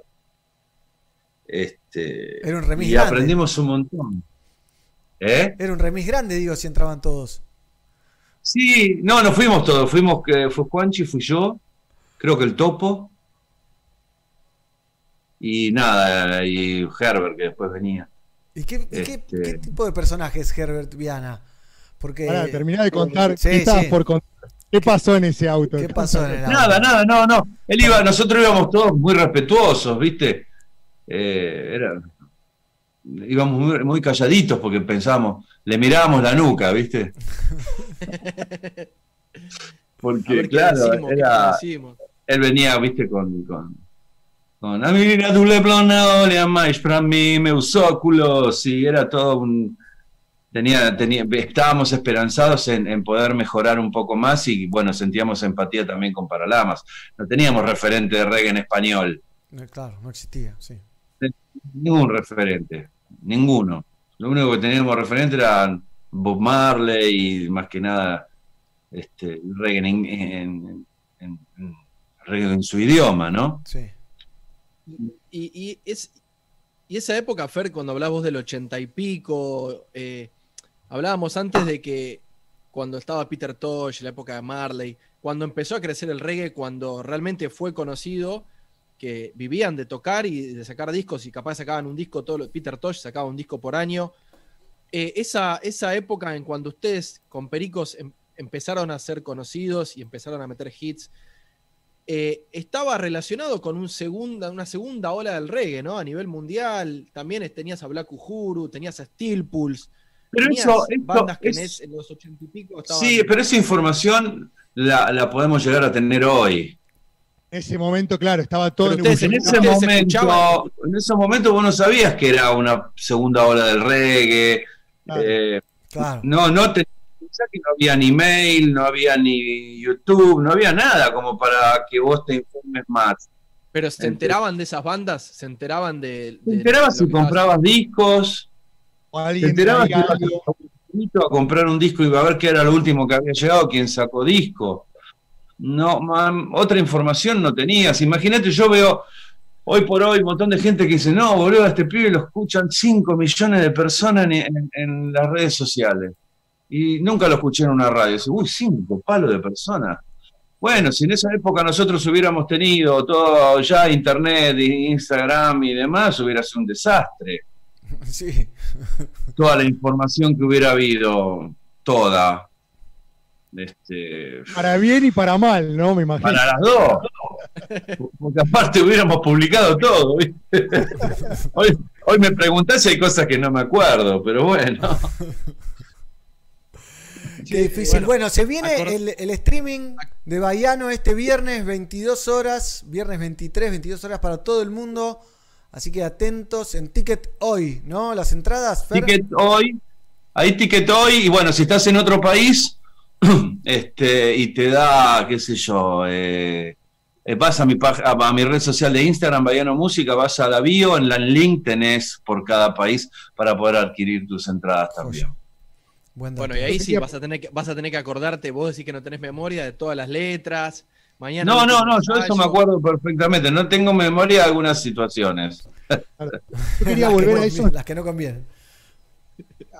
Este, Era un remis y grande. aprendimos un montón. ¿Eh? Era un remis grande, digo, si entraban todos. Sí, no, no fuimos todos. Fuimos, que fue Juanchi, fui yo, creo que el Topo. Y nada, y Herbert, que después venía. ¿Y qué, Este- qué tipo de personaje es Herbert Viana? Porque. Terminá de contar. Sí, ¿Qué estabas sí. por contar? ¿Qué pasó en ese auto? ¿Qué pasó en el auto? Nada, nada, no, no. Él iba, nosotros íbamos todos muy respetuosos, ¿viste? Eh, era, íbamos muy, muy calladitos porque pensábamos, le mirábamos la nuca, ¿viste? Porque, ver claro, decimos, era, decimos. Él venía, ¿viste? Con, con, con a mí la doble plana, le amáis para mí, meus óculos, y era todo un... Tenía, tenía, estábamos esperanzados en, en poder mejorar un poco más y bueno, sentíamos empatía también con Paralamas. No teníamos referente de reggae en español, No, Claro, no existía, sí. ningún referente, ninguno. Lo único que teníamos referente era Bob Marley y más que nada este, reggae en, en- en- en- reggae en su idioma, ¿no? Sí. Y, y es, y esa época, Fer, cuando hablabas vos del ochenta y pico, eh, hablábamos antes de que cuando estaba Peter Tosh, la época de Marley, cuando empezó a crecer el reggae, cuando realmente fue conocido, que vivían de tocar y de sacar discos y capaz sacaban un disco, todo Peter Tosh sacaba un disco por año. Eh, esa, esa época en cuando ustedes con Pericos em- empezaron a ser conocidos y empezaron a meter hits, eh, estaba relacionado con un segunda, una segunda ola del reggae, ¿no? A nivel mundial. También tenías a Black Uhuru, tenías a Steel Pulse. Pero tenías eso- eso bandas que en, es- en los ochenta y pico estaban. Sí, pero esa información la, la podemos llegar a tener hoy. En ese momento, claro, estaba todo en ustedes en ese momento, en ese momento vos no sabías que era una segunda ola del reggae. eh, Claro. No, no te, que no había ni mail, no había ni YouTube, no había nada como para que vos te informes más. Pero se enteraban de esas bandas, se enteraban de. Te de- enterabas de lo si comprabas discos, te enterabas si ibas a comprar un disco y iba a ver qué era lo último que había llegado, quién sacó disco. No, mam, otra información no tenías. Imagínate, yo veo hoy por hoy un montón de gente que dice, no, boludo, a este pibe lo escuchan 5 millones de personas en, en- en las redes sociales. Y nunca lo escuché en una radio. Dice, uy, 5 palos de personas. Bueno, si en esa época nosotros hubiéramos tenido todo ya internet, y Instagram y demás, hubiera sido un desastre. Sí. Toda la información que hubiera habido, toda. Este, Para bien y para mal, ¿no? Me imagino. para las dos. Porque aparte hubiéramos publicado todo. ¿viste? Hoy, hoy me preguntás si hay cosas que no me acuerdo, pero bueno. Qué difícil. Bueno, bueno, se viene el, el streaming de Baiano este viernes, 22 horas, viernes 23, 22 horas para todo el mundo. Así que atentos en Ticket hoy, ¿no? Las entradas, Fer. Ticket hoy, hay ticket hoy, y bueno, si estás en otro país, este, y te da, qué sé yo, eh, eh, vas a mi, a, a mi red social de Instagram, Bayano Música, vas a la bio, en la link tenés por cada país para poder adquirir tus entradas también. Buen dato. Bueno, y ahí sí vas a tener que, vas a tener que acordarte, vos decís que no tenés memoria de todas las letras, Mañana No, no, no, yo eso me acuerdo perfectamente. No tengo memoria de algunas situaciones. Yo quería Las que volver a eso, Las que no convienen.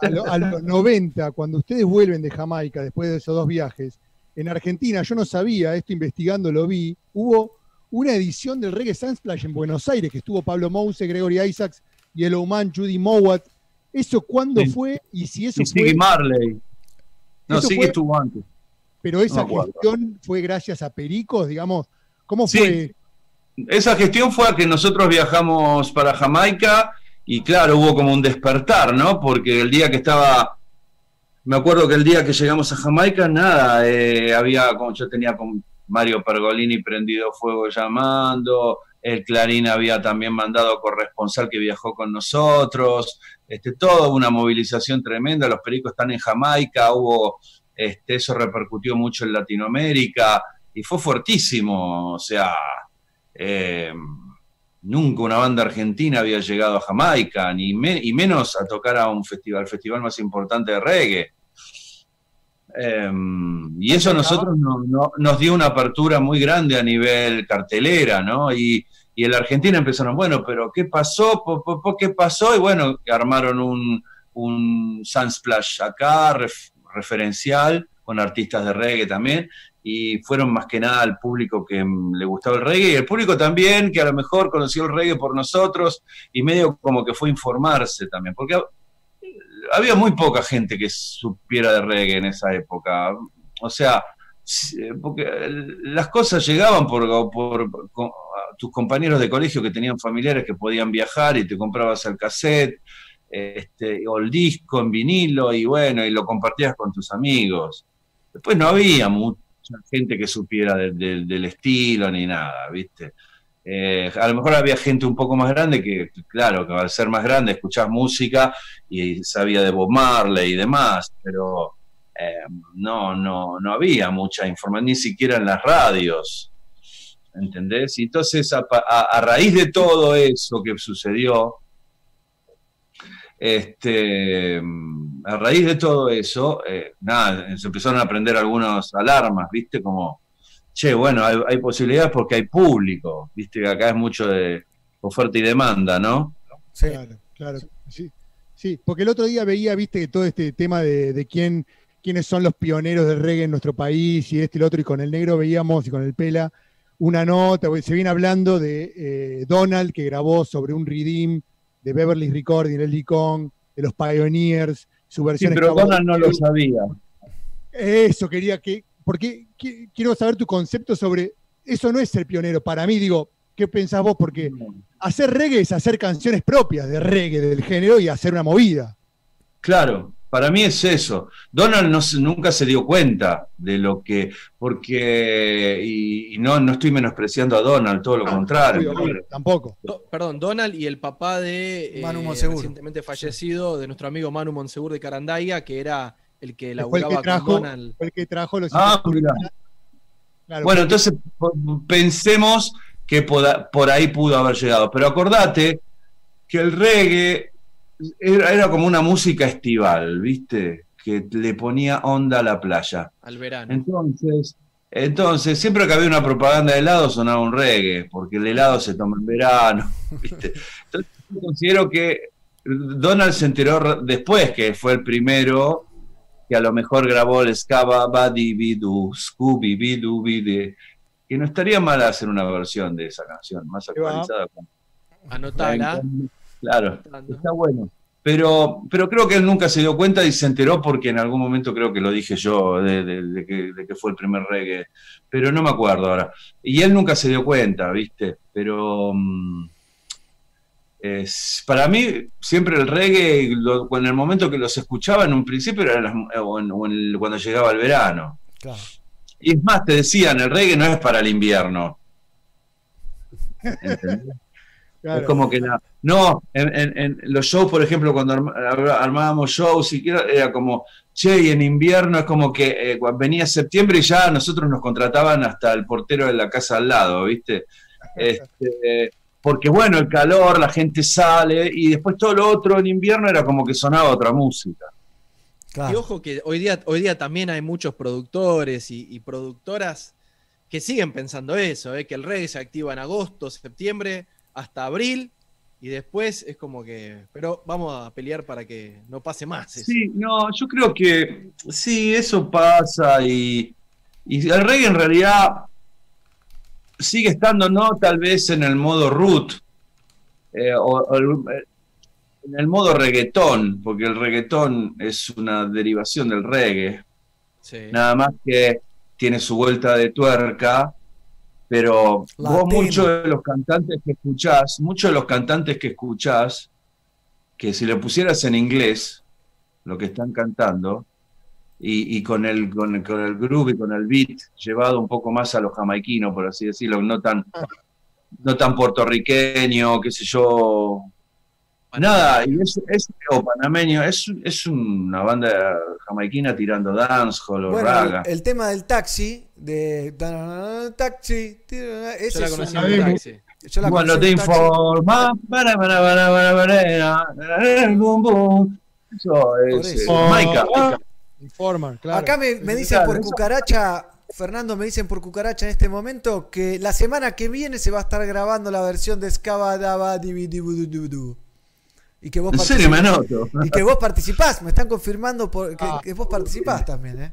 a, lo- a los 90, cuando ustedes vuelven de Jamaica después de esos dos viajes. En Argentina, yo no sabía, esto investigando lo vi, hubo una edición del Reggae Sunsplash en Buenos Aires, que estuvo Pablo Mouse, Gregory Isaacs, Yellow Man, Judy Mowat. ¿Eso cuándo fue? Y si eso Y fue. Marley. No, Siggy fue- estuvo antes. Pero esa No gestión fue gracias a Pericos, digamos. ¿Cómo Sí. fue? Esa gestión fue a que nosotros viajamos para Jamaica y claro, hubo como un despertar, ¿no? Porque el día que estaba, me acuerdo que el día que llegamos a Jamaica, nada, eh, había, como yo tenía con Mario Pergolini prendido fuego llamando, el Clarín había también mandado corresponsal que viajó con nosotros, este, toda una movilización tremenda, los pericos están en Jamaica, hubo, este, eso repercutió mucho en Latinoamérica y fue fuertísimo, o sea, eh, nunca una banda argentina había llegado a Jamaica, ni me- y menos a tocar a un festival, el festival más importante de reggae. Eh, y eso a nosotros no- no- nos dio una apertura muy grande a nivel cartelera, ¿no? Y, y en la Argentina empezaron, bueno, pero ¿qué pasó? Po, po, po, ¿Qué pasó? Y bueno, armaron un, un Sunsplash acá, ref- referencial, con artistas de reggae también, y fueron más que nada al público que mm, le gustaba el reggae, y el público también, que a lo mejor conoció el reggae por nosotros, y medio como que fue informarse también, porque había muy poca gente que supiera de reggae en esa época. O sea, porque las cosas llegaban por, tus compañeros de colegio que tenían familiares que podían viajar y te comprabas el cassette este, o el disco en vinilo y bueno, y lo compartías con tus amigos. Después no había mucha gente que supiera de- de- del estilo ni nada, ¿viste? Eh, a lo mejor había gente un poco más grande que, claro, que al ser más grande escuchás música y sabía de Bob y demás, pero eh, no, no, no había mucha información, ni siquiera en las radios, ¿entendés? Y entonces, a, raíz de todo eso que sucedió, este, a raíz de todo eso, eh, nada, se empezaron a prender algunas alarmas, ¿viste? Como, che, bueno, hay, posibilidades porque hay público, ¿viste? Que acá es mucho de oferta y demanda, ¿no? Claro, claro. Sí, sí, porque el otro día veía, viste, todo este tema de quién, quiénes son los pioneros del reggae en nuestro país y este y el otro, y con el negro veíamos y con el pela una nota, se viene hablando de eh, Donald que grabó sobre un redeem de Beverly Recording, el Kong, de los Pioneers, su Sí, versión pero estaba- Donald no lo sabía. Eso quería que, porque qui- quiero saber tu concepto sobre, eso no es ser pionero, para mí digo, ¿qué pensás vos? Porque hacer reggae es hacer canciones propias de reggae, del género, y hacer una movida. Claro, para mí es eso. Donald no, nunca se dio cuenta de lo que, porque, y, y no, no estoy menospreciando a Donald, todo lo contrario. obvio, obvio, tampoco. Do- perdón, Donald y el papá de eh, Manu Monsegur. recientemente fallecido, de nuestro amigo Manu Monsegur de Carandaiga, que era el que el laburaba que con Donald. fue el que trajo los Ah. Claro, Bueno, entonces po- pensemos que poda- por ahí pudo haber llegado. Pero acordate que el reggae era, era como una música estival, ¿viste? Que le ponía onda a la playa. al verano. Entonces, entonces, siempre que había una propaganda de helado sonaba un reggae, porque el helado se toma en verano. ¿viste? Entonces, yo considero que Donald se enteró después que fue el primero que a lo mejor grabó el Scaba Badi Bidu, Scooby Bidu Bide, que no estaría mal hacer una versión de esa canción, más actualizada. con- Anotala. Claro, está bueno. Pero, pero creo que él nunca se dio cuenta y se enteró porque en algún momento creo que lo dije yo de, de- de que, de que fue el primer reggae, pero no me acuerdo ahora. Y él nunca se dio cuenta, ¿viste? Pero mm, es- para mí siempre el reggae, lo- en el momento que los escuchaba en un principio era en las- o en- o en el- cuando llegaba el verano. Claro. Y es más, te decían, el reggae no es para el invierno. ¿Entendés? Claro. Es como que la- no, en, en- en los shows, por ejemplo, cuando arm- ar- armábamos shows, siquiera era como, che, y en invierno es como que eh, venía septiembre y ya nosotros nos contrataban hasta el portero de la casa al lado, ¿viste? Este, porque bueno, el calor, la gente sale y después todo lo otro en invierno era como que sonaba otra música. Y ojo que hoy día, hoy día también hay muchos productores y, y productoras que siguen pensando eso, ¿eh? que el reggae se activa en agosto, septiembre, hasta abril, y después es como que. Pero vamos a pelear para que no pase más. Eso. Sí, no, yo creo que sí, eso pasa y, y el reggae en realidad sigue estando, no tal vez en el modo root, eh, o, o el- en el modo reggaetón, porque el reggaetón es una derivación del reggae, Sí. nada más que tiene su vuelta de tuerca, pero vos muchos de los cantantes que escuchás, muchos de los cantantes que escuchás, que si lo pusieras en inglés, lo que están cantando, y, y con, el, con, el- con el groove y con el beat llevado un poco más a lo jamaiquino, por así decirlo, no tan, no tan puertorriqueño, qué sé yo. Nada, y es, es- o panameño, es, es una banda jamaiquina tirando dancehall o Bueno, raga. el, el tema del taxi, de taxi, ese Yo la es conocí un- en taxi. Yo la Cuando conocí te en taxi. informa, para, para, para, para, para, para, bum, bum. Eso es eh, eso. Maica, Maica. Informan, claro. Acá me, me dicen por cucaracha, Fernando, me dicen por cucaracha en este momento que la semana que viene se va a estar grabando la versión de Scaba Daba Y que vos En serio, me participás- anoto. Y que vos participás, me están confirmando por, que, Ah. que vos participás también, ¿eh?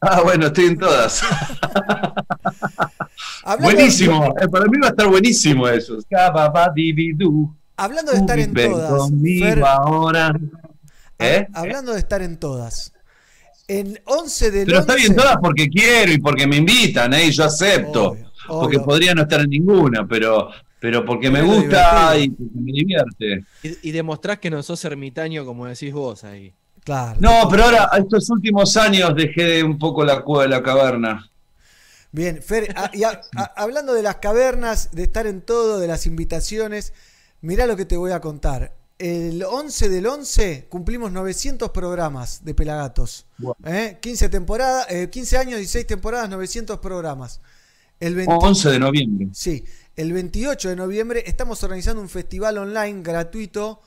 Ah, bueno, estoy en todas. Buenísimo. Eh, Para mí va a estar buenísimo eso. Hablando de estar en Ven todas, conmigo Fer, ahora. ¿Eh? hablando de estar en todas. En 11 del Pero está 11 bien todas porque quiero y porque me invitan, ¿eh? Y yo acepto. Obvio, porque obvio. podría no estar en ninguna, pero, pero porque me gusta y porque me divierte. Y, y demostrás que no sos ermitaño como decís vos ahí. Claro. No, pero ahora, estos últimos años dejé un poco la cueva de la caverna. Bien, Fer, a- y a- a- hablando de las cavernas, de estar en todo, de las invitaciones, mirá lo que te voy a contar. El 11 del 11 cumplimos 900 programas de Pelagatos. ¿eh? 15, temporadas, eh, 15 años, 16 temporadas, 900 programas. El 20 11 de noviembre. Sí, el 28 de noviembre estamos organizando un festival online gratuito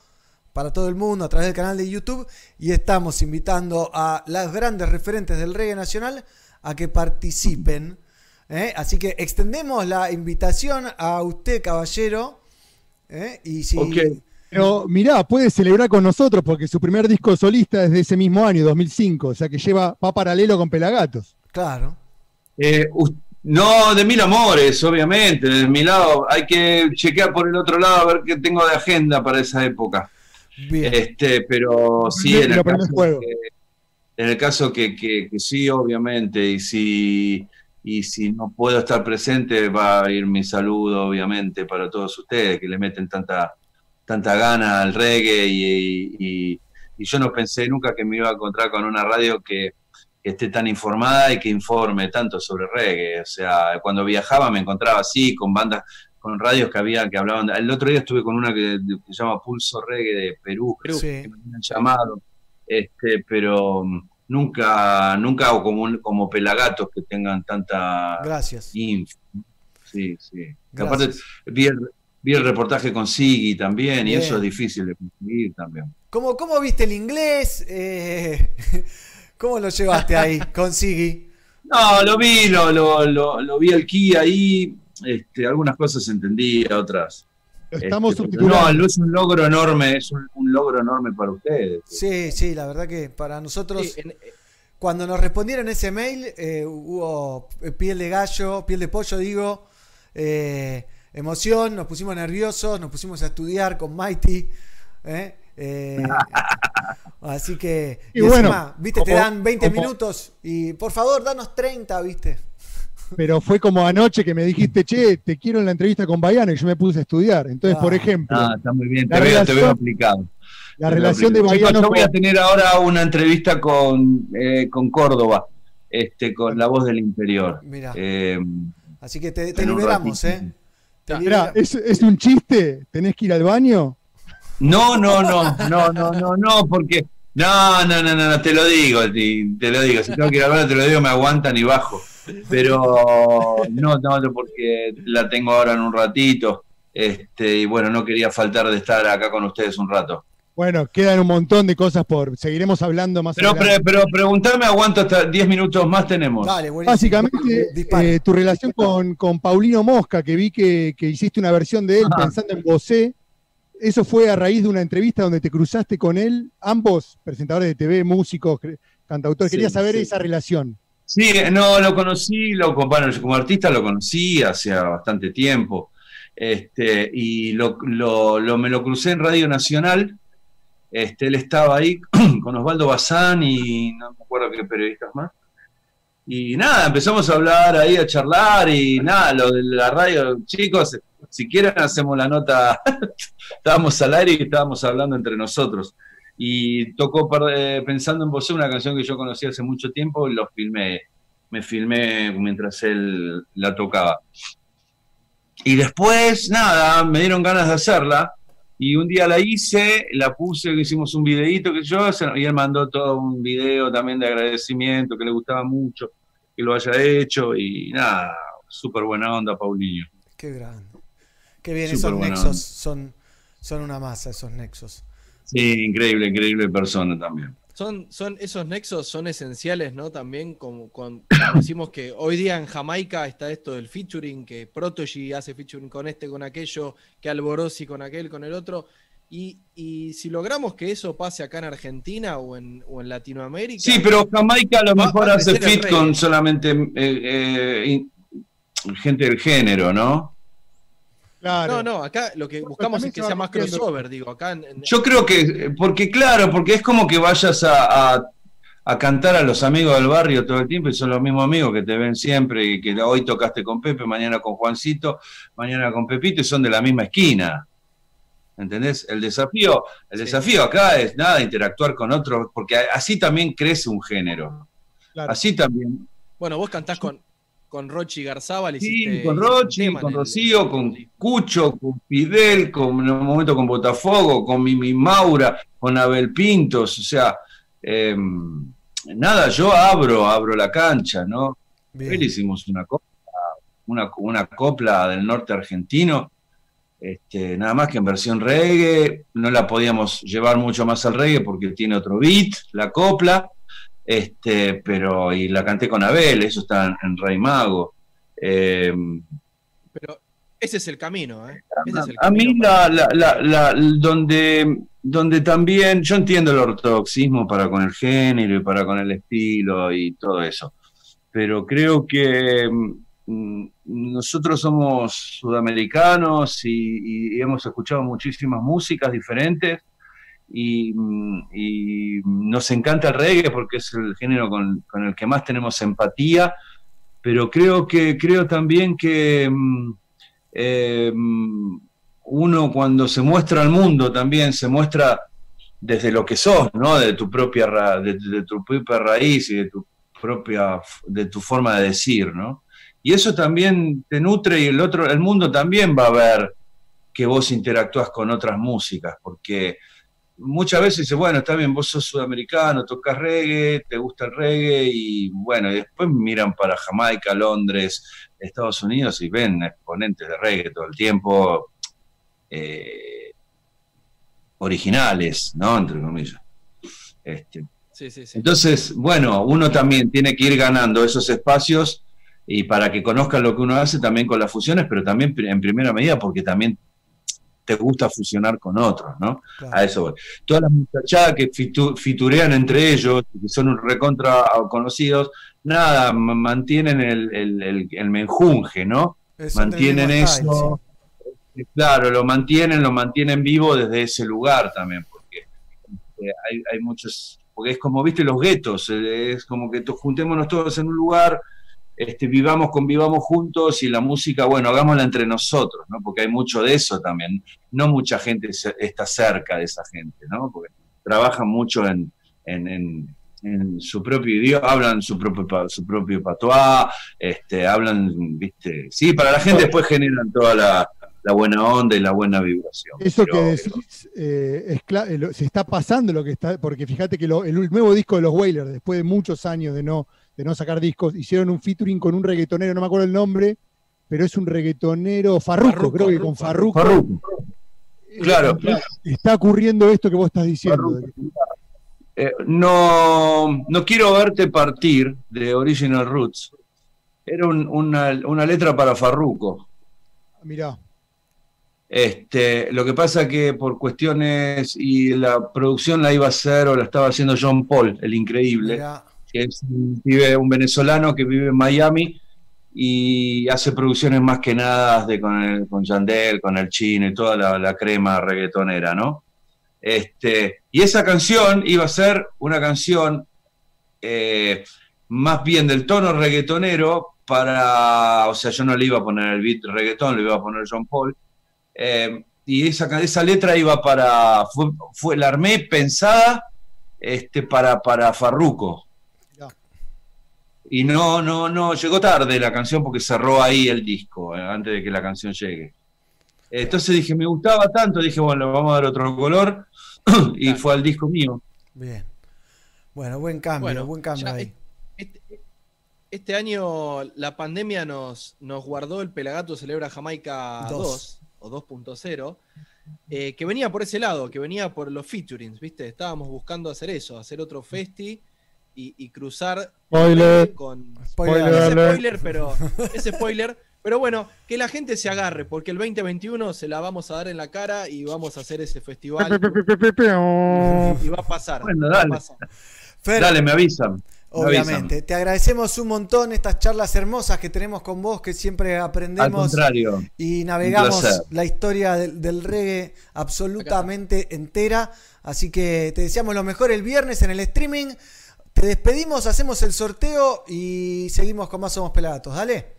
para todo el mundo a través del canal de YouTube y estamos invitando a las grandes referentes del reggae nacional a que participen. ¿eh? Así que extendemos la invitación a usted, caballero. ¿eh? Y si Pero mirá, puede celebrar con nosotros porque su primer disco solista es de ese mismo año, 2005, o sea que lleva, va paralelo con Pelagatos. Claro. Eh, us- no, de mil amores, obviamente. De mi lado, hay que chequear por el otro lado a ver qué tengo de agenda para esa época. Bien. Este, pero sí, en el caso, que, en el caso que, que- que sí, obviamente, y si, y si no puedo estar presente, va a ir mi saludo, obviamente, para todos ustedes que le meten tanta, tanta gana al reggae y, y- y yo no pensé nunca que me iba a encontrar con una radio que, que esté tan informada y que informe tanto sobre reggae. O sea, cuando viajaba me encontraba así, con bandas, con radios que había que hablaban. El otro día estuve con una que, que se llama Pulso Reggae de Perú, Sí. que me habían llamado, este, pero mm, nunca, nunca como, un- como pelagatos que tengan tanta Gracias. info. Sí, sí. Aparte, vi el, vi el reportaje con Siggy también, y eso es difícil de conseguir también. ¿Cómo, cómo viste el inglés? Eh, ¿Cómo lo llevaste ahí con Siggy? No, lo vi, lo, lo, lo, lo vi el Key ahí, este, algunas cosas entendí, otras. Estamos Este, no, es un logro enorme, es un, un logro enorme para ustedes. Sí, sí, la verdad que para nosotros, Sí, en- cuando nos respondieron ese mail, eh, hubo piel de gallo, piel de pollo, digo, eh, emoción, nos pusimos nerviosos, nos pusimos a estudiar con Mighty. ¿eh? Eh, así que, Y y bueno, encima, viste, te dan 20 como- minutos y por favor, danos 30, viste. Pero fue como anoche que me dijiste, che, te quiero en la entrevista con Bayano y yo me puse a estudiar. Entonces, Ah. por ejemplo, Ah, está muy bien, La te veo, te relación- veo aplicado. la Te relación de aplicado. Bayano yo voy a tener ahora una entrevista con, eh, con Córdoba, este, con la voz del interior. Mira. Eh, Así que te, te liberamos, ratito. ¿eh? Te Mirá, liberamos. ¿es, es un chiste? ¿Tenés que ir al baño? No, no, no, no, no, no, no, porque. No, no, no, no, no, te lo digo, te, te lo digo. Si tengo que ir a ver, te lo digo, me aguantan y bajo. Pero no, no, no, porque la tengo ahora en un ratito. Este, y bueno, no quería faltar de estar acá con ustedes un rato. Bueno, quedan un montón de cosas por. Seguiremos hablando más Pero, adelante. pero, pero preguntame, aguanto hasta 10 minutos más tenemos. Dale, buenísimo. Básicamente, eh, tu relación con, con Paulino Mosca, que vi que, que hiciste una versión de él Ajá. pensando en Bosé. Eso fue a raíz de una entrevista donde te cruzaste con él, ambos presentadores de TV, músicos, cantautores. Sí, Quería saber sí. esa relación. Sí, no, lo conocí, lo, bueno, yo como artista lo conocí hace bastante tiempo. Este, y lo, lo- lo- me lo crucé en Radio Nacional. Este, él estaba ahí con Osvaldo Bazán y no me acuerdo qué periodistas más. Y nada, empezamos a hablar ahí, a charlar y nada, lo de la radio, chicos, si quieren hacemos la nota, estábamos al aire y estábamos hablando entre nosotros. Y tocó eh, Pensando en Vos, una canción que yo conocí hace mucho tiempo y lo filmé, me filmé mientras él la tocaba. Y después, nada, me dieron ganas de hacerla. Y un día la hice, la puse, hicimos un videíto que yo, y él mandó todo un video también de agradecimiento, que le gustaba mucho que lo haya hecho. Y nada, súper buena onda, Paulinho. Qué grande. Qué bien, esos nexos onda. son, son una masa, esos nexos. Sí, increíble, increíble persona también. Son, son esos nexos son esenciales, ¿no? También como, como decimos que hoy día en Jamaica está esto del featuring, que Protogy hace featuring con este, con aquello, que Alborosi con aquel, con el otro. Y, y si logramos que eso pase acá en Argentina o en, o en Latinoamérica. Sí, pero Jamaica a lo mejor hace fit con solamente eh, eh, gente del género, ¿no? No, no, acá lo que buscamos es que sea más crossover, digo. Acá en- en- Yo creo que, porque claro, porque es como que vayas a, a- a cantar a los amigos del barrio todo el tiempo y son los mismos amigos que te ven siempre y que hoy tocaste con Pepe, mañana con Juancito, mañana con Pepito y son de la misma esquina. ¿Entendés? El desafío, el desafío acá es nada, interactuar con otros, porque así también crece un género. Claro. Así también. Bueno, vos cantás con, con Rochi Garzábal. Sí, hiciste- con Rochi, con el- Rocío, con Cucho, con Fidel, con, en un momento con Botafogo, con Mimi Maura, con Abel Pintos, o sea, eh, nada, yo abro, abro la cancha, ¿no? Él hicimos una copla, una, una copla del norte argentino, este, nada más que en versión reggae, no la podíamos llevar mucho más al reggae porque tiene otro beat, la copla, este, pero y la canté con Abel, eso está en, Rey Mago. Eh, Pero ese es el camino, ¿eh? Ese es el a mí camino la, la- la- la- donde, donde también yo entiendo el ortodoxismo para con el género y para con el estilo y todo eso, pero creo que mm, nosotros somos sudamericanos y, y hemos escuchado muchísimas músicas diferentes y, mm, nos encanta el reggae porque es el género con, el que más tenemos empatía, pero creo que creo también que mm, eh, uno cuando se muestra al mundo también se muestra desde lo que sos, ¿no? De tu propia de tu propia raíz y de tu propia de tu forma de decir, ¿no? Y eso también te nutre y el otro el mundo también va a ver que vos interactúas con otras músicas, porque muchas veces dice, bueno, está bien, vos sos sudamericano, tocas reggae, te gusta el reggae, y bueno, y después miran para Jamaica, Londres, Estados Unidos y ven exponentes de reggae todo el tiempo, eh, originales, ¿no? Entre comillas. Este, Sí, sí, sí. entonces, bueno, uno también tiene que ir ganando esos espacios y para que conozcan lo que uno hace también con las fusiones, pero también en primera medida porque también te gusta fusionar con otros, ¿no? A eso voy. Todas las muchachadas que fitu- fiturean entre ellos, que son un recontra conocidos, nada, ma- mantienen el, el, el- el menjunje, ¿no? Eso mantienen style, eso. Claro, lo mantienen, lo mantienen vivo desde ese lugar también, porque eh, hay, hay muchos, porque es como, viste, los guetos, eh, es como que juntémonos todos en un lugar, este, vivamos, convivamos juntos y la música, bueno, hagámosla entre nosotros, ¿no? Porque hay mucho de eso también. No mucha gente está cerca de esa gente, ¿no? Porque trabajan mucho en, en- en- en su propio idioma, hablan su propio, su propio patois, este, hablan, viste, sí, para la gente después generan toda la, la buena onda y la buena vibración. Eso pero- que decís eh, es eh, se está pasando lo que está, porque fíjate que lo- el nuevo disco de los Wailers, después de muchos años de no, de no sacar discos, hicieron un featuring con un reggaetonero, no me acuerdo el nombre, pero es un reggaetonero Farruko, Farruko, creo que con Farruko. Farruko. Claro. Está ocurriendo esto que vos estás diciendo. Eh, no, no quiero verte partir de Original Roots. Era un- una, una letra para Farruko. Mirá. Este, lo que pasa que por cuestiones y la producción la iba a hacer o la estaba haciendo John Paul, el increíble, Mirá. Es un, pibe- un venezolano que vive en Miami y hace producciones más que nada de, con, el, con Yandel, con el chino y toda la, crema reggaetonera, ¿no? Este, y esa canción iba a ser una canción eh, más bien del tono reggaetonero para, o sea, yo no le iba a poner el beat reggaetón, le iba a poner John Paul. Eh, y esa, esa letra iba para, fue, fue- la armé pensada este, para, para Farruko. Y no, no, no, llegó tarde la canción porque cerró ahí el disco, eh, antes de que la canción llegue. Entonces dije, me gustaba tanto, dije, bueno, le vamos a dar otro color, y fue al disco mío. Bien. Bueno, buen cambio, Bueno, buen cambio ya ahí. Este, este año la pandemia nos, nos guardó el Pelagato Celebra Jamaica Dos. 2 o 2.0, eh, que venía por ese lado, que venía por los featurings, ¿viste? Estábamos buscando hacer eso, hacer otro festi y, y cruzar Spoiler. con Spoiler ese spoiler, pero ese spoiler, pero bueno, que la gente se agarre, porque el 2021 se la vamos a dar en la cara y vamos a hacer ese festival y va a pasar. Bueno, va a dale. pasar. Fer, Dale, me avisan. me Obviamente, te agradecemos un montón estas charlas hermosas que tenemos con vos, que siempre aprendemos y navegamos la historia del, del reggae absolutamente entera. Así que te deseamos lo mejor el viernes en el streaming. Te despedimos, hacemos el sorteo y seguimos con más Somos Pelagatos. Dale.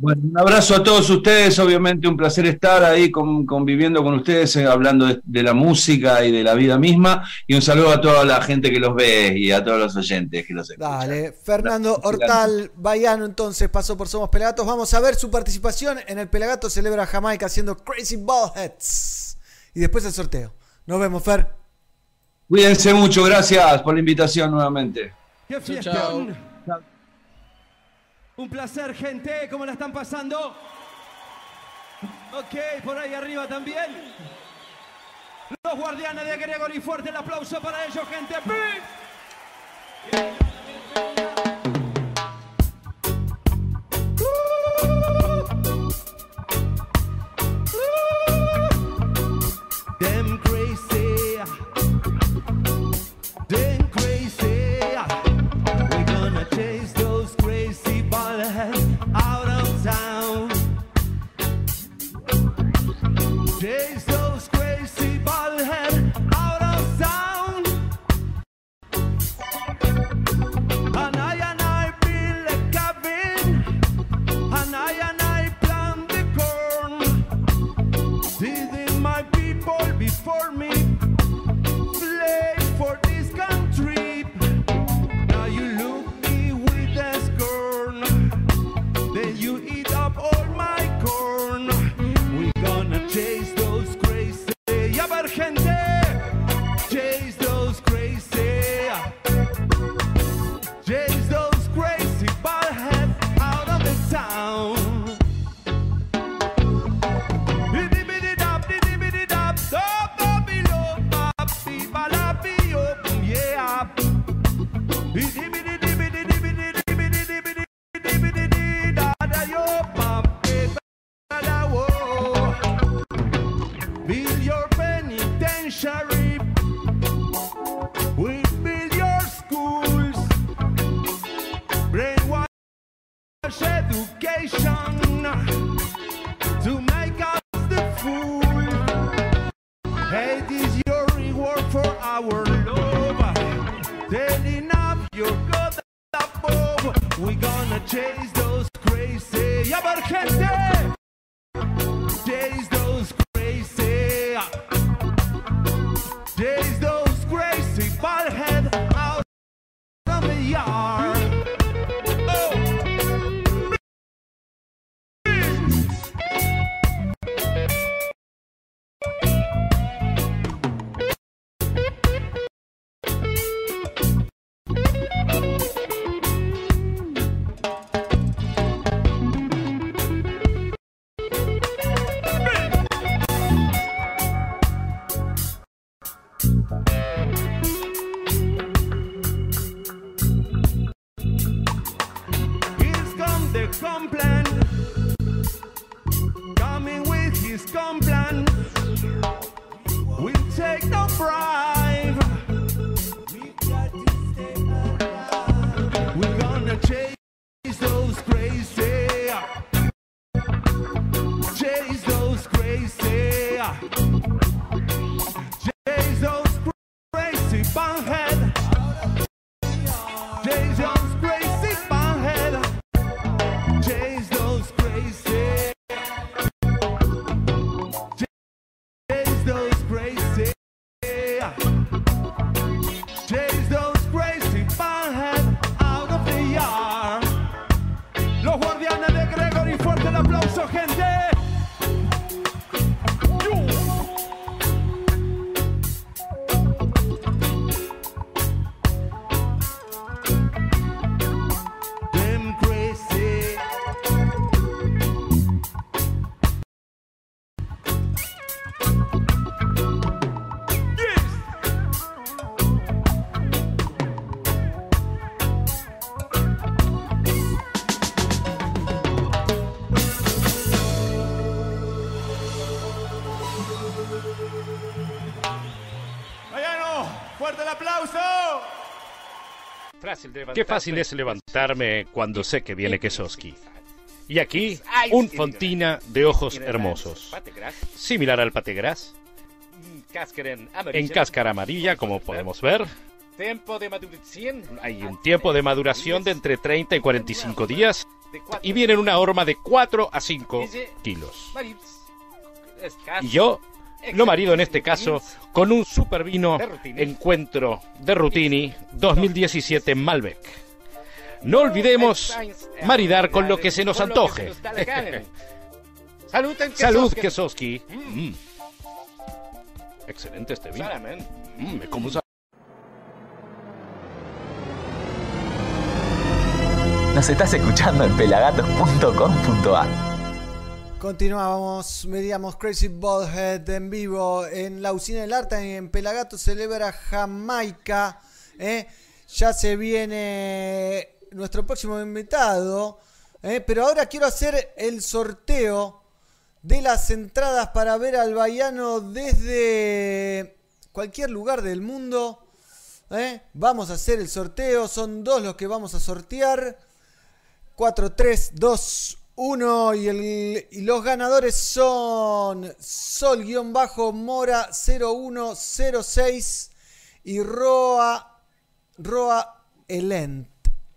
Bueno, un abrazo a todos ustedes, obviamente un placer estar ahí con- conviviendo con ustedes, eh, hablando de, de la música y de la vida misma, y un saludo a toda la gente que los ve y a todos los oyentes que los escuchan. Dale. Fernando Hortal Bayano entonces pasó por Somos Pelagatos. Vamos a ver su participación en el Pelagato Celebra Jamaica haciendo Crazy Ballheads. Y después el sorteo. Nos vemos, Fer. Cuídense mucho, gracias por la invitación nuevamente. ¡Qué Chau, fiestón! Un placer, gente. ¿Cómo la están pasando? Ok, por ahí arriba también. Los guardianes de Gregory, fuerte el aplauso para ellos, gente. Them vocês sound. Qué fácil es levantarme cuando sé que viene Kesoski. Y aquí, un fontina de ojos hermosos. Similar al pategras, en cáscara amarilla, como podemos ver. Hay un tiempo de maduración de entre 30 y 45 días. Y viene en una horma de 4 a 5 kilos. Y yo lo marido en este caso con un super vino Encuentro de Rutini 2017 Malbec. No olvidemos maridar con lo que se nos antoje. Salud, Kesoski. Mm. Excelente este vino. Mm, me como un Nos estás escuchando en pelagatos.com.ar. Continuamos, veríamos Crazy Ballhead en vivo en la usina del arte en Pelagato celebra Jamaica. ¿eh? Ya se viene nuestro próximo invitado, ¿eh? pero ahora quiero hacer el sorteo de las entradas para ver al Baiano desde cualquier lugar del mundo. ¿eh? Vamos a hacer el sorteo, son dos los que vamos a sortear. 4, 3, 2, 1 y, los ganadores son Sol-Mora 0106 y Roa, Roa Elent.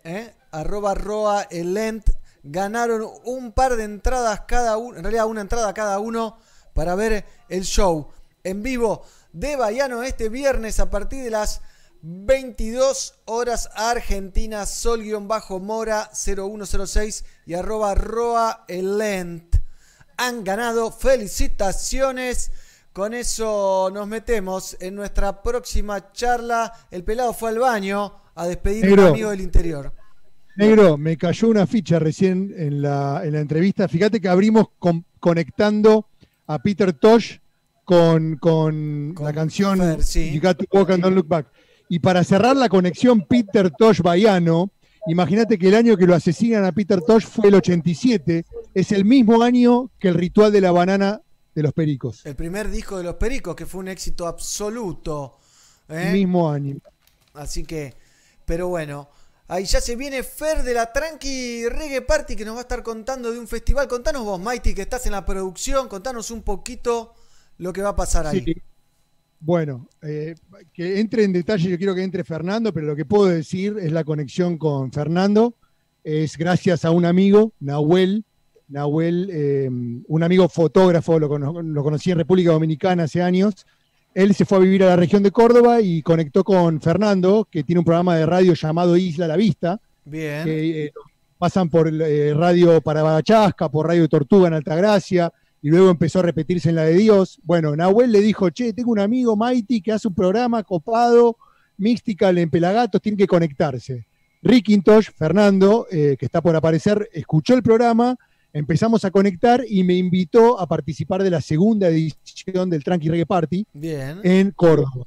¿eh? Arroba Roa Elent. Ganaron un par de entradas cada uno, en realidad una entrada cada uno para ver el show en vivo de Baiano este viernes a partir de las 22 horas Argentina, Sol-Mora 0106 y arroba Roa Elent. Han ganado, felicitaciones. Con eso nos metemos en nuestra próxima charla. El pelado fue al baño a despedir a un amigo del interior. Negro, me cayó una ficha recién en la, en la entrevista. Fíjate que abrimos con- conectando a Peter Tosh con, con la canción You Got to Walk and Don't Look Back. Y para cerrar la conexión Peter Tosh Baiano, imagínate que el año que lo asesinan a Peter Tosh fue el 87, es el mismo año que el ritual de la banana de los pericos. El primer disco de los Pericos, que fue un éxito absoluto. ¿eh? Mismo año. Así que, pero bueno, ahí ya se viene Fer de la Tranqui Reggae Party que nos va a estar contando de un festival. Contanos vos, Mighty, que estás en la producción, contanos un poquito lo que va a pasar ahí. Sí. Bueno, eh, que entre en detalle, yo quiero que entre Fernando, pero lo que puedo decir es la conexión con Fernando. Es gracias a un amigo, Nahuel. Nahuel, eh, un amigo fotógrafo, lo, lo conocí en República Dominicana hace años. Él se fue a vivir a la región de Córdoba y conectó con Fernando, que tiene un programa de radio llamado Isla a la Vista. Bien. que eh, pasan por eh, Radio Parabachasca, por Radio Tortuga en Altagracia, y luego empezó a repetirse en la de Dios. Bueno, Nahuel le dijo, che, tengo un amigo, Mighty, que hace un programa copado, Mystical en Pelagatos, tiene que conectarse. Rickintosh, Fernando, eh, que está por aparecer, escuchó el programa, empezamos a conectar y me invitó a participar de la segunda edición del Tranqui Reggae Party Bien. en Córdoba.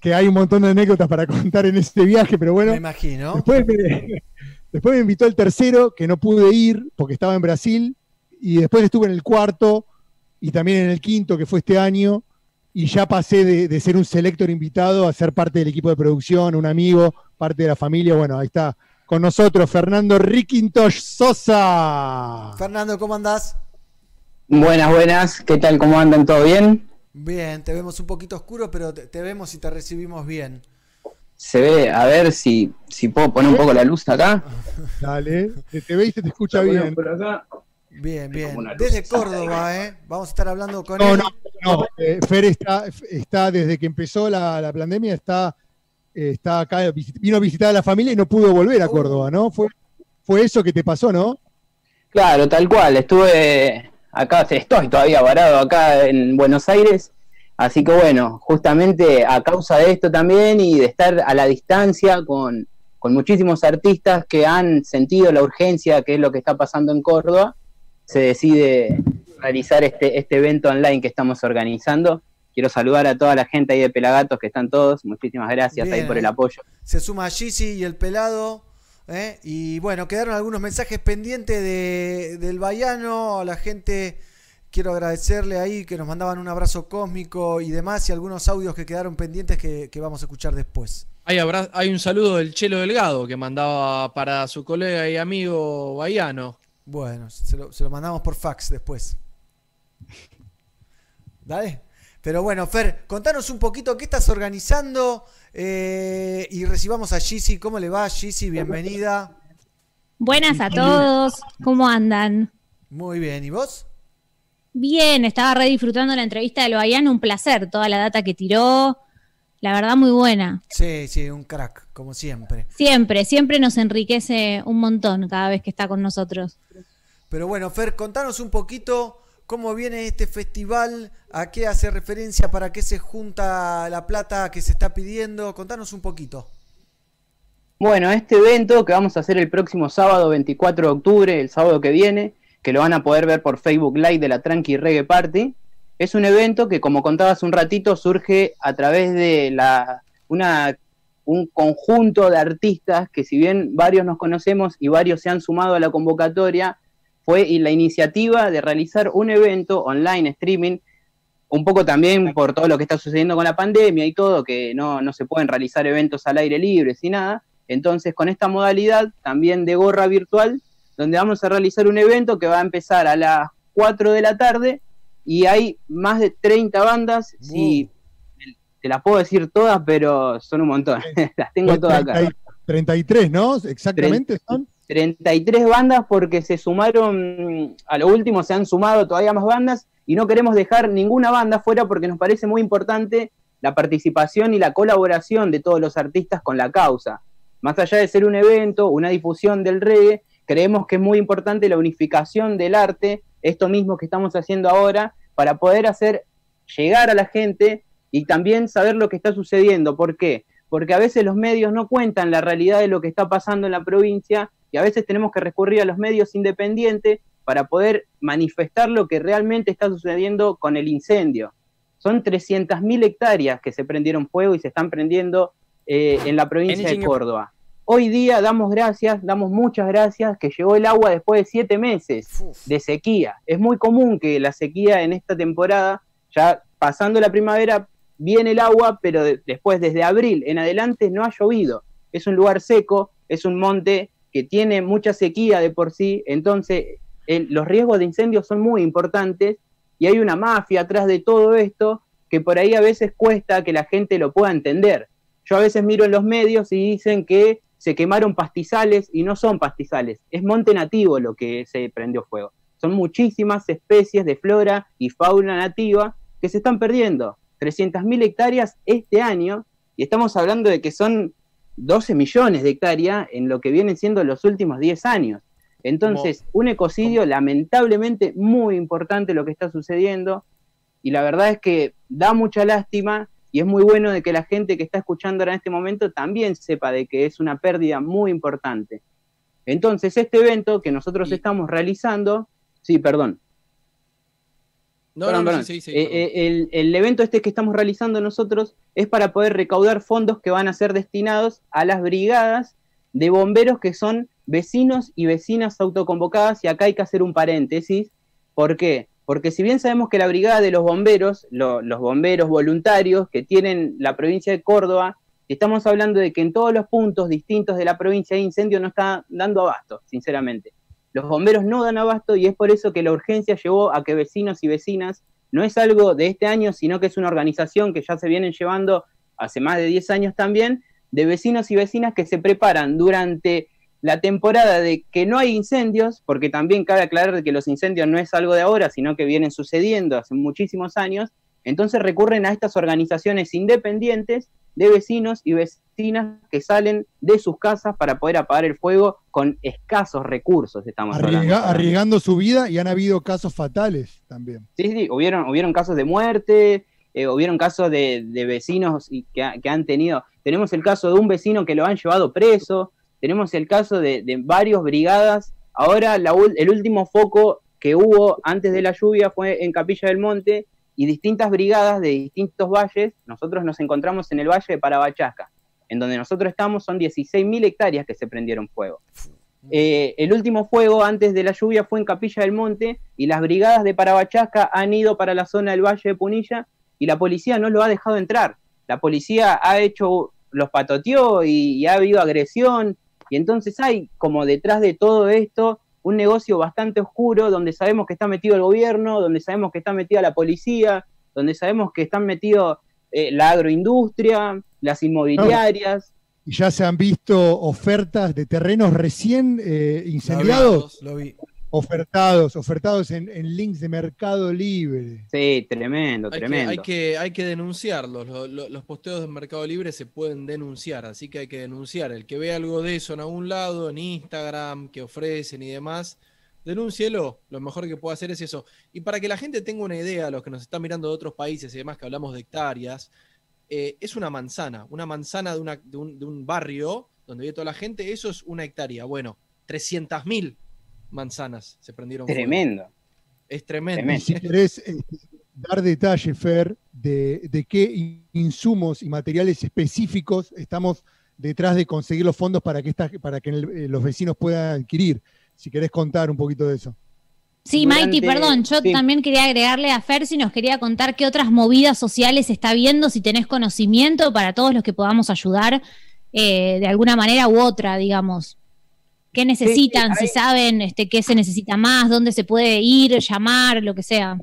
Que hay un montón de anécdotas para contar en este viaje, pero bueno. Me imagino. Después me, Después me invitó el tercero, que no pude ir porque estaba en Brasil. Y después estuve en el cuarto y también en el quinto, que fue este año. Y ya pasé de, de ser un selector invitado a ser parte del equipo de producción, un amigo, parte de la familia. Bueno, ahí está con nosotros Fernando Riquintosh Sosa. Fernando, ¿cómo andás? Buenas, buenas. ¿Qué tal? ¿Cómo andan? ¿Todo bien? Bien, te vemos un poquito oscuro, pero te, te vemos y te recibimos bien. Se ve, a ver si, si puedo poner un poco la luz acá. Dale, te, te ve y se te escucha bien. Bien, bien. Desde Córdoba, ¿eh? Vamos a estar hablando con No, él. no, no. eh, Fer está, está desde que empezó la, la pandemia, está, eh, está acá, vino a visitar a la familia y no pudo volver a Córdoba, ¿no? Fue, fue eso que te pasó, ¿no? Claro, tal cual. Estuve acá, estoy todavía varado acá en Buenos Aires. Así que bueno, justamente a causa de esto también y de estar a la distancia con, con muchísimos artistas que han sentido la urgencia, que es lo que está pasando en Córdoba, se decide realizar este, este evento online que estamos organizando. Quiero saludar a toda la gente ahí de Pelagatos que están todos. Muchísimas gracias ahí por el apoyo. Se suma Gizzy y el pelado. ¿eh? Y bueno, quedaron algunos mensajes pendientes de, del Baiano. A la gente quiero agradecerle ahí que nos mandaban un abrazo cósmico y demás. Y algunos audios que quedaron pendientes que, que vamos a escuchar después. Hay, abra- hay un saludo del Chelo Delgado que mandaba para su colega y amigo Baiano. Bueno, se lo, se lo mandamos por fax después. Dale. Pero bueno, Fer, contanos un poquito qué estás organizando eh, y recibamos a Gizzy. ¿Cómo le va, Gizzy? Bienvenida. Buenas a todos, ¿cómo andan? Muy bien, ¿y vos? Bien, estaba re disfrutando la entrevista del Baiano, un placer, toda la data que tiró, la verdad muy buena. Sí, sí, un crack, como siempre. Siempre, siempre nos enriquece un montón cada vez que está con nosotros. Pero bueno, Fer, contanos un poquito cómo viene este festival, a qué hace referencia, para qué se junta la plata que se está pidiendo. Contanos un poquito. Bueno, este evento que vamos a hacer el próximo sábado 24 de octubre, el sábado que viene, que lo van a poder ver por Facebook Live de la Tranqui Reggae Party, es un evento que, como contaba hace un ratito, surge a través de la, una, un conjunto de artistas que si bien varios nos conocemos y varios se han sumado a la convocatoria, fue la iniciativa de realizar un evento online, streaming, un poco también por todo lo que está sucediendo con la pandemia y todo, que no, no se pueden realizar eventos al aire libre y nada. Entonces, con esta modalidad también de gorra virtual, donde vamos a realizar un evento que va a empezar a las 4 de la tarde y hay más de 30 bandas. Si te las puedo decir todas, pero son un montón. las tengo todas acá. 30 33, ¿no? Exactamente son. 33 bandas porque se sumaron, a lo último se han sumado todavía más bandas y no queremos dejar ninguna banda fuera porque nos parece muy importante la participación y la colaboración de todos los artistas con la causa. Más allá de ser un evento, una difusión del reggae, creemos que es muy importante la unificación del arte, esto mismo que estamos haciendo ahora, para poder hacer llegar a la gente y también saber lo que está sucediendo. ¿Por qué? Porque a veces los medios no cuentan la realidad de lo que está pasando en la provincia y a veces tenemos que recurrir a los medios independientes para poder manifestar lo que realmente está sucediendo con el incendio. Son 300.000 hectáreas que se prendieron fuego y se están prendiendo eh, en la provincia de Córdoba. Hoy día damos gracias, damos muchas gracias que llegó el agua después de siete meses de sequía. Es muy común que la sequía en esta temporada, ya pasando la primavera, viene el agua, pero de- después desde abril en adelante no ha llovido. Es un lugar seco, es un monte que tiene mucha sequía de por sí, entonces el- los riesgos de incendios son muy importantes y hay una mafia atrás de todo esto que por ahí a veces cuesta que la gente lo pueda entender. Yo a veces miro en los medios y dicen que se quemaron pastizales y no son pastizales, es monte nativo lo que se prendió fuego. Son muchísimas especies de flora y fauna nativa que se están perdiendo. 300.000 hectáreas este año y estamos hablando de que son 12 millones de hectáreas en lo que vienen siendo los últimos 10 años. Entonces, un ecocidio lamentablemente muy importante lo que está sucediendo y la verdad es que da mucha lástima y es muy bueno de que la gente que está escuchando ahora en este momento también sepa de que es una pérdida muy importante. Entonces, este evento que nosotros estamos realizando, sí, perdón. No, Perdón, no, no, perdón. sí, sí, sí, Eh, eh, el, el evento este que estamos realizando nosotros es para poder recaudar fondos que van a ser destinados a las brigadas de bomberos que son vecinos y vecinas autoconvocadas y acá hay que hacer un paréntesis. ¿Por qué? Porque si bien sabemos que la brigada de los bomberos, lo- los bomberos voluntarios que tienen la provincia de Córdoba, estamos hablando de que en todos los puntos distintos de la provincia de incendio no está dando abasto, sinceramente. Los bomberos no dan abasto y es por eso que la urgencia llevó a que vecinos y vecinas, no es algo de este año, sino que es una organización que ya se vienen llevando hace más de 10 años también, de vecinos y vecinas que se preparan durante la temporada de que no hay incendios, porque también cabe aclarar que los incendios no es algo de ahora, sino que vienen sucediendo hace muchísimos años, entonces recurren a estas organizaciones independientes de vecinos y vecinas que salen de sus casas para poder apagar el fuego con escasos recursos, estamos Arriesga- hablando. arriesgando su vida y han habido casos fatales también. Sí, sí, hubieron, hubieron casos de muerte, eh, hubieron casos de, de vecinos y que han tenido. Tenemos el caso de un vecino que lo han llevado preso, tenemos el caso de, de varios brigadas. Ahora, la el último foco que hubo antes de la lluvia fue en Capilla del Monte y distintas brigadas de distintos valles. Nosotros nos encontramos en el valle de Parabachasca. En donde nosotros estamos son 16.000 hectáreas que se prendieron fuego. Eh, el último fuego antes de la lluvia fue en Capilla del Monte y las brigadas de Parabachasca han ido para la zona del Valle de Punilla y la policía no lo ha dejado entrar. La policía ha hecho, los patoteó y, y ha habido agresión y entonces hay como detrás de todo esto un negocio bastante oscuro donde sabemos que está metido el gobierno, donde sabemos que está metida la policía, donde sabemos que están metidos eh, la agroindustria, las inmobiliarias. Y ya se han visto ofertas de terrenos recién eh, incendiados. Lo vi. Ofertados, ofertados en, en links de Mercado Libre. Sí, tremendo, Hay que, tremendo. hay, que, hay que denunciarlos. Lo- lo- los posteos de Mercado Libre se pueden denunciar, así que hay que denunciar. El que ve algo de eso en algún lado, en Instagram, que ofrecen y demás, denúncielo. Lo mejor que puede hacer es eso. Y para que la gente tenga una idea, los que nos están mirando de otros países y demás, que hablamos de hectáreas, eh, es una manzana. Una manzana de, una- de un, de un barrio donde vive toda la gente, eso es una hectárea. Bueno, 300.000 manzanas se prendieron. fuego. Tremendo. Es tremendo. Si querés eh, dar detalle, Fer, de, de qué in- insumos y materiales específicos estamos detrás de conseguir los fondos para que, esta- para que el- eh, los vecinos puedan adquirir. Si querés contar un poquito de eso. Sí, Durante- Mighty, perdón, yo sí. también quería agregarle a Fer si nos quería contar qué otras movidas sociales está viendo, si tenés conocimiento para todos los que podamos ayudar eh, de alguna manera u otra, digamos. ¿Qué necesitan? hay- si saben este, qué se necesita más, dónde se puede ir, llamar, lo que sea.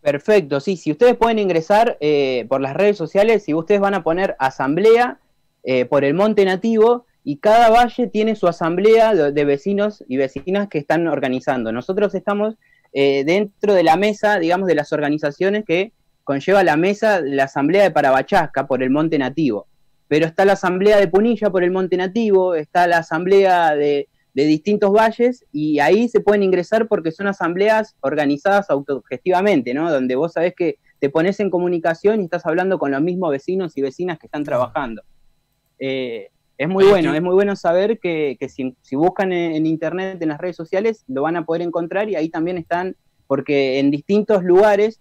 Perfecto, sí, si ustedes pueden ingresar eh, por las redes sociales, si ustedes van a poner asamblea eh, por el Monte Nativo y cada valle tiene su asamblea de, vecinos y vecinas que están organizando. Nosotros estamos eh, dentro de la mesa, digamos, de las organizaciones que conlleva la mesa la asamblea de Parabachasca por el Monte Nativo. Pero está la asamblea de Punilla por el Monte Nativo, está la asamblea de, de distintos valles y ahí se pueden ingresar porque son asambleas organizadas autogestivamente, ¿no? Donde vos sabés que te pones en comunicación y estás hablando con los mismos vecinos y vecinas que están trabajando. Eh, es muy bueno, es muy bueno saber que, que si, si buscan en, en internet, en las redes sociales, lo van a poder encontrar y ahí también están, porque en distintos lugares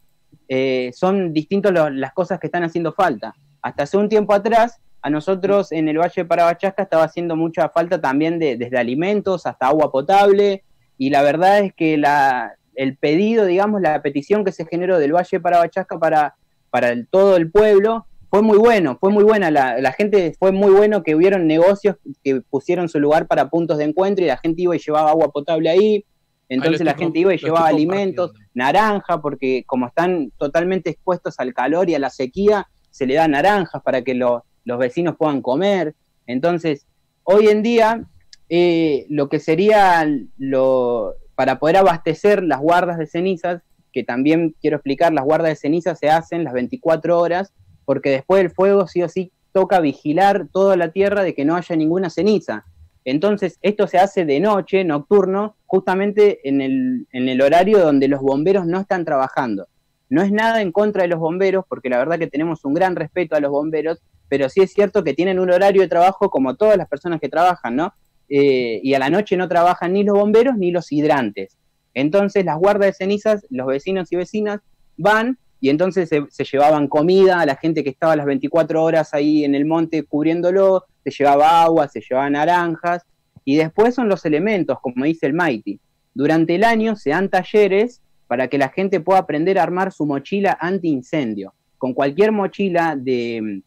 eh, son distintos lo- las cosas que están haciendo falta. Hasta hace un tiempo atrás, a nosotros en el Valle de Parabachasca estaba haciendo mucha falta también de, desde alimentos hasta agua potable, y la verdad es que la, el pedido, digamos, la petición que se generó del Valle de Parabachasca para, para el- todo el pueblo fue muy bueno, fue muy buena, la, la gente fue muy bueno que hubieron negocios que pusieron su lugar para puntos de encuentro y la gente iba y llevaba agua potable ahí, entonces la gente iba y llevaba alimentos, naranja, porque como están totalmente expuestos al calor y a la sequía, se le da naranjas para que lo- los vecinos puedan comer. Entonces, hoy en día, eh, lo que sería lo, para poder abastecer las guardas de cenizas, que también quiero explicar, las guardas de cenizas se hacen las 24 horas, porque después del fuego sí o sí toca vigilar toda la tierra de que no haya ninguna ceniza. Entonces, esto se hace de noche, nocturno, justamente en el, en el horario donde los bomberos no están trabajando. No es nada en contra de los bomberos, porque la verdad que tenemos un gran respeto a los bomberos, pero sí es cierto que tienen un horario de trabajo como todas las personas que trabajan, ¿no? Eh, y a la noche no trabajan ni los bomberos ni los hidrantes. Entonces, las guardas de cenizas, los vecinos y vecinas van y entonces se, se llevaban comida a la gente que estaba las 24 horas ahí en el monte cubriéndolo, se llevaba agua, se llevaba naranjas, y después son los elementos, como dice el Mighty. Durante el año se dan talleres para que la gente pueda aprender a armar su mochila anti-incendio. Con cualquier mochila de,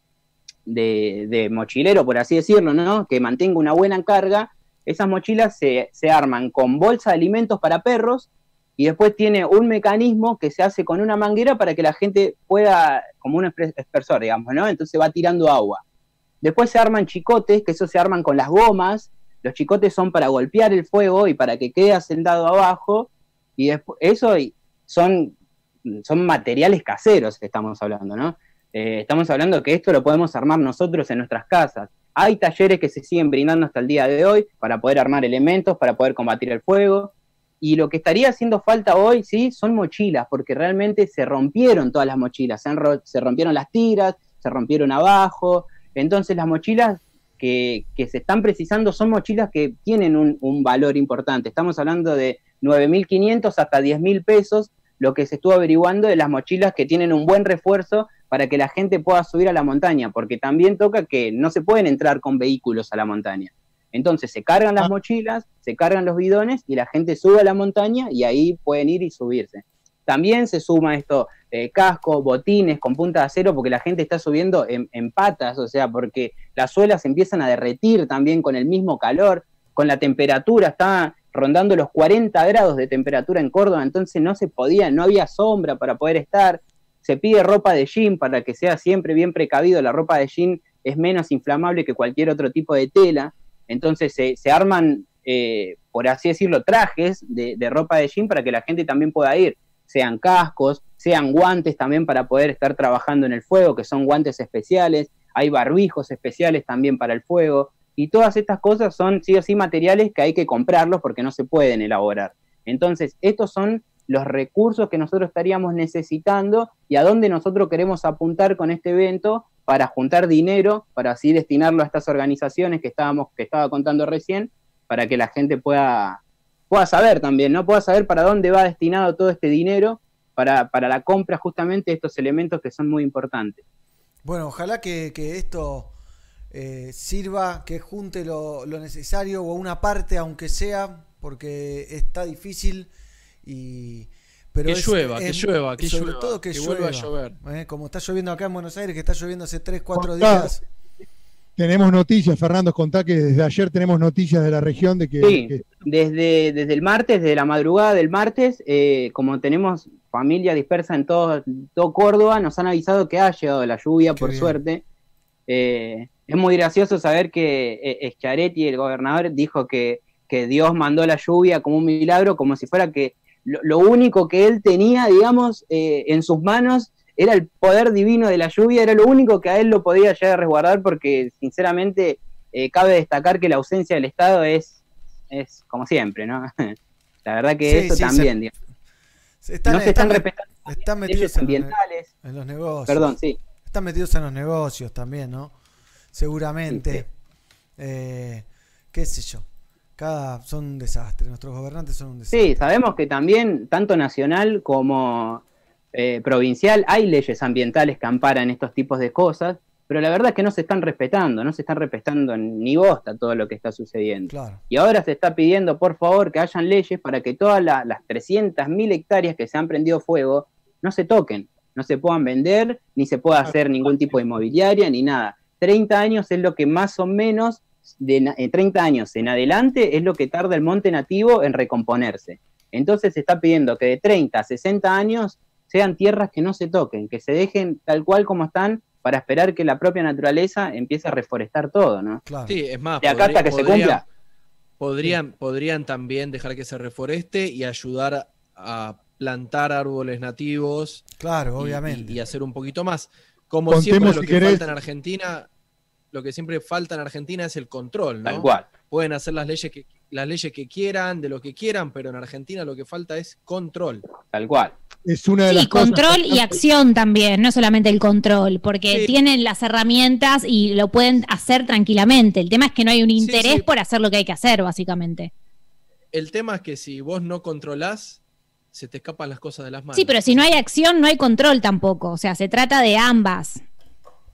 de, mochilero, por así decirlo, ¿no? Que mantenga una buena carga, esas mochilas se, se arman con bolsa de alimentos para perros y después tiene un mecanismo que se hace con una manguera para que la gente pueda, como un expres- expresor, digamos, ¿no? Entonces va tirando agua. Después se arman chicotes, que eso se arman con las gomas. Los chicotes son para golpear el fuego y para que quede asentado abajo. Y eso son, son materiales caseros que estamos hablando, ¿no? Eh, estamos hablando que esto lo podemos armar nosotros en nuestras casas. Hay talleres que se siguen brindando hasta el día de hoy para poder armar elementos, para poder combatir el fuego. Y lo que estaría haciendo falta hoy, sí, son mochilas, porque realmente se rompieron todas las mochilas, se, se rompieron las tiras, se rompieron abajo. Entonces las mochilas que, se están precisando son mochilas que tienen un, un valor importante. Estamos hablando de 9.500 hasta 10.000 pesos, lo que se estuvo averiguando de las mochilas que tienen un buen refuerzo para que la gente pueda subir a la montaña, porque también toca que no se pueden entrar con vehículos a la montaña. Entonces se cargan las mochilas, se cargan los bidones y la gente sube a la montaña y ahí pueden ir y subirse. También se suma esto, eh, casco, botines con punta de acero, porque la gente está subiendo en, en patas, o sea, porque las suelas empiezan a derretir también con el mismo calor, con la temperatura, está rondando los 40 grados de temperatura en Córdoba, entonces no se podía, no había sombra para poder estar. Se pide ropa de jean para que sea siempre bien precavido, la ropa de jean es menos inflamable que cualquier otro tipo de tela, entonces se, arman, eh, por así decirlo, trajes de, de ropa de jean para que la gente también pueda ir, sean cascos, sean guantes también para poder estar trabajando en el fuego, que son guantes especiales, hay barbijos especiales también para el fuego, y todas estas cosas son sí o sí materiales que hay que comprarlos porque no se pueden elaborar. Entonces, estos son los recursos que nosotros estaríamos necesitando y a dónde nosotros queremos apuntar con este evento para juntar dinero, para así destinarlo a estas organizaciones que estábamos, que estaba contando recién, para que la gente pueda, pueda saber también, ¿no? Pueda saber para dónde va destinado todo este dinero para, para la compra justamente de estos elementos que son muy importantes. Bueno, ojalá que, que esto eh, sirva, que junte lo, lo necesario o una parte, aunque sea, porque está difícil y... Pero Que es- llueva, que llueva, que sobre llueva, todo que, que llueva, vuelva a llover. ¿eh? Como está lloviendo acá en Buenos Aires, que está lloviendo hace 3, 4 Contá. días. Tenemos noticias, Fernando, contá que desde ayer tenemos noticias de la región de que, Sí, que- desde, desde el martes, desde la madrugada del martes, eh, como tenemos familia dispersa en todo, todo Córdoba, nos han avisado que ha llegado la lluvia, por bien. suerte. Eh, es muy gracioso saber que eh, Schiaretti, el gobernador, dijo que, que Dios mandó la lluvia como un milagro, como si fuera que lo, lo único que él tenía, digamos, eh, en sus manos era el poder divino de la lluvia, era lo único que a él lo podía llegar a resguardar, porque sinceramente eh, cabe destacar que la ausencia del Estado es, es como siempre, ¿no? La verdad que Sí, eso sí, también, se- digamos. se están- no se están están- respetando Están metidos en ambientales. en los negocios. Perdón, sí. Están metidos en los negocios también, ¿no? Seguramente. Eh, qué sé yo. Cada son un desastre. Nuestros gobernantes son un desastre. Sí, sabemos que también, tanto nacional como eh, provincial, hay leyes ambientales que amparan estos tipos de cosas, pero la verdad es que no se están respetando, no se están respetando ni bosta todo lo que está sucediendo. Claro. Y ahora se está pidiendo, por favor, que hayan leyes para que todas la- las 300.000 hectáreas que se han prendido fuego no se toquen, no se puedan vender, ni se pueda hacer ningún tipo de inmobiliaria, ni nada. 30 años es lo que más o menos, de eh, 30 años en adelante es lo que tarda el monte nativo en recomponerse. Entonces se está pidiendo que de 30 a 60 años sean tierras que no se toquen, que se dejen tal cual como están para esperar que la propia naturaleza empiece a reforestar todo, ¿no? Sí, es más, De acá hasta que se cumpla. Podrían, podrían también dejar que se reforeste y ayudar a plantar árboles nativos. Claro, y- obviamente. Y, y hacer un poquito más. Como Contemos siempre, lo si que querés. falta en Argentina, lo que siempre falta en Argentina es el control, ¿no? Tal cual. Pueden hacer las leyes que las leyes que quieran, de lo que quieran, pero en Argentina lo que falta es control. Tal cual. es una de las Sí, cosas. control y acción también, no solamente el control, porque Sí. tienen las herramientas y lo pueden hacer tranquilamente. El tema es que no hay un interés sí. por hacer lo que hay que hacer, básicamente. El tema es que si vos no controlás, se te escapan las cosas de las manos. Sí, pero si no hay acción, no hay control tampoco. O sea, se trata de ambas.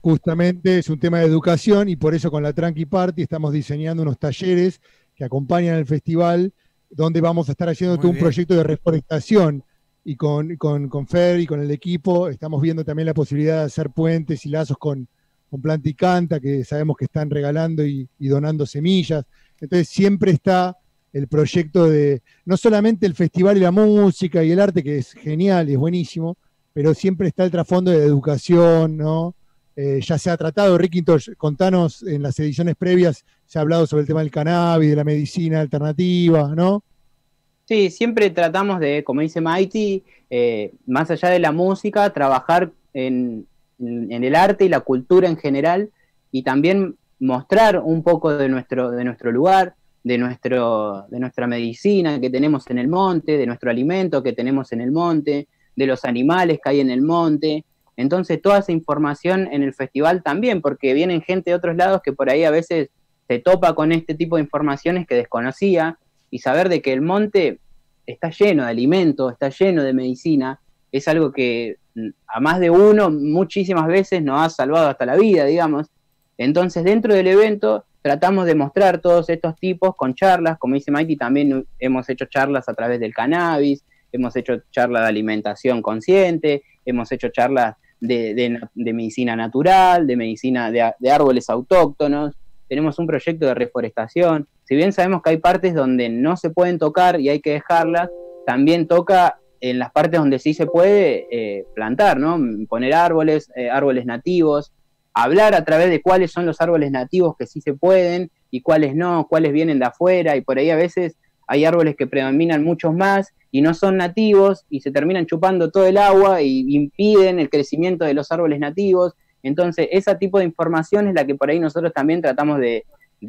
Justamente es un tema de educación y por eso con la Tranqui Party estamos diseñando unos talleres que acompañan al festival, donde vamos a estar haciendo todo un proyecto de reforestación. Y con, con, con Fer y con el equipo estamos viendo también la posibilidad de hacer puentes y lazos con, con Planta y Canta, que sabemos que están regalando y, y donando semillas. Entonces siempre está el proyecto de, no solamente el festival y la música y el arte, que es genial y es buenísimo, pero siempre está el trasfondo de educación, ¿no? Eh, ya se ha tratado, Ricky, entonces, contanos, en las ediciones previas se ha hablado sobre el tema del cannabis, de la medicina alternativa, ¿no? Sí, siempre tratamos de, como dice Mighty, eh, más allá de la música, trabajar en- en el arte y la cultura en general y también mostrar un poco de nuestro, de nuestro lugar, de, nuestro, de nuestra medicina que tenemos en el monte, de nuestro alimento que tenemos en el monte, de los animales que hay en el monte. Entonces, toda esa información en el festival también, porque vienen gente de otros lados que por ahí a veces se topa con este tipo de informaciones que desconocía y saber de que el monte está lleno de alimentos, está lleno de medicina, es algo que mm, a más de uno muchísimas veces nos ha salvado hasta la vida, digamos. Entonces, dentro del evento tratamos de mostrar todos estos tipos con charlas, como dice Mikey, también hemos hecho charlas a través del cannabis, hemos hecho charlas de alimentación consciente, hemos hecho charlas de, medicina natural, de medicina de, de árboles autóctonos, tenemos un proyecto de reforestación. Si bien sabemos que hay partes donde no se pueden tocar y hay que dejarlas, también toca en las partes donde sí se puede eh, plantar, ¿no? Poner árboles, eh, árboles nativos, hablar a través de cuáles son los árboles nativos que sí se pueden y cuáles no, cuáles vienen de afuera, y por ahí a veces hay árboles que predominan muchos más y no son nativos y se terminan chupando todo el agua y impiden el crecimiento de los árboles nativos. Entonces, ese tipo de información es la que por ahí nosotros también tratamos de,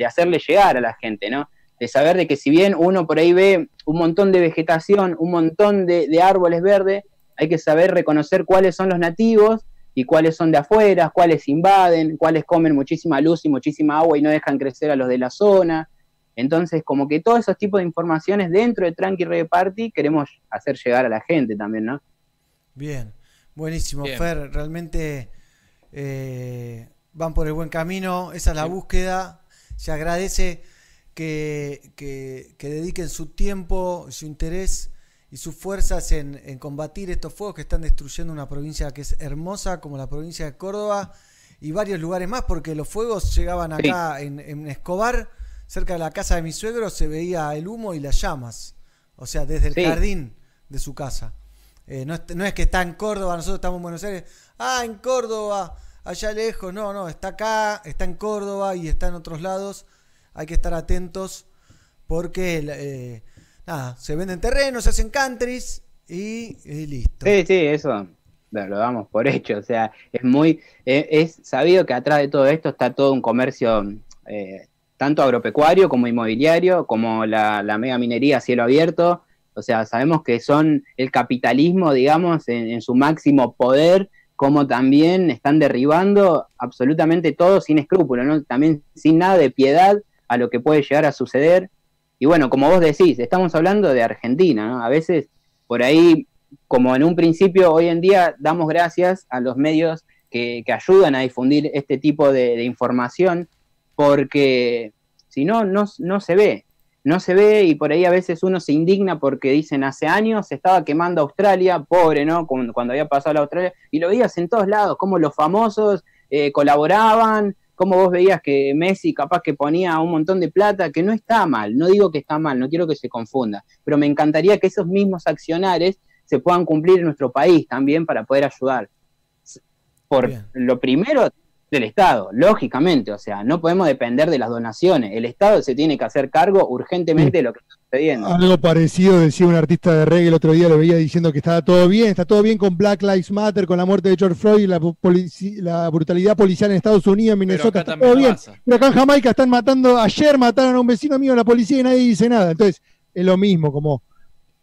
hacerle llegar a la gente, ¿no? De saber de que si bien uno por ahí ve un montón de vegetación, un montón de árboles verdes, hay que saber reconocer cuáles son los nativos y cuáles son de afuera, cuáles invaden, cuáles comen muchísima luz y muchísima agua y no dejan crecer a los de la zona. Entonces, como que todos esos tipos de informaciones dentro de Tranqui Reggae Party queremos hacer llegar a la gente también, ¿no? Bien, buenísimo, Bien. Fer. Realmente eh, van por el buen camino. Esa es la búsqueda. Se agradece que, que- que dediquen su tiempo, su interés y sus fuerzas en, en combatir estos fuegos que están destruyendo una provincia que es hermosa como la provincia de Córdoba y varios lugares más, porque los fuegos llegaban Sí. acá en, en Escobar, cerca de la casa de mi suegro, se veía el humo y las llamas. O sea, desde el Sí. jardín de su casa. Eh, no, es, no es que está en Córdoba, nosotros estamos en Buenos Aires. Ah, en Córdoba, allá lejos. No, no, está acá, está en Córdoba y está en otros lados. Hay que estar atentos porque, eh, nada, se venden terrenos, se hacen countries y, y listo. Sí, sí, eso lo, lo damos por hecho. O sea, es muy. eh, es sabido que atrás de todo esto está todo un comercio, eh, tanto agropecuario como inmobiliario, como la, mega minería a cielo abierto. O sea, sabemos que son el capitalismo, digamos, en, su máximo poder, como también están derribando absolutamente todo sin escrúpulos, ¿no? También sin nada de piedad a lo que puede llegar a suceder. Y bueno, como vos decís, estamos hablando de Argentina, ¿no? A veces por ahí, como en un principio, hoy en día damos gracias a los medios que, ayudan a difundir este tipo de información, porque si no, no, no se ve, no se ve y por ahí a veces uno se indigna porque dicen hace años se estaba quemando Australia, pobre, ¿no? Cuando, cuando había pasado la Australia, y lo veías en todos lados, como los famosos eh, colaboraban, como vos veías que Messi capaz que ponía un montón de plata, que no está mal, no digo que está mal, no quiero que se confunda, pero me encantaría que esos mismos accionares se puedan cumplir en nuestro país también para poder ayudar. Por lo primero del Estado, lógicamente, o sea, no podemos depender de las donaciones, el Estado se tiene que hacer cargo urgentemente de lo que está sucediendo. Algo parecido decía un artista de reggae el otro día, lo veía diciendo que estaba todo bien, está todo bien con Black Lives Matter, con la muerte de George Floyd, la, polici- la brutalidad policial en Estados Unidos, en Minnesota, está también todo bien. pasa. Pero acá en Jamaica están matando, ayer mataron a un vecino mío, la policía y nadie dice nada. Entonces, es lo mismo, como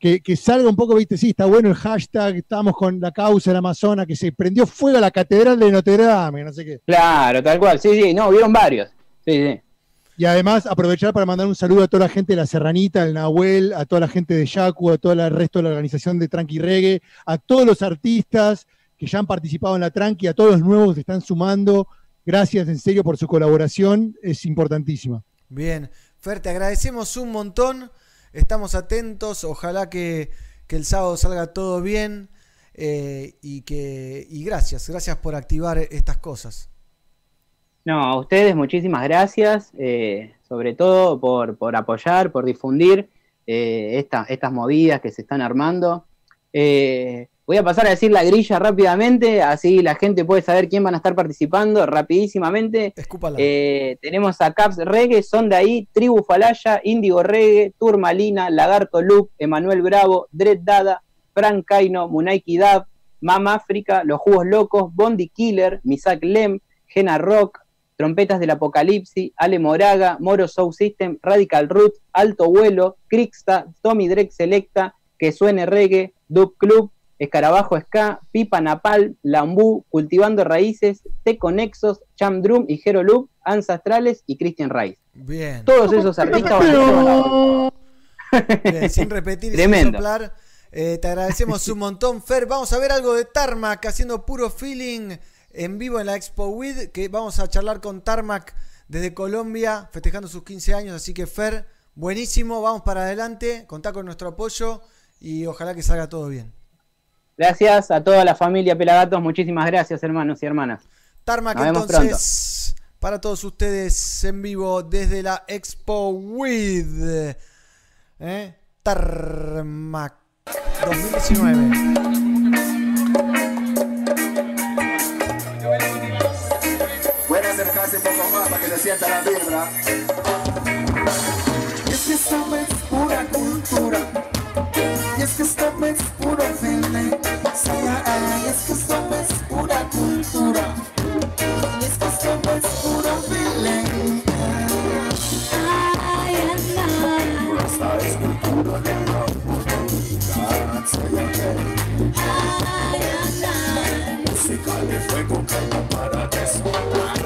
que, que salga un poco, viste, sí, está bueno el hashtag, estamos con la causa del Amazonas, que se prendió fuego a la catedral de Notre Dame, no sé qué. Claro, tal cual, sí, sí, no, vieron varios. Sí, sí. Y además aprovechar para mandar un saludo a toda la gente de la Serranita, el Nahuel, a toda la gente de Yacu, a todo el resto de la organización de Tranqui Reggae, a todos los artistas que ya han participado en la Tranqui, a todos los nuevos que se están sumando, gracias en serio por su colaboración, es importantísima. Bien, Fer, te agradecemos un montón. Estamos atentos. Ojalá que, que el sábado salga todo bien. eh, y que y gracias, gracias por activar estas cosas. No, a ustedes muchísimas gracias, eh, sobre todo por, por apoyar, por difundir eh, esta- estas movidas que se están armando. Eh, voy a pasar a decir la grilla rápidamente, así la gente puede saber quién van a estar participando rapidísimamente. Eh, tenemos a Caps Reggae, son de ahí, Tribu Falaya, Índigo Reggae, Turmalina, Lagarto Loop, Emanuel Bravo, Dread Dada, Frank Kaino, Munaiki Dab, Mam África, Los Jugos Locos, Bondi Killer, Misak Lem, Gena Rock, Trompetas del Apocalipsis, Ale Moraga, Moro Soul System, Radical Root, Alto Vuelo, Crixta, Tommy Drake Selecta, Que Suene Reggae, Dub Club, Escarabajo Ska, Pipa Napal, Lambú, Cultivando Raíces, Teco Nexos, Cham Drum y Hero Loop, Ancestrales y Christian Rice. Bien. Todos esos artistas van a Bien, sin repetir y sin Tremendo. soplar. eh, te agradecemos un montón, Fer. Vamos a ver algo de Tarmac haciendo puro feeling en vivo en la Expo WID. Que vamos a charlar con Tarmac desde Colombia, festejando sus 15 años. Así que, Fer, buenísimo. Vamos para adelante. Contá con nuestro apoyo y ojalá que salga todo bien. Gracias a toda la familia Pelagatos, muchísimas gracias hermanos y hermanas. Tarmac, Nos vemos entonces, para todos ustedes en vivo desde la Expo WID. ¿Eh? Tarmac 2019. Pueden acercarse un poco más para que se sienta la vibra. Es que esto es pura cultura. Y es que esto es puro feeling. Sí, ay, es que esto es pura cultura. Y es que esto es puro feeling. Esta es cultura de la humanidad. Sí, ay. Música de fuego que no para de sonar.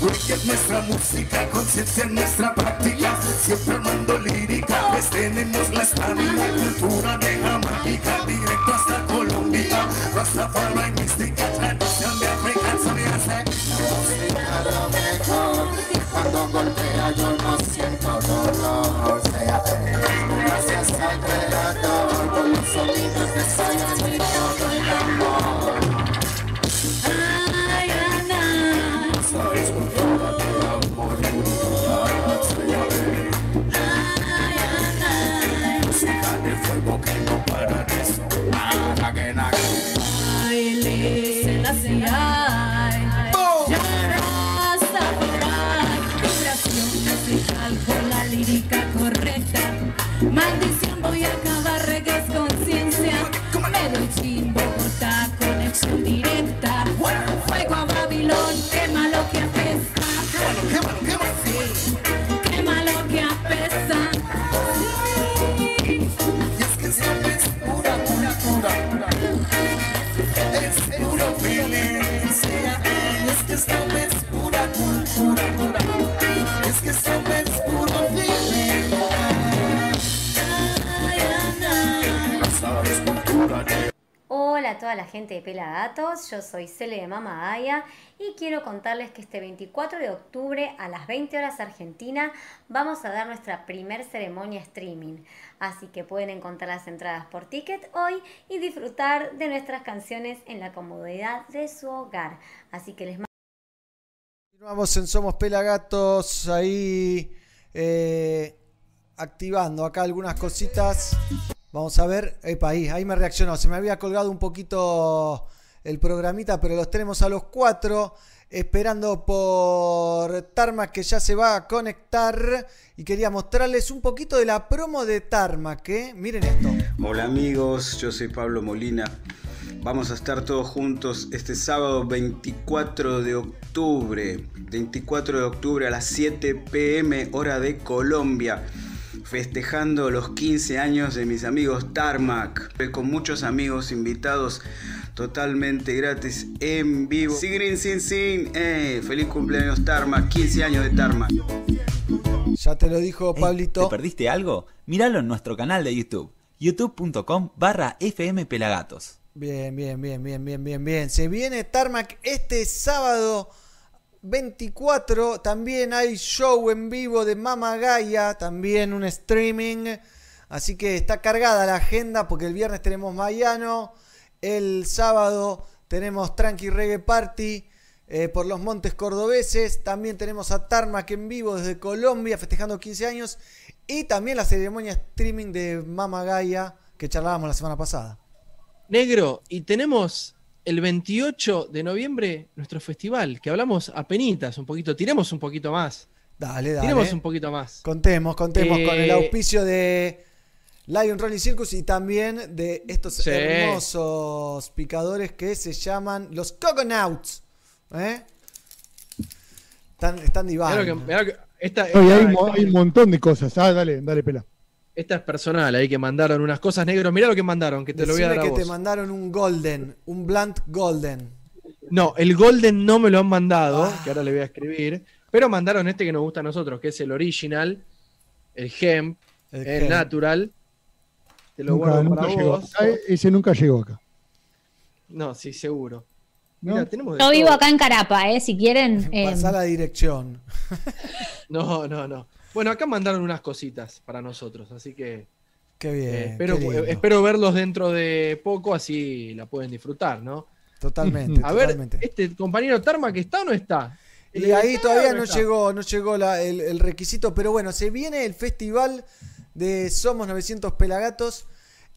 Reggae es nuestra música, conciencia en nuestra práctica, siempre armando lírica, pues tenemos la estamina, cultura de Jamaica, directo hasta Colombia, Rastafari mística, tradición de África, música lo mejor, cuando golpea yo no siento dolor, sea gracias al creador, los sonidos de Maldición, voy a acabar reggae es conciencia. Medellín, Bogotá, conexión directa. Toda la gente de Pelagatos, yo soy Cele de Mama Aya y quiero contarles que este 24 de octubre a las 20 horas Argentina vamos a dar nuestra primer ceremonia streaming, así que pueden encontrar las entradas por ticket hoy y disfrutar de nuestras canciones en la comodidad de su hogar. Así que les mando Continuamos en Somos Pelagatos, ahí eh, activando acá algunas cositas. Vamos a ver, epa, ahí, ahí me reaccionó. Se me había colgado un poquito el programita, pero los tenemos a los cuatro esperando por Tarmac que ya se va a conectar y quería mostrarles un poquito de la promo de Tarmac, ¿eh? Miren esto. Hola amigos, yo soy Pablo Molina. Vamos a estar todos juntos este sábado 24 de octubre. 24 de octubre a las 7 pm hora de Colombia. Festejando los 15 años de mis amigos Tarmac. Con muchos amigos invitados totalmente gratis en vivo. Sigrin Sin Sin. Eh, feliz cumpleaños Tarmac. 15 años de Tarmac. Ya te lo dijo Pablito. ¿Te perdiste algo? Míralo en nuestro canal de YouTube, youtube.com barra fmpelagatos. Bien, bien, bien, bien, bien, bien, bien. Se viene Tarmac este sábado 24 también hay show en vivo de Mama Gaia, también un streaming. Así que está cargada la agenda porque el viernes tenemos Mayano, el sábado tenemos Tranqui Reggae Party eh, por los Montes Cordobeses, también tenemos a Tarmac en vivo desde Colombia festejando 15 años y también la ceremonia streaming de Mama Gaia que charlábamos la semana pasada. Negro, y tenemos el 28 de noviembre nuestro festival, que hablamos a penitas un poquito, tiremos un poquito más. Dale, dale. Tiremos un poquito más. Contemos, contemos con el Eh, auspicio de Lion Rolling Circus y también de estos Sí. hermosos picadores que se llaman los Coconauts. ¿eh? Están, están que- divagando. que- esta, esta- hay, hay un montón de cosas. Ah, dale, dale, pela. Esta es personal, ahí que mandaron unas cosas negros. Mirá lo que mandaron, que te lo voy a dar a que vos. te mandaron un Golden, un Blunt Golden. No, el Golden no me lo han mandado, que ahora le voy a escribir. Pero mandaron este que nos gusta a nosotros, que es el original, el Hemp, el, Hemp. Natural. Te lo Nunca, guardo para llegó. vos. Ah, Ese nunca llegó acá. No, sí, seguro. ¿No? Tenemos de Yo vivo acá en Carapa, ¿eh? Si quieren. eh, Pasá la dirección. No, no, no. Bueno, acá mandaron unas cositas para nosotros, así que Qué bien. eh, espero, qué lindo. espero verlos dentro de poco, así la pueden disfrutar, ¿no? Totalmente. A ver, totalmente. este compañero Tarma que está o no está. Y ahí ¿Está todavía no está? llegó, no llegó la- el, el requisito, pero bueno, se viene el festival de Somos 900 Pelagatos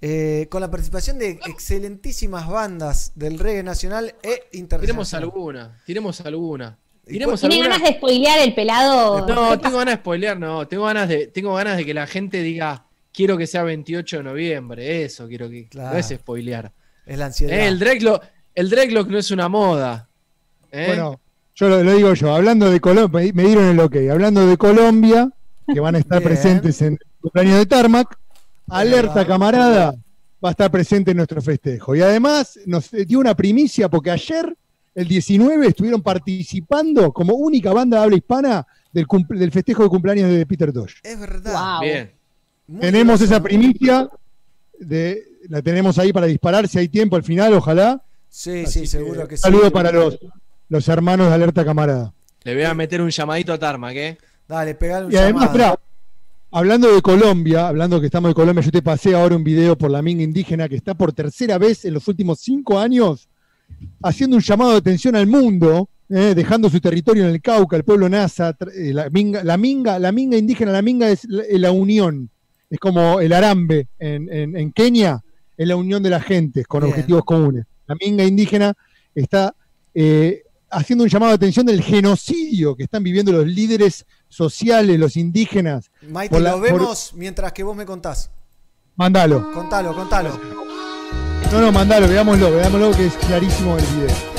eh, con la participación de excelentísimas bandas del reggae nacional e Tiremos internacional. alguna, tiremos alguna. ¿Y Tiremos ¿Tiene alguna. ganas de spoilear el pelado? No, tengo ganas de spoilear, no. Tengo ganas de, tengo ganas de que la gente diga, quiero que sea 28 de noviembre. Eso quiero que. Claro. No es spoilear. Es la ansiedad. Eh, el, dreadlock, el dreadlock no es una moda. ¿eh? Bueno, yo lo, lo digo yo, hablando de Colombia, me dieron el ok, hablando de Colombia, que van a estar presentes en el cumpleaños de Tarmac, alerta camarada, va a estar presente en nuestro festejo. Y además nos dio una primicia porque ayer, el 19, estuvieron participando como única banda de habla hispana del, cumple- del festejo de cumpleaños de Peter Tosh. Es verdad. Bien. Muy tenemos esa primicia, de, la tenemos ahí para disparar si hay tiempo al final, ojalá. Sí, sí, seguro que sí. saludo para los, los hermanos de Alerta Camarada. Le voy a meter un llamadito a Tarmac, ¿eh? Dale, pegale un Y además, hablando de Colombia, hablando que estamos de Colombia, yo te pasé ahora un video por la minga indígena que está por tercera vez en los últimos cinco años haciendo un llamado de atención al mundo, eh, dejando su territorio en el Cauca, el pueblo Nasa, eh, la minga, la minga, la minga indígena, la minga es la, la unión, es como el arambe en, en- en Kenia, es la unión de las gentes con Bien. objetivos comunes. La minga indígena está eh, haciendo un llamado de atención del genocidio que están viviendo los líderes sociales, los indígenas. Maite, la- lo por- vemos mientras que vos me contás. Mándalo. Contalo, contalo. No, no, mandalo, veámoslo, veámoslo que es clarísimo el video.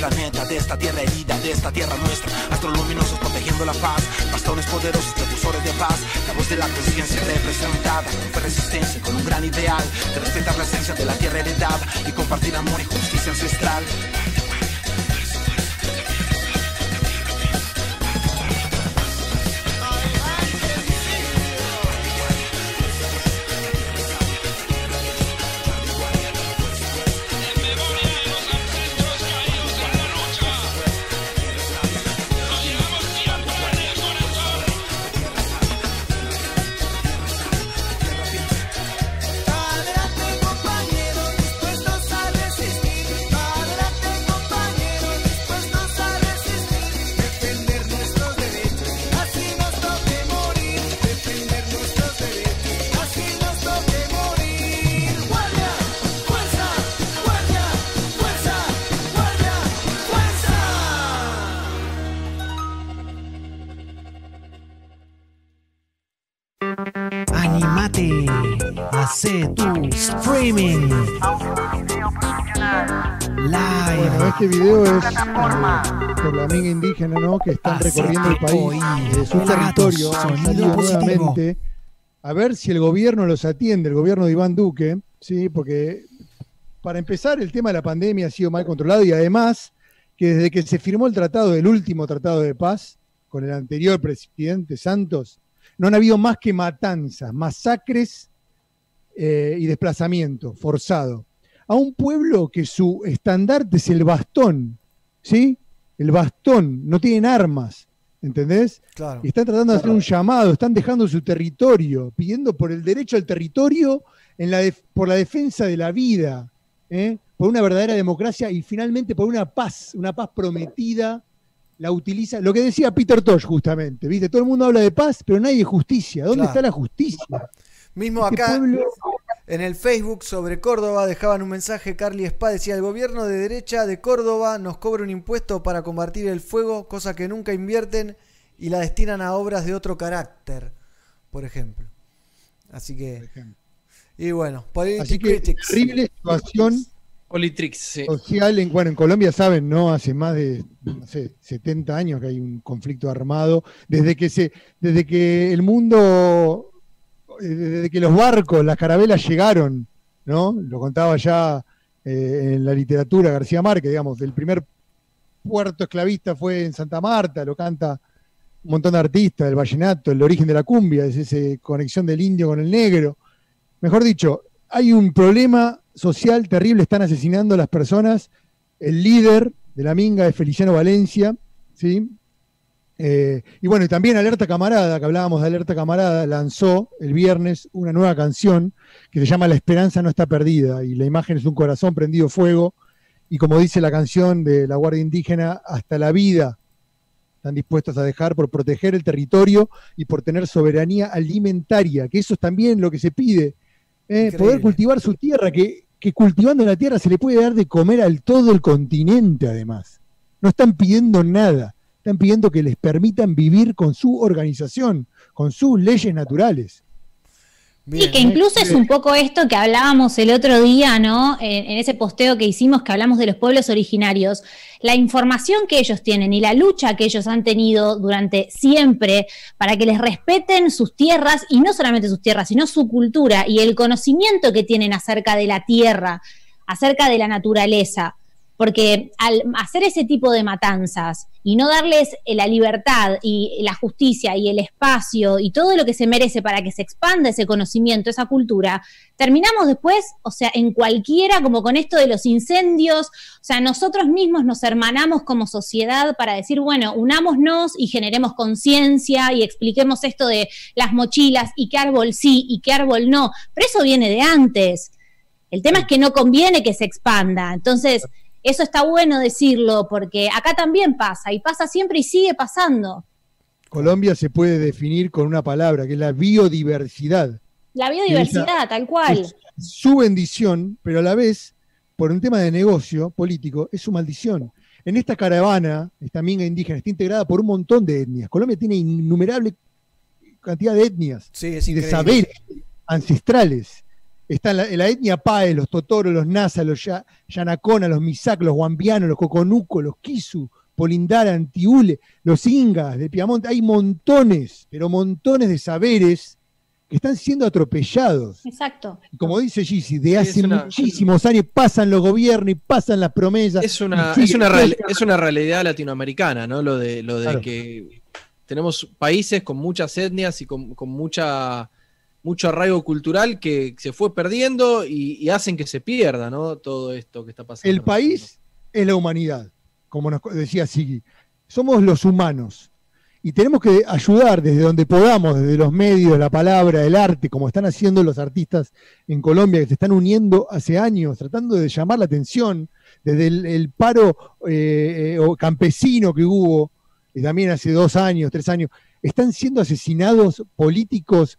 Planeta, de esta tierra herida, de esta tierra nuestra. Astros luminosos protegiendo la paz. Bastones poderosos, precursores de paz. La voz de la conciencia representada. Con resistencia, con un gran ideal. De respetar la esencia de la tierra heredada. Y compartir amor y justicia ancestral. Video es eh, por la amiga indígena, ¿no? Que están recorriendo el país, de su territorio, nuevamente a ver si el gobierno los atiende, el gobierno de Iván Duque, sí, porque para empezar el tema de la pandemia ha sido mal controlado y además que desde que se firmó el tratado, el último tratado de paz con el anterior presidente Santos, no han habido más que matanzas, masacres eh, y desplazamiento forzado. A un pueblo que su estandarte es el bastón, ¿sí? El bastón, no tienen armas, ¿entendés? Claro. Y están tratando de hacer un llamado, están dejando su territorio, pidiendo por el derecho al territorio, en la def- por la defensa de la vida, ¿eh? por una verdadera democracia y finalmente por una paz, una paz prometida. La utiliza, lo que decía Peter Tosh justamente, ¿viste? Todo el mundo habla de paz, pero nadie de justicia. ¿Dónde Claro. está la justicia? Mismo Este acá pueblo- en el Facebook sobre Córdoba dejaban un mensaje, Carly Spa decía, el gobierno de derecha de Córdoba nos cobra un impuesto para combatir el fuego, cosa que nunca invierten y la destinan a obras de otro carácter, por ejemplo. Así que... Y bueno, Así que terrible situación Politrix, sí. social. En, bueno, en Colombia saben, ¿no? Hace más de no sé, 70 años que hay un conflicto armado. Desde que se, desde que el mundo, desde que los barcos, las carabelas llegaron, ¿no? Lo contaba ya eh, en la literatura García Márquez, digamos, el primer puerto esclavista fue en Santa Marta, lo canta un montón de artistas, el vallenato, el origen de la cumbia, es esa conexión del indio con el negro. Mejor dicho, hay un problema social terrible, están asesinando a las personas. El líder de la minga es Feliciano Valencia, ¿sí? Eh, y bueno, y también Alerta Camarada, que hablábamos de Alerta Camarada, lanzó el viernes una nueva canción que se llama La esperanza no está perdida, y la imagen es un corazón prendido fuego, y como dice la canción de la Guardia Indígena, hasta la vida están dispuestos a dejar por proteger el territorio y por tener soberanía alimentaria, que eso es también lo que se pide, ¿eh? Poder cultivar su tierra, que, que cultivando la tierra se le puede dar de comer al todo el continente además. No están pidiendo nada, están pidiendo que les permitan vivir con su organización, con sus leyes naturales. Y que incluso es un poco esto que hablábamos el otro día, ¿no? En, en ese posteo que hicimos que hablamos de los pueblos originarios, la información que ellos tienen y la lucha que ellos han tenido durante siempre para que les respeten sus tierras y no solamente sus tierras, sino su cultura y el conocimiento que tienen acerca de la tierra, acerca de la naturaleza. Porque al hacer ese tipo de matanzas y no darles eh, la libertad y la justicia y el espacio y todo lo que se merece para que se expanda ese conocimiento, esa cultura, terminamos después, o sea, en cualquiera, como con esto de los incendios, o sea, nosotros mismos nos hermanamos como sociedad para decir, bueno, unámonos y generemos conciencia y expliquemos esto de las mochilas y qué árbol sí y qué árbol no, pero eso viene de antes. El tema es que no conviene que se expanda. Entonces, eso está bueno decirlo porque acá también pasa y pasa siempre y sigue pasando. Colombia se puede definir con una palabra, que es la biodiversidad. La biodiversidad, tal cual. Es su bendición, pero a la vez, por un tema de negocio político, es su maldición. En esta caravana, esta minga indígena, está integrada por un montón de etnias. Colombia tiene innumerable cantidad de etnias Sí, y de saberes ancestrales. Están la, la etnia Pae, los Totoro, los Nasa, los Ya- Yanacona, los Misak, los Guambianos, los Coconuco, los Kisu, Polindara, Antiule, los Ingas de Piamonte. Hay montones, pero montones de saberes que están siendo atropellados. Exacto. Y Como dice Gigi, de Sí, hace una- muchísimos años pasan los gobiernos y pasan las promesas. Es una, es, una real- es una realidad latinoamericana, ¿no? Lo de, lo de Claro. que tenemos países con muchas etnias y con, con mucha mucho arraigo cultural que se fue perdiendo y, y hacen que se pierda, ¿no? Todo esto que está pasando. El país es la humanidad, como nos decía Sigui. Somos los humanos. Y tenemos que ayudar desde donde podamos, desde los medios, la palabra, el arte, como están haciendo los artistas en Colombia, que se están uniendo hace años, tratando de llamar la atención, desde el, el paro eh, campesino que hubo, y también hace dos años, tres años, están siendo asesinados políticos.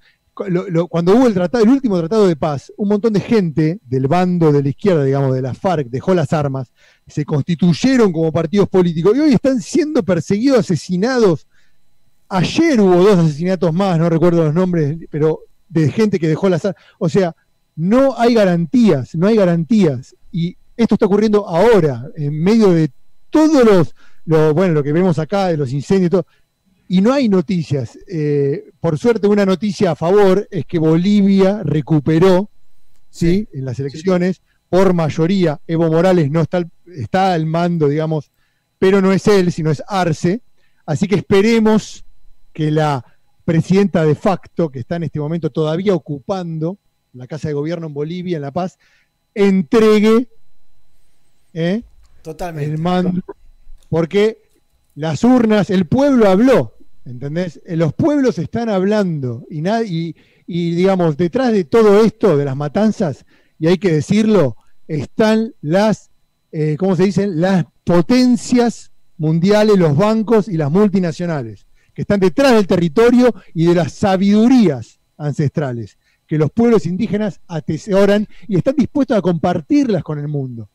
Cuando hubo el último tratado de paz, un montón de gente del bando de la izquierda, digamos, de la FARC, dejó las armas, se constituyeron como partidos políticos y hoy están siendo perseguidos, asesinados. Ayer hubo dos asesinatos más, no recuerdo los nombres, pero de gente que dejó las armas. O sea, no hay garantías, no hay garantías. Y esto está ocurriendo ahora, en medio de todos los, lo, bueno, lo que vemos acá, de los incendios y todo. Y no hay noticias. Eh, por suerte, una noticia a favor es que Bolivia recuperó, ¿sí? En las elecciones, por mayoría. Evo Morales no está, al- está al mando, digamos, pero no es él, sino es Arce. Así que esperemos que la presidenta de facto, que está en este momento todavía ocupando la Casa de Gobierno en Bolivia, en La Paz, entregue ¿eh? Totalmente. el mando, porque las urnas, el pueblo habló, ¿entendés? Eh, Los pueblos están hablando y, y, y, digamos, detrás de todo esto, de las matanzas, y hay que decirlo, están las, eh, ¿cómo se dicen? Las potencias mundiales, los bancos y las multinacionales, que están detrás del territorio y de las sabidurías ancestrales, que los pueblos indígenas atesoran y están dispuestos a compartirlas con el mundo.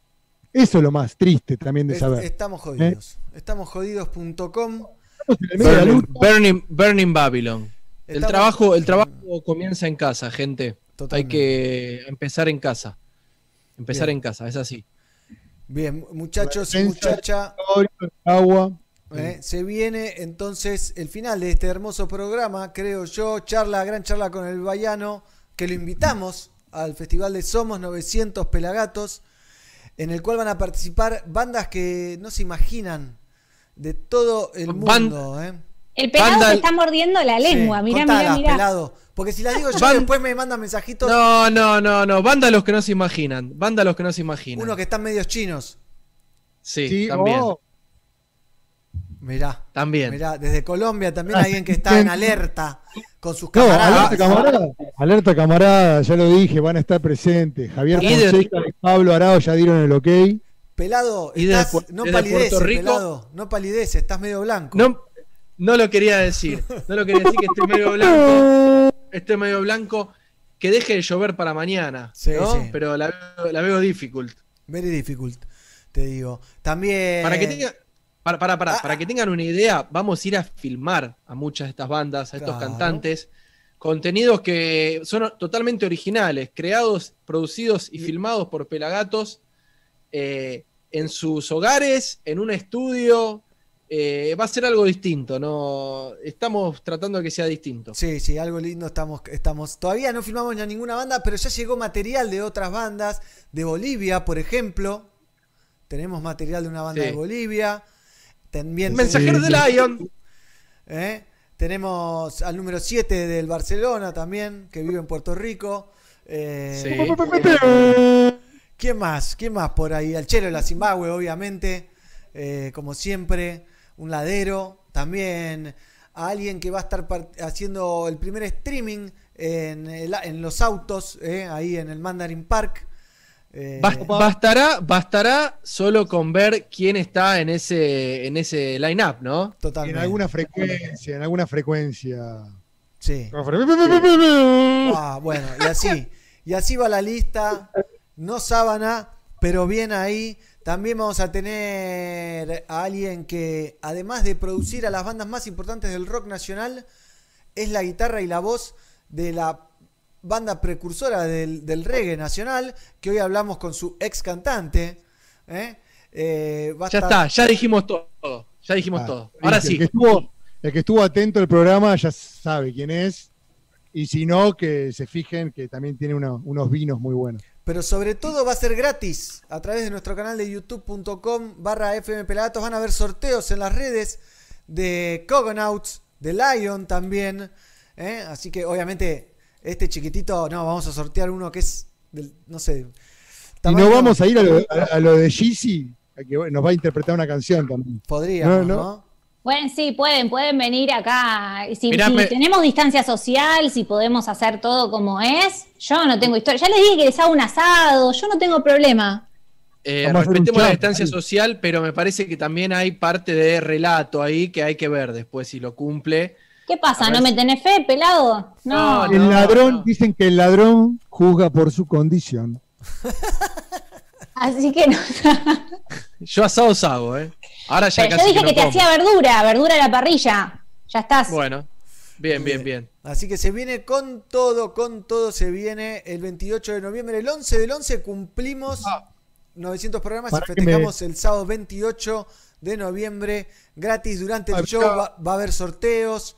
Eso es lo más triste también de saber. estamos ¿Eh? jodidos. Estamos jodidos.com. Burning, Burning- Burning Babylon. El Estamos- trabajo, el trabajo comienza en casa, gente. Totalmente. Hay que empezar en casa. Empezar Bien. en casa, es así. Bien, muchachos y Defensa, muchachas. agua. ¿eh? Se viene entonces el final de este hermoso programa, creo yo. Charla, gran charla con el Bayano, que lo invitamos al Festival de Somos 900 Pelagatos, en el cual van a participar bandas que no se imaginan de todo el mundo. ¿eh? El pelado se está mordiendo la lengua. Sí, mirá, contalas, mirá, mirá. pelado. Porque si las digo yo, después me mandan mensajitos. No, no, no, no. Banda los que no se imaginan. Banda los que no se imaginan. Uno que están medios chinos. Sí, Sí, también. oh, Mirá. También. Mirá, desde Colombia también alguien que está en alerta con sus No, camaradas. alerta camarada, alerta camarada, ya lo dije, van a estar presentes. Javier Fonseca y Pablo Arao ya dieron el ok. Pelado, desde no desde palideces, Rico- pelado. No palideces, estás medio blanco. No, no lo quería decir. No lo quería decir que esté medio blanco. Esté medio blanco. Que deje de llover para mañana. Sí, ¿no? sí. Pero la veo, la veo difficult. Very difficult, te digo. También. Para que tenga- para, para, para, Ah, para que tengan una idea, vamos a ir a filmar a muchas de estas bandas, a estos Claro. cantantes, contenidos que son totalmente originales, creados, producidos y filmados por Pelagatos eh, en sus hogares, en un estudio. eh, va a ser algo distinto, ¿no? Estamos tratando de que sea distinto. Sí, sí, algo lindo estamos, estamos. Todavía no filmamos ya ninguna banda, pero ya llegó material de otras bandas, de Bolivia, por ejemplo. Tenemos material de una banda Sí. de Bolivia. También Mensajeros de Lion. ¿Eh? Tenemos al número 7 del Barcelona también, que vive en Puerto Rico. Eh, ¿Quién más? ¿Quién más por ahí? El Chelo de la Zimbabue, obviamente. Eh, como siempre, un ladero. También a alguien que va a estar haciendo el primer streaming en, el- en los autos, eh, ahí en el Mandarin Park. Eh, Bas- Bastará, bastará solo con ver quién está en ese, en ese line-up, ¿no? En totalmente. alguna frecuencia, en alguna frecuencia. Sí. Sí. Ah, bueno, y así. Y así va la lista. No sábana, pero bien ahí. También vamos a tener a alguien que, además de producir a las bandas más importantes del rock nacional, es la guitarra y la voz de la banda precursora del, del reggae nacional, que hoy hablamos con su ex cantante. ¿eh? Eh, Ya estar- está, ya dijimos todo. Ya dijimos Ah, todo. Ahora el sí. que estuvo- el que estuvo atento al programa ya sabe quién es. Y si no, que se fijen que también tiene uno- unos vinos muy buenos. Pero sobre todo va a ser gratis a través de nuestro canal de youtube.com barra FM Pelagatos. Van a haber sorteos en las redes de Cogonauts, de Lion también. ¿eh? Así que obviamente este chiquitito, no, vamos a sortear uno que es, del, no sé. Y no vamos a ir a lo, a- a lo de Jeezy, que nos va a interpretar una canción también. Podríamos, No, ¿no? no. Bueno, sí, pueden, pueden venir acá. Si, Mirá, si me- tenemos distancia social, si podemos hacer todo como es, yo no tengo historia. Ya les dije que les hago un asado, yo no tengo problema. Eh, respetemos la distancia ahí. social, pero me parece que también hay parte de relato ahí que hay que ver después si lo cumple. ¿Qué pasa? ¿No me tenés fe, pelado? No. el ladrón, dicen que el ladrón juzga por su condición. Así que no. Yo asados hago, ¿eh? Ahora ya Pero casi yo dije no que te como. hacía verdura, verdura a la parrilla. Ya estás. Bueno, bien, bien, bien. Así que se viene con todo, con todo se viene el 28 de noviembre. El 11 del 11 cumplimos 900 programas y Para festejamos el sábado 28 de noviembre gratis durante el show. Va, va a haber sorteos.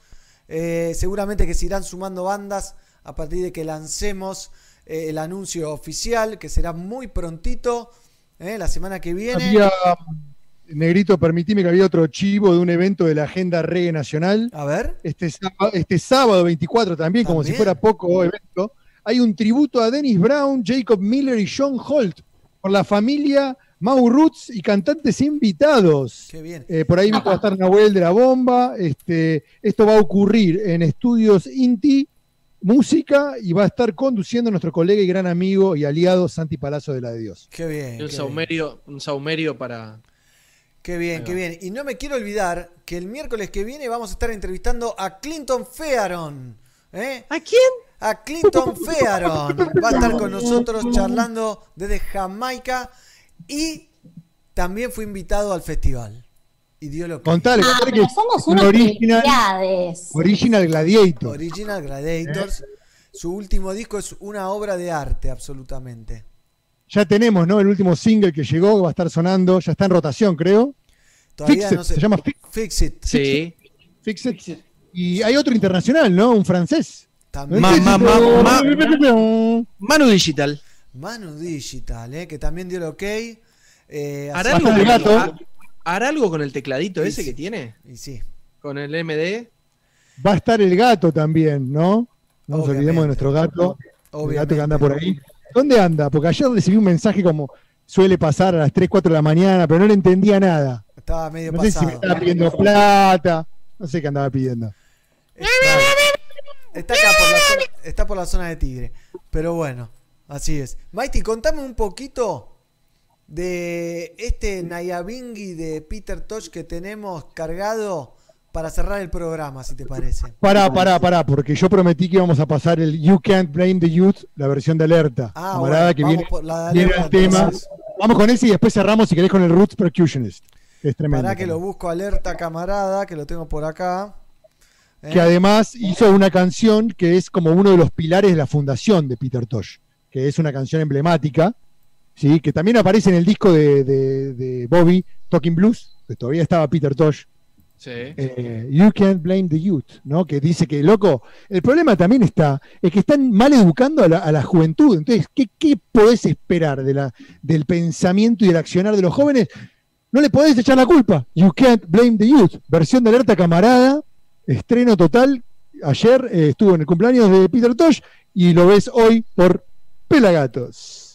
eh, seguramente que se irán sumando bandas a partir de que lancemos eh, el anuncio oficial, que será muy prontito, eh, la semana que viene. Había, Negrito, permitime que había otro chivo de un evento de la Agenda Reggae Nacional. A ver. Este sábado, este sábado 24 también, como si fuera poco evento, hay un tributo a Dennis Brown, Jacob Miller y John Holt por la familia Mau Roots y cantantes invitados. Qué bien. Eh, por ahí va a estar Nahuel de la Bomba. Este, esto va a ocurrir en Estudios Inti Música y va a estar conduciendo nuestro colega y gran amigo y aliado Santi Palazzo de la de Dios. Qué bien. Un qué bien. un saumerio para. Qué bien, qué bien. Y no me quiero olvidar que el miércoles que viene vamos a estar entrevistando a Clinton Fearon. ¿eh? ¿A quién? A Clinton Fearon. Va a estar con nosotros charlando desde Jamaica y también fue invitado al festival. Y dio lo que Contale, Ah, que somos unos original, original Gladiator. Original Gladiators. Su último disco es una obra de arte, absolutamente. Ya tenemos, ¿no? El último single que llegó, va a estar sonando, ya está en rotación, creo. Todavía Fix It, no sé- se llama Fix, Fix It. Sí. Fix It. Y hay otro internacional, ¿no? Un francés. También. Ma- ma- ma- ma- Manu Digital. Manu Digital, ¿eh? que también dio el ok. Eh, ¿Hará algo, el gato. hará algo con el tecladito Y ese sí. que tiene? Y sí. Con el MD. Va a estar el gato también, ¿no? No nos Obviamente. olvidemos de nuestro gato. El gato Obviamente. que anda por ahí. ¿Dónde anda? Porque ayer recibí un mensaje como suele pasar a las 3, 4 de la mañana, pero no le entendía nada. Estaba medio No sé si me pasado. estaba pidiendo plata. No sé qué andaba pidiendo. Está acá por la zona, está por la zona de Tigre. Pero bueno, así es. Mighty, contame un poquito de este Nayabingi de Peter Tosh que tenemos cargado para cerrar el programa, si te parece. Pará, pará, pará, porque yo prometí que íbamos a pasar el You Can't Blame the Youth, la versión de alerta. Ah, camarada, bueno, que viene, por la viene Alerta, el tema. entonces. Vamos con ese y después cerramos si querés con el Roots Percussionist. Es tremendo. Para que lo busco alerta, camarada, que lo tengo por acá. ¿Eh? que además hizo una canción que es como uno de los pilares de la fundación de Peter Tosh, que es una canción emblemática, ¿sí? que también aparece en el disco de, de- de Bobby, Talking Blues, que todavía estaba Peter Tosh. Sí. eh, you can't blame the youth, ¿no? Que dice que, loco, el problema también está, es que están mal educando a la, a la juventud. Entonces, ¿qué, qué podés esperar de la, del pensamiento y del accionar de los jóvenes? No le podés echar la culpa. You can't blame the youth. Versión de alerta camarada, estreno total. Ayer eh, estuvo en el cumpleaños de Peter Tosh y lo ves hoy por Pelagatos.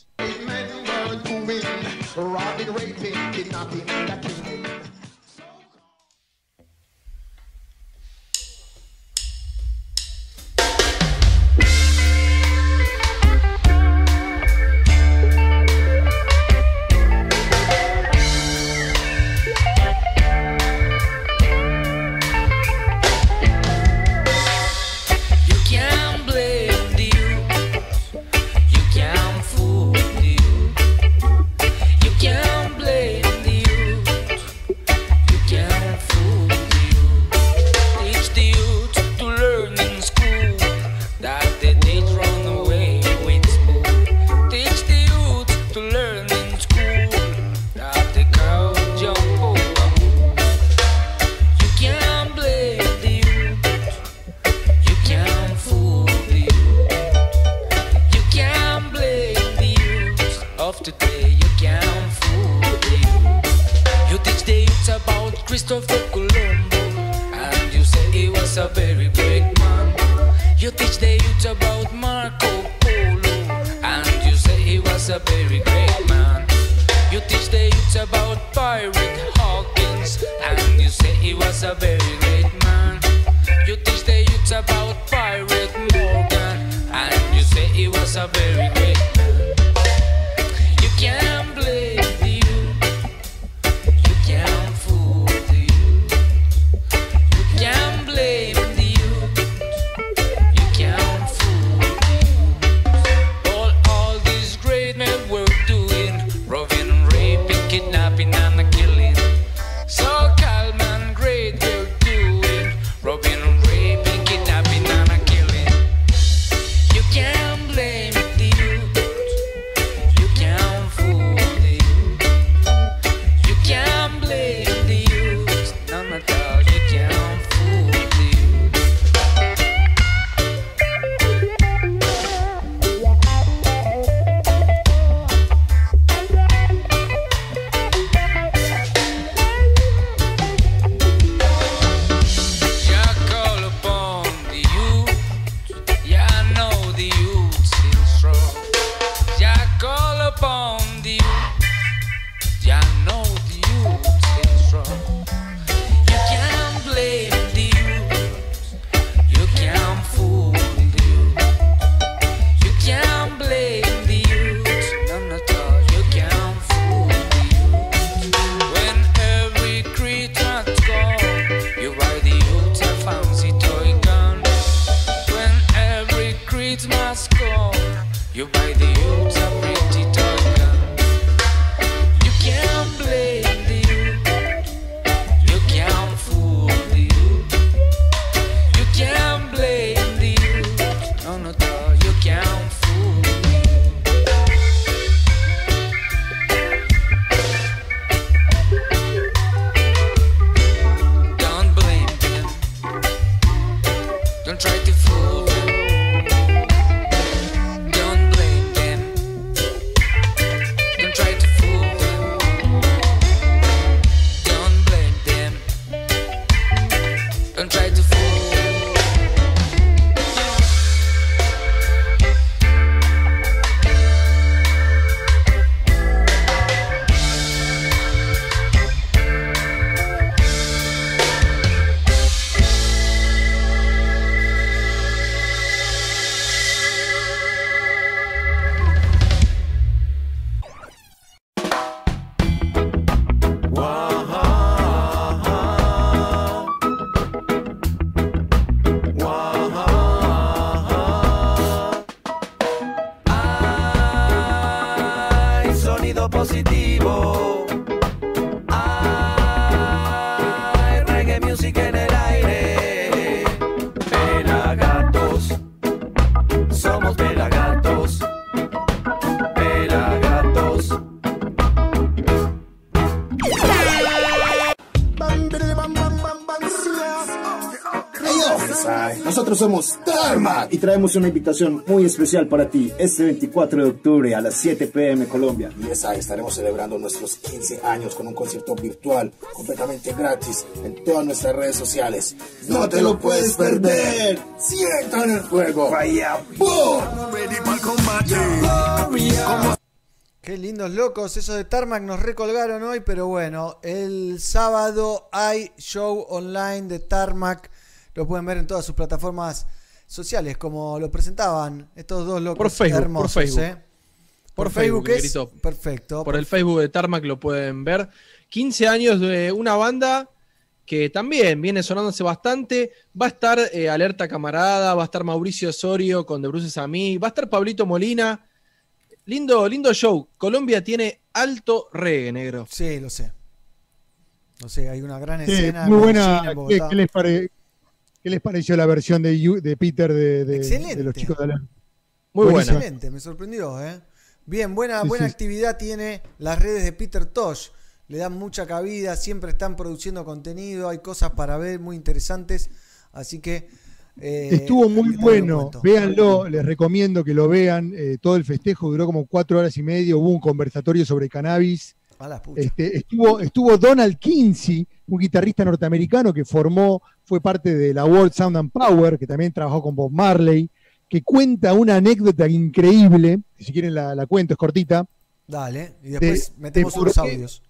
Christopher Colombo, and you say he was a very great man. You teach the youth about Marco Polo, and you say he was a very great man. You teach the youth about Pirate Hawkins, and you say he was a very great man. You teach the youth about Pirate Morgan, and you say he was a very great somos Tarmac y traemos una invitación muy especial para ti este 24 de octubre a las 7 pm Colombia. Y esa, estaremos celebrando nuestros 15 años con un concierto virtual completamente gratis en todas nuestras redes sociales. ¡No te lo puedes perder! ¡Sientan el fuego! ¡Vaya! Qué lindos locos, esos de Tarmac nos recolgaron hoy, pero bueno, el sábado hay show online de Tarmac, lo pueden ver en todas sus plataformas sociales, como lo presentaban estos dos locos Por Facebook, hermosos, por Facebook. ¿eh? Por, Por Facebook es Negrito. perfecto. Por el Facebook de Tarmac lo pueden ver. 15 años de una banda que también viene sonándose bastante. Va a estar eh, Alerta Camarada, va a estar Mauricio Osorio con De Bruces a mí, va a estar Pablito Molina. Lindo, lindo show. Colombia tiene alto reggae, negro. Sí, lo sé. Lo sé, hay una gran Sí, escena. muy en buena. ¿Qué, les pare- qué les pareció la versión de, Peter de, de- Excelente. de los chicos de la... Muy Buenísima. Excelente, me sorprendió, ¿eh? Bien, buena, Sí, buena sí. actividad tiene las redes de Peter Tosh. Le dan mucha cabida, siempre están produciendo contenido, hay cosas para ver muy interesantes. Así que. eh, Estuvo muy bueno, véanlo, les recomiendo que lo vean. eh, todo el festejo duró como cuatro horas y media, hubo un conversatorio sobre cannabis A la pucha. Este, estuvo, estuvo Donald Kinsey, un guitarrista norteamericano que formó, fue parte de la World Sound and Power, que también trabajó con Bob Marley, que cuenta una anécdota increíble, si quieren la, la cuento, es cortita, Dale, y después de metemos por unos qué- audios.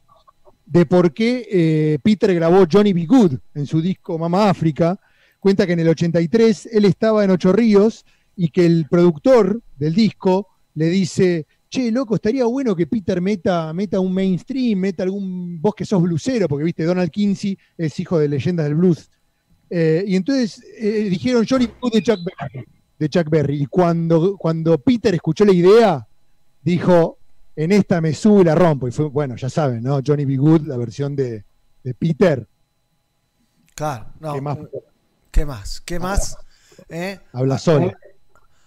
de por qué eh, Peter grabó Johnny B. Good en su disco Mama África. Cuenta que en el 83 él estaba en Ocho Ríos y que el productor del disco le dice, che, loco, estaría bueno que Peter meta, meta un mainstream, meta algún, vos que sos blusero, porque viste, Donald Kinsey es hijo de leyendas del blues. Eh, y entonces eh, dijeron Johnny B. Good de Chuck Berry. De Chuck Berry. Y cuando, cuando Peter escuchó la idea, dijo, en esta me subo y la rompo. Y fue, bueno, ya saben, ¿no? Johnny B. Good, la versión de, de Peter. Claro, no. ¿Qué más? ¿Qué más? ¿Qué más? ¿Eh? Habla sola.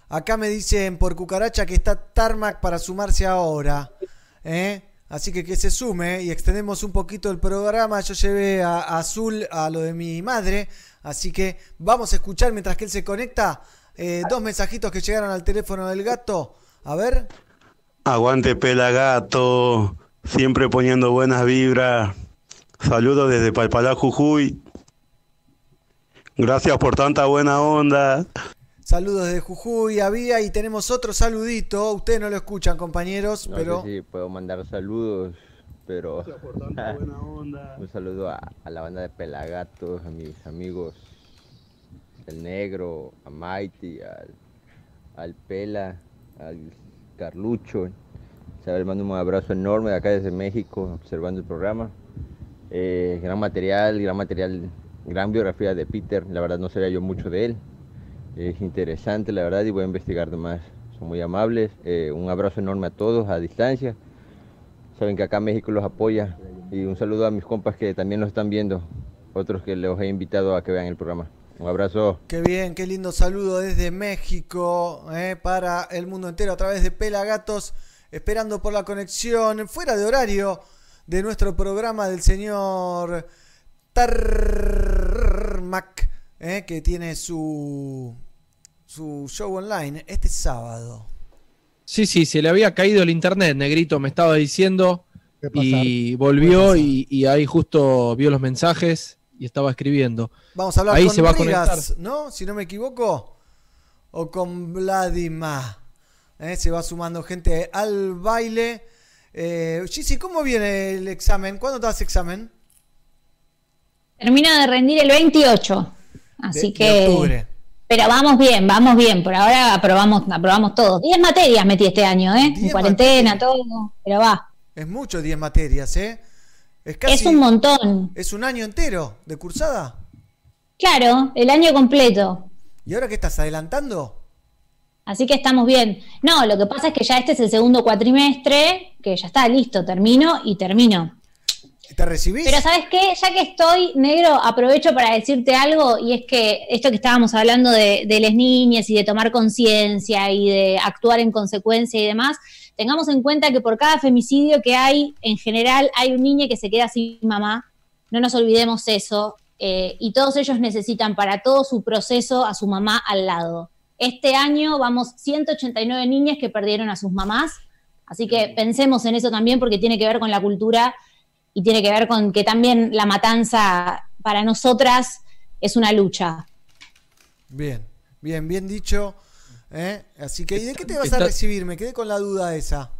Acá me dicen por cucaracha que está Tarmac para sumarse ahora. ¿eh? Así que que se sume y extendemos un poquito el programa. Yo llevé a, Azul a lo de mi madre. Así que vamos a escuchar mientras que él se conecta eh, dos mensajitos que llegaron al teléfono del gato. A ver. Aguante Pelagato, siempre poniendo buenas vibras. Saludos desde Palpalá, Jujuy. Gracias por tanta buena onda. Saludos de Jujuy, había y tenemos otro saludito. Ustedes no lo escuchan, compañeros, No pero sé si puedo mandar saludos, pero un saludo a, a la banda de Pelagatos, a mis amigos El Negro, a Mighty, al, al Pela, al Carlucho. Isabel, mando un abrazo enorme de acá desde México, observando el programa. Eh, gran material, gran material, gran biografía de Peter. La verdad no sabía yo mucho de él. Es interesante, la verdad, y voy a investigar más. Son muy amables. Eh, un abrazo enorme a todos a distancia. Saben que acá México los apoya. Y un saludo a mis compas que también los están viendo. Otros que los he invitado a que vean el programa. Un abrazo. Qué bien, qué lindo saludo desde México eh, para el mundo entero a través de Pelagatos, esperando por la conexión fuera de horario de nuestro programa del señor Tarmac, eh, que tiene su, su show online este sábado. Sí, sí, se le había caído el internet, Negrito me estaba diciendo. Y volvió y, y ahí justo vio los mensajes y estaba escribiendo. Vamos a hablar ahí con se va a conectar. ¿no? Si no me equivoco. O con Vladimir. Eh, Se va sumando gente al baile. Eh, Gigi, ¿cómo viene el examen? ¿Cuándo te das examen? Termino de rendir el 28. Así De- de que. octubre. Pero vamos bien, vamos bien. Por ahora aprobamos, aprobamos todo. 10 materias metí este año, ¿eh? En 10 cuarentena, todo. Pero va. Es mucho 10 materias, ¿eh? Es casi. Es un montón. Es un año entero de cursada. Claro, el año completo. ¿Y ahora qué estás adelantando? Así que estamos bien. No, lo que pasa es que ya este es el segundo cuatrimestre, que ya está listo, termino y termino. ¿Te recibís? Pero ¿sabes qué? Ya que estoy negro, aprovecho para decirte algo y es que esto que estábamos hablando de, de las niñas y de tomar conciencia y de actuar en consecuencia y demás, tengamos en cuenta que por cada femicidio que hay, en general hay un niño que se queda sin mamá. No nos olvidemos eso. eh, y todos ellos necesitan para todo su proceso a su mamá al lado. Este año vamos 189 niñas que perdieron a sus mamás, así que pensemos en eso también porque tiene que ver con la cultura y tiene que ver con que también la matanza para nosotras es una lucha. Bien, bien, bien dicho. ¿eh? Así que, ¿y de qué te vas a recibir? Me quedé con la duda esa.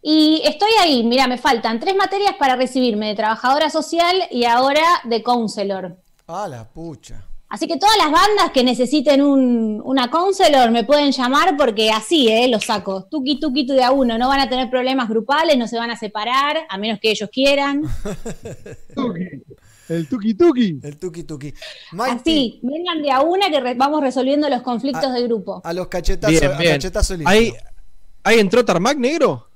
Y estoy ahí, mira, me faltan tres materias para recibirme de trabajadora social y ahora de counselor. Ah, la pucha. Así que todas las bandas que necesiten un, una counselor me pueden llamar porque así, ¿eh? Los saco. Tuki, tuki, tu de a uno. No van a tener problemas grupales, no se van a separar, a menos que ellos quieran. El tuki tuki. El tuki tuki. Así, vengan de a una que re- vamos resolviendo los conflictos de grupo. A los cachetazos, Bien, a bien. cachetazo. Ahí, ahí entró Tarmac negro.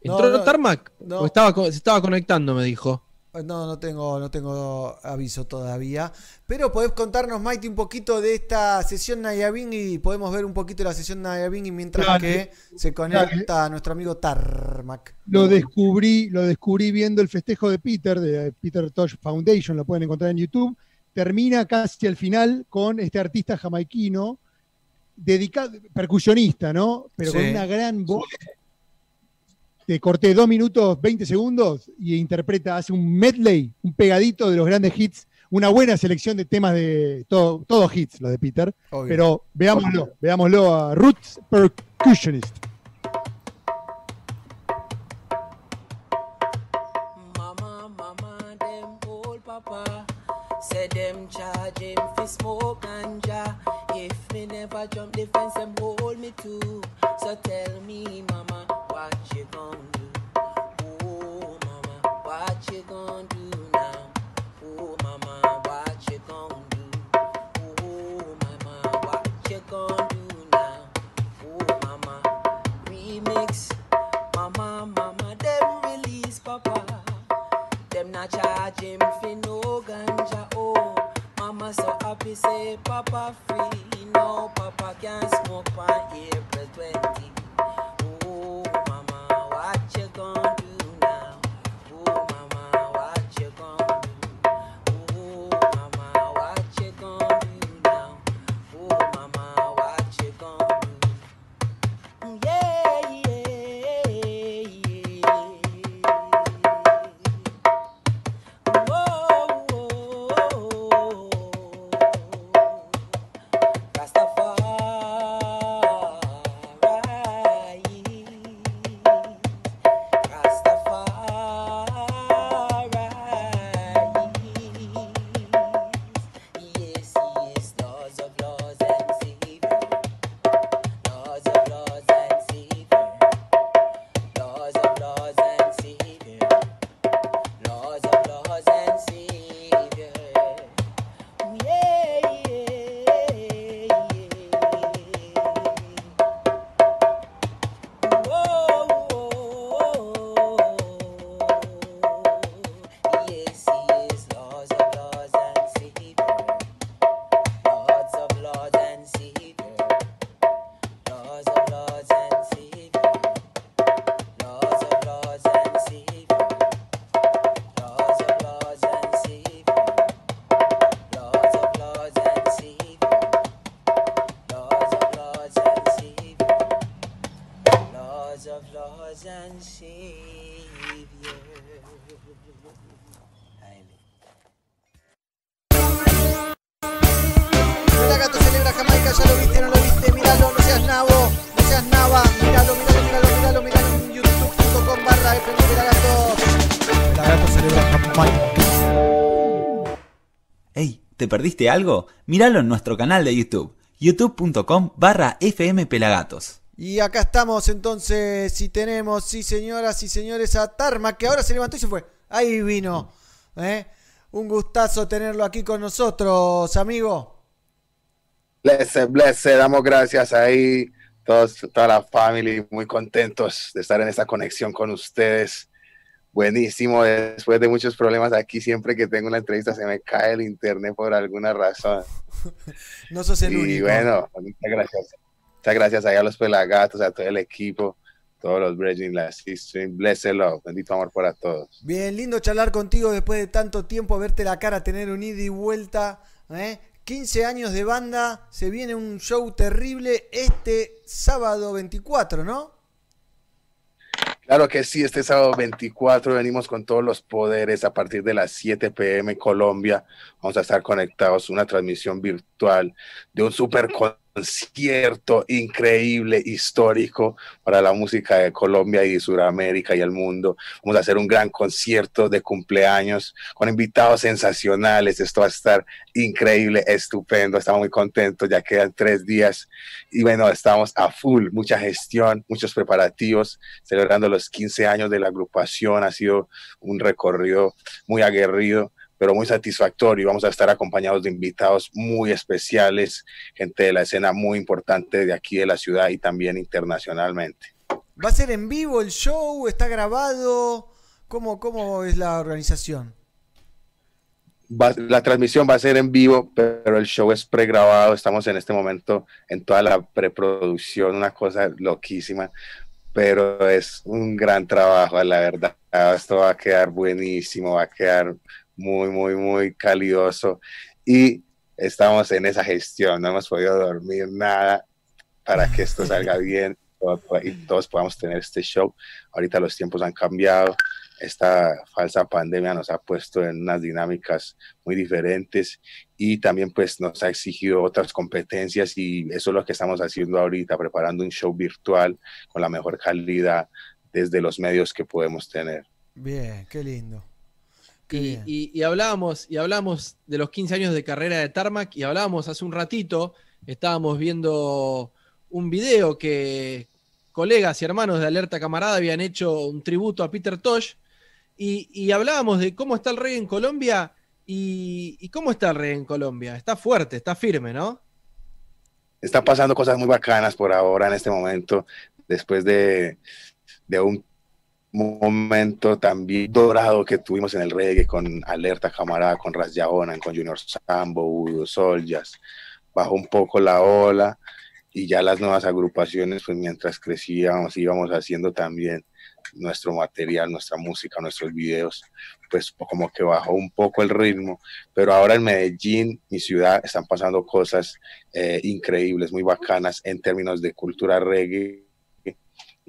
¿Entró No, no, Tarmac? no. ¿O estaba, se estaba conectando, me dijo. No, no tengo, no tengo aviso todavía. Pero podés contarnos, Mighty, un poquito de esta sesión Nayabing y podemos ver un poquito de la sesión Nayabing mientras Dale. que se conecta nuestro amigo Tarmac. Lo descubrí, lo descubrí viendo el festejo de Peter, de Peter Tosh Foundation, lo pueden encontrar en YouTube. Termina casi al final con este artista jamaiquino, dedicado, percusionista, ¿no? Pero con una gran voz. Te corté dos minutos 20 segundos y interpreta, hace un medley, un pegadito de los grandes hits, una buena selección de temas de todo, todos hits, los de Peter. Obvio. Pero veámoslo, veámoslo a Roots Percussionist. Mama, mama, them old papa Say them charge him fi smoke ganja If me never jump the fence, them hold me too So tell me, happy say Papa free No, Papa can't smoke on April 20 perdiste algo? Míralo en nuestro canal de YouTube, youtube.com barra fmpelagatos. Y acá estamos entonces, y tenemos, sí señoras y señores, a Tarma, que ahora se levantó y se fue. Ahí vino. ¿eh? Un gustazo tenerlo aquí con nosotros, amigo. Blessed, blessed, damos gracias ahí, todos, toda la family, muy contentos de estar en esta conexión con ustedes. Buenísimo, después de muchos problemas aquí, siempre que tengo una entrevista se me cae el internet por alguna razón. No sos el y único. bueno, muchas gracias. Muchas gracias a los pelagatos, a todo el equipo, todos los Bridging, la Stream, blessed love, bendito amor para todos. Bien, lindo charlar contigo después de tanto tiempo, verte la cara, tener un ida y vuelta. ¿eh? 15 años de banda, se viene un show terrible este sábado 24, ¿no? Claro que sí, este sábado 24 venimos con todos los poderes a partir de las 7 pm Colombia. Vamos a estar conectados, una transmisión virtual de un super concierto increíble, histórico para la música de Colombia y de Sudamérica y el mundo. Vamos a hacer un gran concierto de cumpleaños con invitados sensacionales. Esto va a estar increíble, estupendo. Estamos muy contentos, ya quedan tres días y bueno, estamos a full, mucha gestión, muchos preparativos, celebrando los 15 años de la agrupación. Ha sido un recorrido muy aguerrido pero muy satisfactorio. Vamos a estar acompañados de invitados muy especiales, gente de la escena muy importante de aquí de la ciudad y también internacionalmente. ¿Va a ser en vivo el show? ¿Está grabado? ¿Cómo, cómo es la organización? Va- la transmisión va a ser en vivo, pero el show es pregrabado. Estamos en este momento en toda la preproducción, una cosa loquísima, pero es un gran trabajo, la verdad. Esto va a quedar buenísimo, va a quedar muy, muy, muy calidoso. Y estamos en esa gestión, no hemos podido dormir nada para que esto salga bien. y todos podamos tener este show. Ahorita los tiempos han cambiado, esta falsa pandemia nos ha puesto en unas dinámicas muy diferentes y también pues nos ha exigido otras competencias y eso es lo que estamos haciendo ahorita, preparando un show virtual con la mejor calidad desde los medios que podemos tener. Bien, qué lindo. Qué Y, bien. y- y hablábamos, y hablábamos de los 15 años de carrera de Tarmac y hablábamos hace un ratito, estábamos viendo un video que colegas y hermanos de Alerta Camarada habían hecho un tributo a Peter Tosh y, y hablábamos de cómo está el reggae en Colombia y, y cómo está el reggae en Colombia. Está fuerte, está firme, ¿no? Están pasando cosas muy bacanas por ahora en este momento, después de, de un momento también dorado que tuvimos en el reggae con Alerta Camarada, con Ras Yahonan, con Junior Sambo, Udo Soljas. Bajó un poco la ola y ya las nuevas agrupaciones, pues mientras crecíamos, íbamos haciendo también nuestro material, nuestra música, nuestros videos, pues como que bajó un poco el ritmo, pero ahora en Medellín, mi ciudad, están pasando cosas eh, increíbles, muy bacanas en términos de cultura reggae,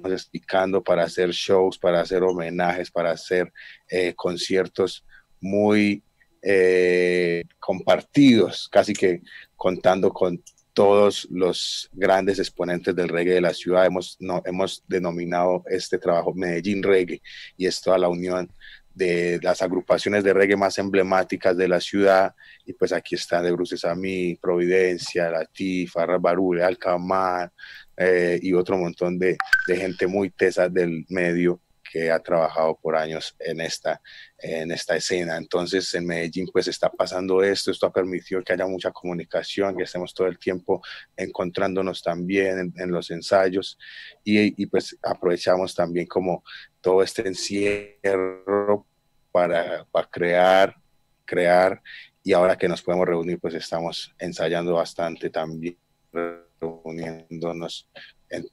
explicando para hacer shows, para hacer homenajes, para hacer eh, conciertos muy eh, compartidos, casi que contando con todos los grandes exponentes del reggae de la ciudad. Hemos, hemos denominado este trabajo Medellín Reggae y es toda la unión de las agrupaciones de reggae más emblemáticas de la ciudad. Y pues aquí están de Bruces a mí, Providencia, Latifa, Barule, Alcamar eh, y otro montón de, de gente muy tesa del medio que ha trabajado por años en esta, en esta escena. Entonces en Medellín pues está pasando esto, esto ha permitido que haya mucha comunicación, que estemos todo el tiempo encontrándonos también en, en los ensayos. Y, y, pues aprovechamos también como todo este encierro para, para crear, crear. Y ahora que nos podemos reunir pues estamos ensayando bastante también, reuniéndonos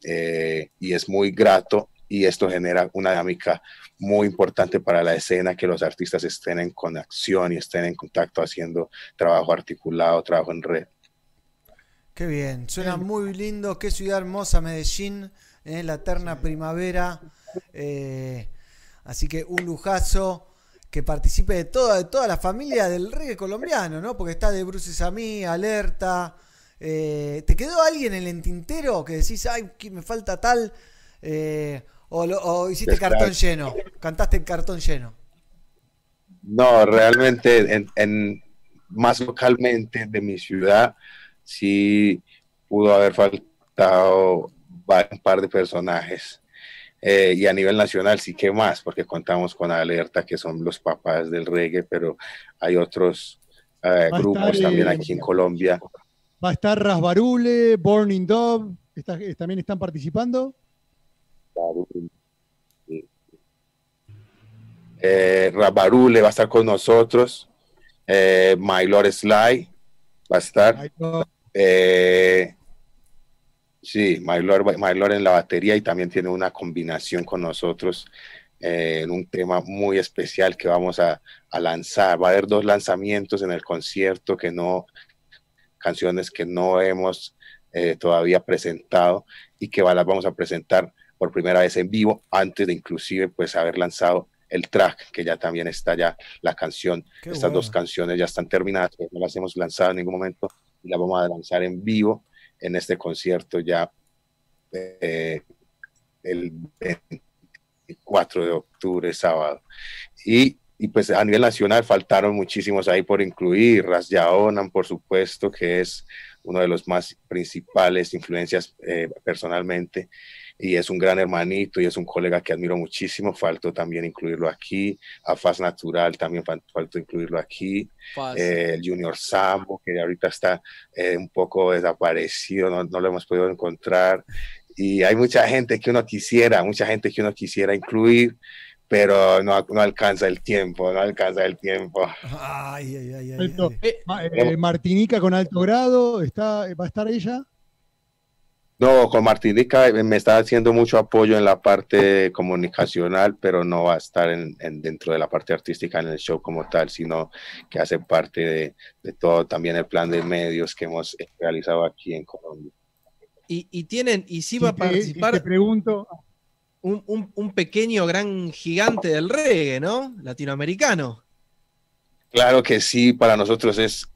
eh, y es muy grato y esto genera una dinámica muy importante para la escena, que los artistas estén en conexión y estén en contacto haciendo trabajo articulado, trabajo en red. Qué bien, suena muy lindo, qué ciudad hermosa Medellín, en la eterna primavera. Eh, así que un lujazo que participe de toda, de toda la familia del reggae colombiano, ¿no? Porque está de Bruces a mí, Alerta. Eh, ¿Te quedó alguien en el tintero que decís, ay, que me falta tal? Eh, o, lo, o, hiciste Después. cartón lleno, cantaste el cartón lleno. No, realmente en, en, más localmente de mi ciudad sí pudo haber faltado un par de personajes. Eh, y a nivel nacional sí que más, porque contamos con Alerta, que son los papás del reggae, pero hay otros eh, grupos también aquí en Colombia. Va a estar Rasbarule, Burning Dove, está- también están participando. Eh, Rabarule va a estar con nosotros. Eh, My Lord Sly va a estar. Eh, sí, My Lord, My Lord en la batería y también tiene una combinación con nosotros eh, en un tema muy especial que vamos a, a lanzar. Va a haber dos lanzamientos en el concierto que no, canciones que no hemos eh, todavía presentado y que las vamos a presentar por primera vez en vivo antes de inclusive pues haber lanzado el track que ya también está ya la canción. Qué estas dos canciones ya están terminadas pero no las hemos lanzado en ningún momento y las vamos a lanzar en vivo en este concierto ya eh, el 24 de octubre sábado. Y y pues a nivel nacional faltaron muchísimos ahí por incluir, Ras Yaonan, por supuesto, que es uno de los más principales influencias eh, personalmente, y es un gran hermanito y es un colega que admiro muchísimo, faltó también incluirlo aquí, a Faz Natural también fal- faltó incluirlo aquí, eh, el Junior Sambo, que ahorita está eh, un poco desaparecido, no, no lo hemos podido encontrar, y hay mucha gente que uno quisiera, mucha gente que uno quisiera incluir, pero no, no alcanza el tiempo, no alcanza el tiempo. Ay, ay, ay, ay. Ma- eh, Martinica con alto grado, está, ¿va a estar ella? No, con Martinica eh, me está haciendo mucho apoyo en la parte comunicacional, pero no va a estar en, en- dentro de la parte artística en el show como tal, sino que hace parte de, de todo también el plan de medios que hemos realizado aquí en Colombia. Y, y tienen, y sí va a Si te- si participar te pregunto, un, un- un pequeño gran gigante del reggae, ¿no? Latinoamericano. Claro que sí, para nosotros es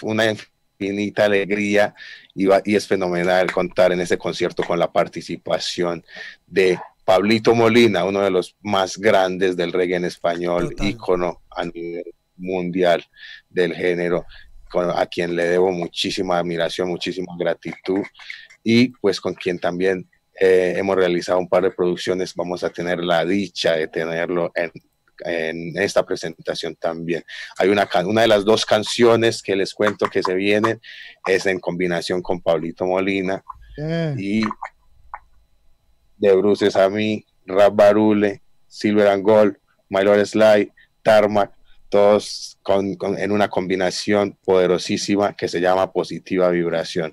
una infinita alegría y, va- y es fenomenal contar en ese concierto con la participación de Pablito Molina, uno de los más grandes del reggae en español, ícono a nivel mundial del género, con- a quien le debo muchísima admiración, muchísima gratitud y pues con quien también eh, hemos realizado un par de producciones, vamos a tener la dicha de tenerlo en en esta presentación también. Hay una, una de las dos canciones que les cuento que se vienen, es en combinación con Pablito Molina eh, y de Bruces a mí, Rap Barule, Silver and Gold, My Lord Sly, Tarmac, todos con- con- en una combinación poderosísima que se llama Positiva Vibración.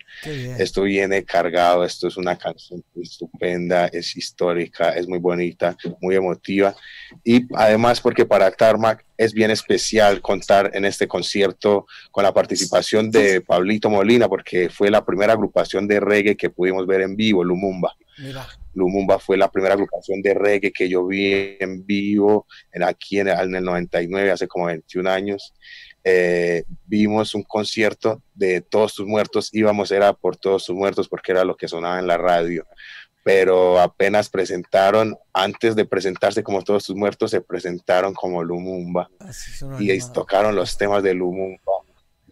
Esto viene cargado, esto es una canción estupenda, es histórica, es muy bonita, muy emotiva. Y además porque para Tarmac es bien especial contar en este concierto con la participación de Pablito Molina, porque fue la primera agrupación de reggae que pudimos ver en vivo, Lumumba. Mira. Lumumba fue la primera agrupación de reggae que yo vi en vivo en, aquí en, en el 99, hace como 21 años. Eh, vimos un concierto de Todos tus muertos, íbamos, era por Todos tus muertos porque era lo que sonaba en la radio. Pero apenas presentaron, antes de presentarse como Todos tus muertos, se presentaron como Lumumba y ahí tocaron los temas de Lumumba.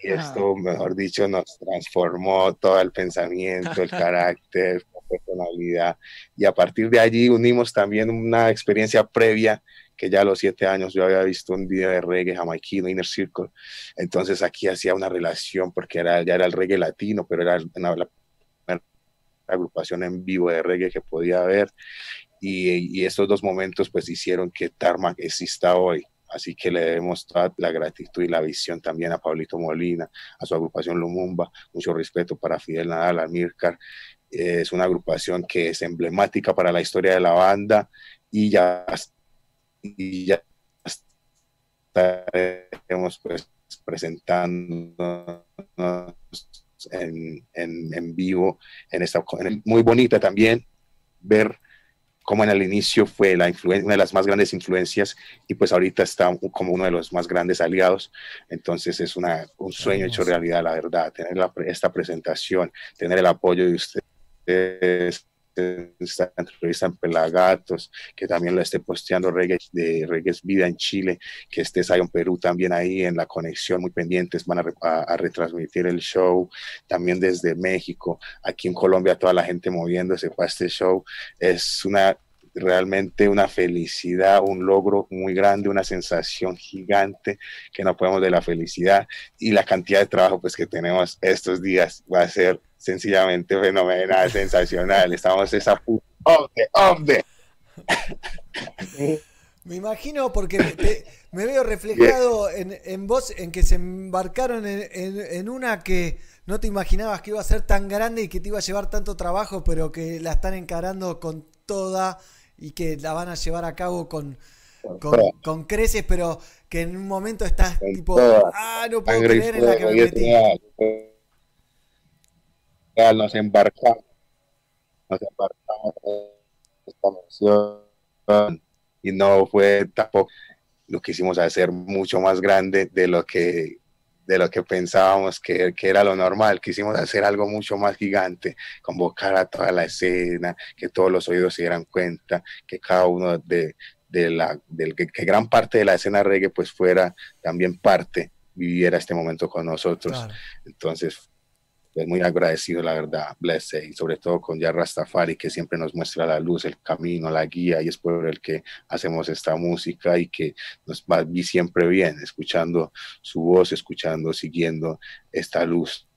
Y esto, mejor dicho, nos transformó todo el pensamiento, el carácter, personalidad. Y a partir de allí unimos también una experiencia previa que ya a los siete años yo había visto un video de reggae jamaiquino, Inner Circle. Entonces aquí hacía una relación porque era, ya era el reggae latino, pero era una, la agrupación en vivo de reggae que podía haber. Y, y estos dos momentos pues hicieron que Tarmac exista hoy. Así que le debemos toda la gratitud y la visión también a Pablito Molina, a su agrupación Lumumba, mucho respeto para Fidel Nadal, Almircar. Eh, es una agrupación que es emblemática para la historia de la banda y ya, y ya estaremos pues presentándonos en, en, en vivo en esta muy bonita también ver como en el inicio fue la una de las más grandes influencias y pues ahorita está como uno de los más grandes aliados. Entonces es una, un sueño hecho realidad, la verdad, tener la esta presentación, tener el apoyo de ustedes esta entrevista en Pelagatos, que también lo esté posteando Reggae, de Reggae Vida en Chile, que esté Zion Perú también ahí en la conexión, muy pendientes, van a- a retransmitir el show, también desde México, aquí en Colombia, toda la gente moviéndose para este show, es una realmente una felicidad, un logro muy grande, una sensación gigante que no podemos de la felicidad y la cantidad de trabajo pues que tenemos estos días va a ser sencillamente fenomenal, sensacional. Estamos esa puta. Me imagino porque me, te- me veo reflejado en, en vos, en que se embarcaron en, en- en una que no te imaginabas que iba a ser tan grande y que te iba a llevar tanto trabajo, pero que la están encarando con toda y que la van a llevar a cabo con, con, con creces, pero que en un momento estás tipo, toda ah, no puedo creer en la que me metí. real, nos embarcamos, nos embarcamos en esta misión y no fue tampoco lo quisimos hacer mucho más grande de lo que de lo que pensábamos que, que era lo normal, quisimos hacer algo mucho más gigante, convocar a toda la escena, que todos los oídos se dieran cuenta, que cada uno de, de la, del, que, que gran parte de la escena reggae pues fuera también parte, viviera este momento con nosotros. Claro. Entonces, pues muy agradecido, la verdad, blessed, y sobre todo con ya Rastafari, que siempre nos muestra la luz, el camino, la guía, y es por el que hacemos esta música y que nos va siempre bien, escuchando su voz, escuchando, siguiendo esta luz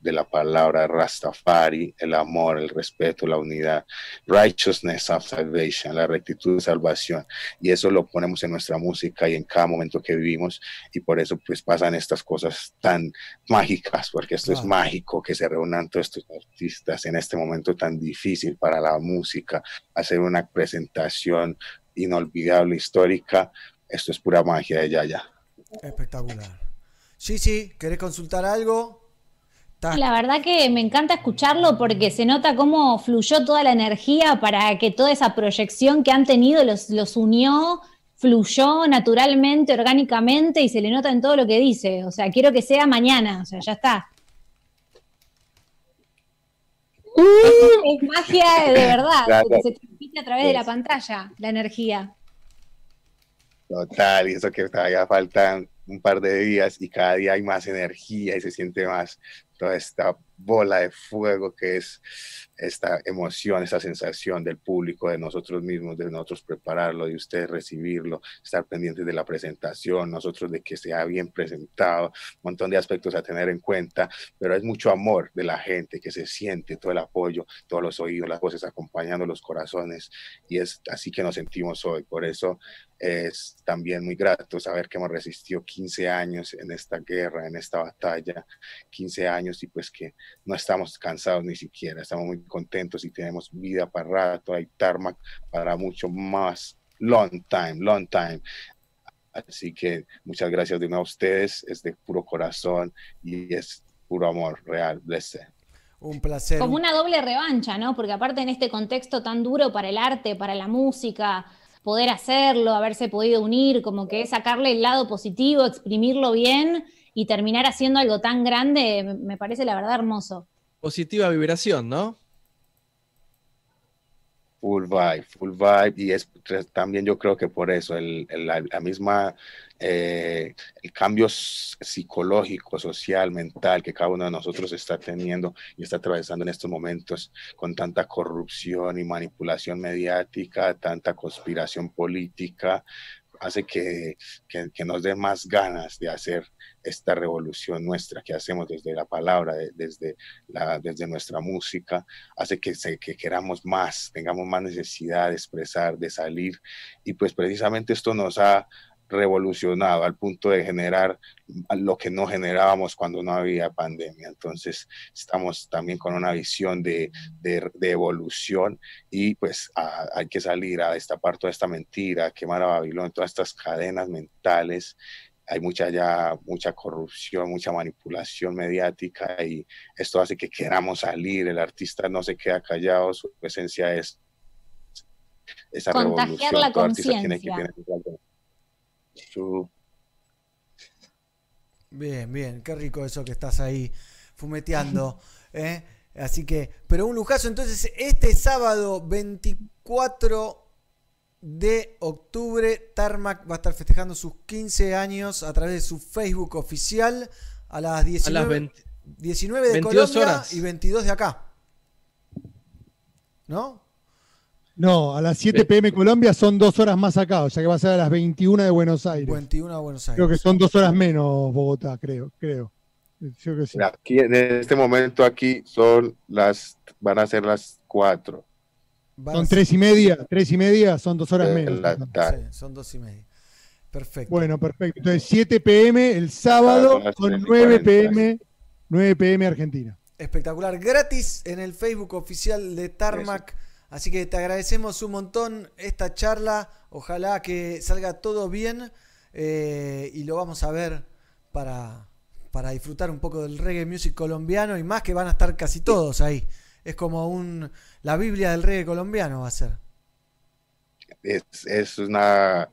de la palabra Rastafari, el amor, el respeto, la unidad, righteousness of salvation, la rectitud de salvación. Y eso lo ponemos en nuestra música y en cada momento que vivimos. Y por eso pues pasan estas cosas tan mágicas, porque esto es Claro. mágico que se reúnan todos estos artistas en este momento tan difícil para la música, hacer una presentación inolvidable, histórica. Esto es pura magia de Yaya. Espectacular. Sí, sí, ¿querés consultar algo? La verdad que me encanta escucharlo porque se nota cómo fluyó toda la energía para que toda esa proyección que han tenido los, los unió, fluyó naturalmente, orgánicamente y se le nota en todo lo que dice. O sea, quiero que sea mañana, o sea, ya está. Es, es magia de verdad, Claro. porque se transmite a través de la pantalla, la energía. Total, y eso que todavía faltan un par de días y cada día hay más energía y se siente más toda esta bola de fuego que es esta emoción, esta sensación del público, de nosotros mismos, de nosotros prepararlo, de ustedes recibirlo, estar pendientes de la presentación, nosotros de que sea bien presentado, un montón de aspectos a tener en cuenta, pero es mucho amor de la gente que se siente, todo el apoyo, todos los oídos, las voces acompañando los corazones y es así que nos sentimos hoy. Por eso es también muy grato saber que hemos resistido 15 años en esta guerra, en esta batalla, 15 años y pues que no estamos cansados ni siquiera, estamos muy contentos y tenemos vida para rato, hay tarmac para mucho más, long time, long time. Así que muchas gracias de nuevo a ustedes, es de puro corazón y es puro amor real, blessed. Un placer. Como una doble revancha, ¿no? Porque aparte en este contexto tan duro para el arte, para la música, poder hacerlo, haberse podido unir, como que es sacarle el lado positivo, exprimirlo bien y terminar haciendo algo tan grande, me parece la verdad hermoso. Positiva vibración, ¿no? Full vibe, full vibe, y es tres- también yo creo que por eso el, el- la, misma, eh, el cambio psicológico, social, mental que cada uno de nosotros está teniendo y está atravesando en estos momentos con tanta corrupción y manipulación mediática, tanta conspiración política, hace que, que, nos dé más ganas de hacer esta revolución nuestra que hacemos desde la palabra, de- desde, la, desde nuestra música, hace que, se, que queramos más, tengamos más necesidad de expresar, de salir. Y pues precisamente esto nos ha revolucionado al punto de generar lo que no generábamos cuando no había pandemia. Entonces estamos también con una visión de, de, de evolución y pues a- hay que salir a destapar toda esta mentira, quemar a Babilón, todas estas cadenas mentales. Hay mucha ya, mucha corrupción, mucha manipulación mediática y esto hace que queramos salir. El artista no se queda callado, su esencia es esa Contagiar revolución. la conciencia. Su Bien, bien, qué rico eso que estás ahí fumeteando. ¿eh? Así que, pero un lujazo. Entonces, este sábado 24 de octubre, Tarmac va a estar festejando sus 15 años a través de su Facebook oficial a las 19, 20 19 de 22 Colombia horas. y 22 de acá. ¿No? No, a las 7 pm Colombia son dos horas más acá, o sea que va a ser a las 21 de Buenos Aires. 21 a Buenos Aires. Creo que son dos horas menos Bogotá, creo, creo. Que sí. Aquí, en este momento aquí son las, van a ser las cuatro. Son tres y media, tres y media, son dos horas de menos. Sí, son dos y media. Perfecto. Bueno, perfecto. Entonces 7 pm el sábado con 3 y 9 40. pm, 9 pm Argentina. Espectacular, gratis en el Facebook oficial de Tarmac. Así que te agradecemos un montón esta charla. Ojalá que salga todo bien eh, y lo vamos a ver para, para disfrutar un poco del reggae music colombiano y más que van a estar casi todos ahí. Es como un la Biblia del reggae colombiano va a ser. Es, es una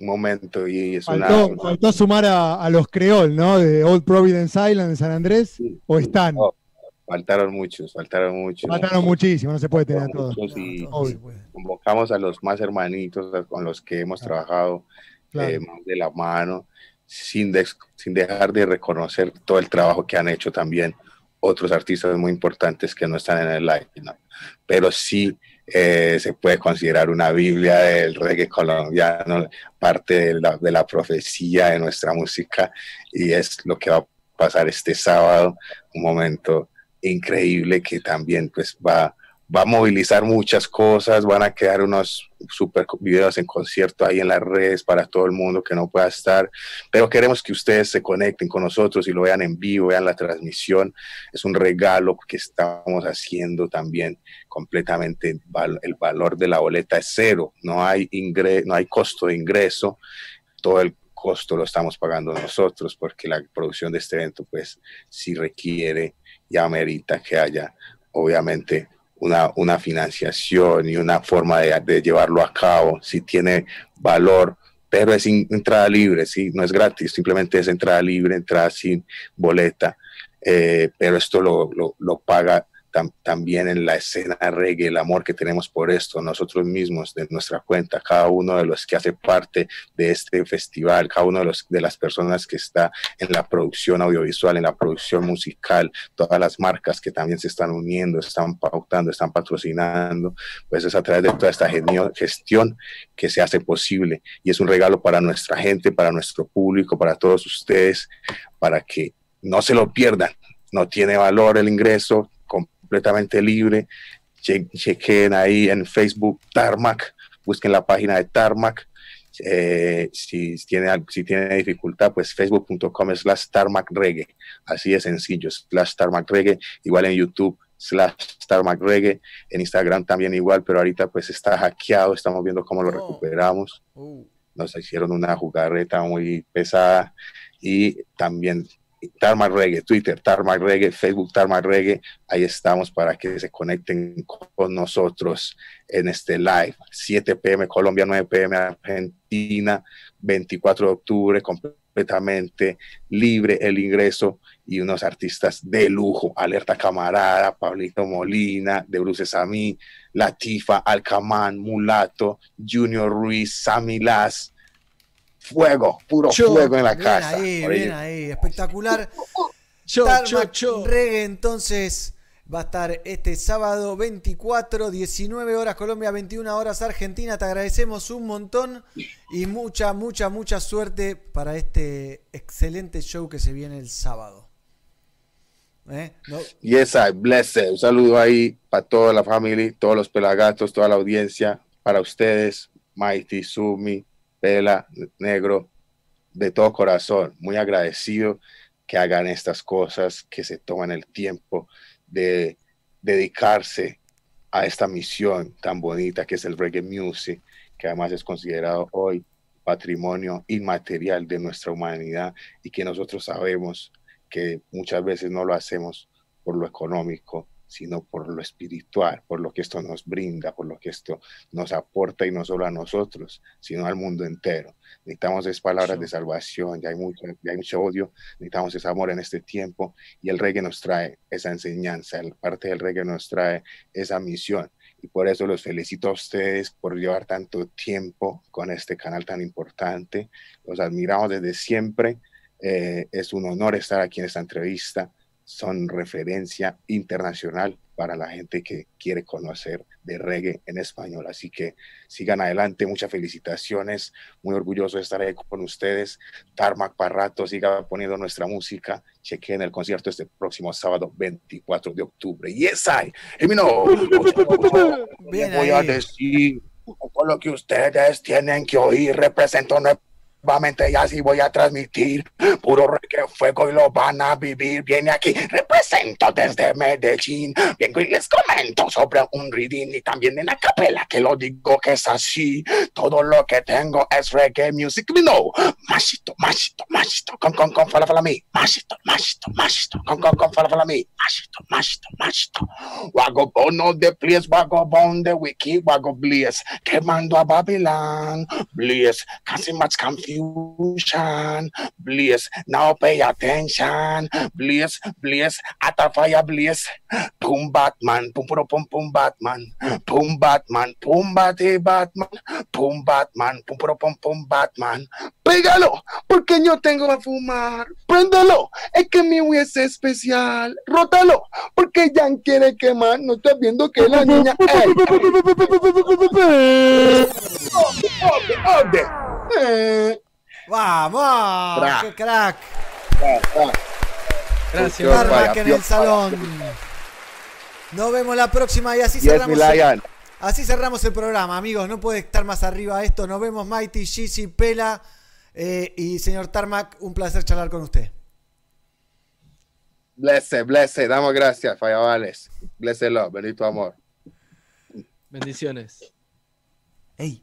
un momento y es Faltó, una faltó sumar a, a los creol, ¿no? De Old Providence Island de San Andrés. ¿O están? Faltaron muchos, faltaron muchos. Faltaron muchísimo, no se puede tener a todos. Y convocamos a los más hermanitos con los que hemos trabajado Claro. eh, más de la mano, sin, des- sin dejar de reconocer todo el trabajo que han hecho también otros artistas muy importantes que no están en el live, ¿no? pero sí eh, se puede considerar una Biblia del reggae colombiano, parte de la, de la profecía de nuestra música, y es lo que va a pasar este sábado, un momento increíble que también pues va, va a movilizar muchas cosas, van a quedar unos super videos en concierto ahí en las redes para todo el mundo que no pueda estar, pero queremos que ustedes se conecten con nosotros y lo vean en vivo, vean la transmisión, es un regalo que estamos haciendo también completamente, el valor de la boleta es cero, no hay, ingre no hay costo de ingreso, todo el costo lo estamos pagando nosotros porque la producción de este evento pues sí requiere y amerita que haya obviamente una, una financiación y una forma de, de llevarlo a cabo, si tiene valor, pero es entrada libre, sí, no es gratis, simplemente es entrada libre, entrada sin boleta, eh, pero esto lo, lo, lo paga tam- también en la escena reggae, el amor que tenemos por esto, nosotros mismos, de nuestra cuenta, cada uno de los que hace parte de este festival, cada uno de, los, de las personas que está en la producción audiovisual, en la producción musical, todas las marcas que también se están uniendo, están pautando, están patrocinando, pues es a través de toda esta gestión que se hace posible y es un regalo para nuestra gente, para nuestro público, para todos ustedes, para que no se lo pierdan. No tiene valor el ingreso, completamente libre. Che- chequen ahí en Facebook Tarmac, busquen la página de Tarmac. Eh, si, tiene, si tiene dificultad, pues facebook.com slash Tarmac Reggae. Así de sencillo, slash Tarmac Reggae. Igual en YouTube, slash Tarmac Reggae. En Instagram también igual, pero ahorita pues está hackeado. Estamos viendo cómo lo recuperamos nos hicieron una jugarreta muy pesada y también Tarmac Reggae, Twitter, Tarmac Reggae, Facebook, Tarmac Reggae, ahí estamos para que se conecten con nosotros en este live, 7 pm Colombia, 9 pm Argentina, 24 de octubre, completamente libre el ingreso y unos artistas de lujo, Alerta Camarada, Pablito Molina, de Bruces a mí, Latifa, Alcamán, Mulato, Junior Ruiz, Sammy Las, fuego, puro Yo, fuego en la bien casa. Ahí, bien ahí, espectacular. Yo, yo, yo. Reggae, entonces va a estar este sábado 24, 19 horas Colombia, 21 horas Argentina. Te agradecemos un montón y mucha, mucha, mucha suerte para este excelente show que se viene el sábado. ¿Eh? No- Yes, I bless it. Un saludo ahí para toda la familia, todos los pelagatos, toda la audiencia, para ustedes, Mighty, Sumi, Pela, Negro, de todo corazón. Muy agradecido que hagan estas cosas, que se toman el tiempo de dedicarse a esta misión tan bonita que es el reggae music, que además es considerado hoy patrimonio inmaterial de nuestra humanidad y que nosotros sabemos que muchas veces no lo hacemos por lo económico, sino por lo espiritual, por lo que esto nos brinda, por lo que esto nos aporta y no solo a nosotros, sino al mundo entero. Necesitamos esas palabras de salvación, ya hay, mucho, ya hay mucho odio, necesitamos ese amor en este tiempo y el reggae nos trae esa enseñanza, el parte del reggae nos trae esa misión y por eso los felicito a ustedes por llevar tanto tiempo con este canal tan importante. Los admiramos desde siempre. Eh, es un honor estar aquí en esta entrevista. Son referencia internacional para la gente que quiere conocer de reggae en español. Así que sigan adelante. Muchas felicitaciones. Muy orgulloso de estar ahí con ustedes. Tarmac para rato. Siga poniendo nuestra música. Chequen el concierto este próximo sábado 24 de octubre. Yes, I. Y mi no, voy a decir lo que ustedes tienen que oír. Represento nuevamente y así voy a transmitir puro reggae fuego y lo van a vivir. Viene aquí, represento desde Medellín. Vengo y les comento sobre un reading y también en la capela que lo digo que es así. Todo lo que tengo es reggae music. Know. Machito, machito, machito, con, con, con, fala, fala, me. Machito, machito, machito, con, con, con, fala, fala, me. Machito, machito, machito. Vagabond of the place, vagabond the wiki, vago bliss. Quemando a Babylon, bliss. Causing much confusion, bliss. Now pay attention, bliss, bliss. At a fire, bliss. Boom, Batman, pum, pum, pum, pum, Batman. Pum, Batman, pum, bate, Batman. Pum, Batman, pum, pum, pum, pum, Batman. Pégalo, porque yo tengo que fumar. Préndelo, es que mi Wii es especial. Rótalo, porque Jan quiere quemar. No estás viendo que la niña. ¡Ey! ¡Ode, ode! Eh. ¡Vamos! Crack. ¡Qué crack! Gracias. Tarmac en el salón. Nos vemos la próxima y así Yes, cerramos. el- así cerramos el programa, amigos. No puede estar más arriba esto. Nos vemos, Mighty, Gizzy, Pela eh, y señor Tarmac. Un placer charlar con usted. Blessed, blessed. Damos gracias, Fallabales. Blessed love, bendito amor. Bendiciones. Hey,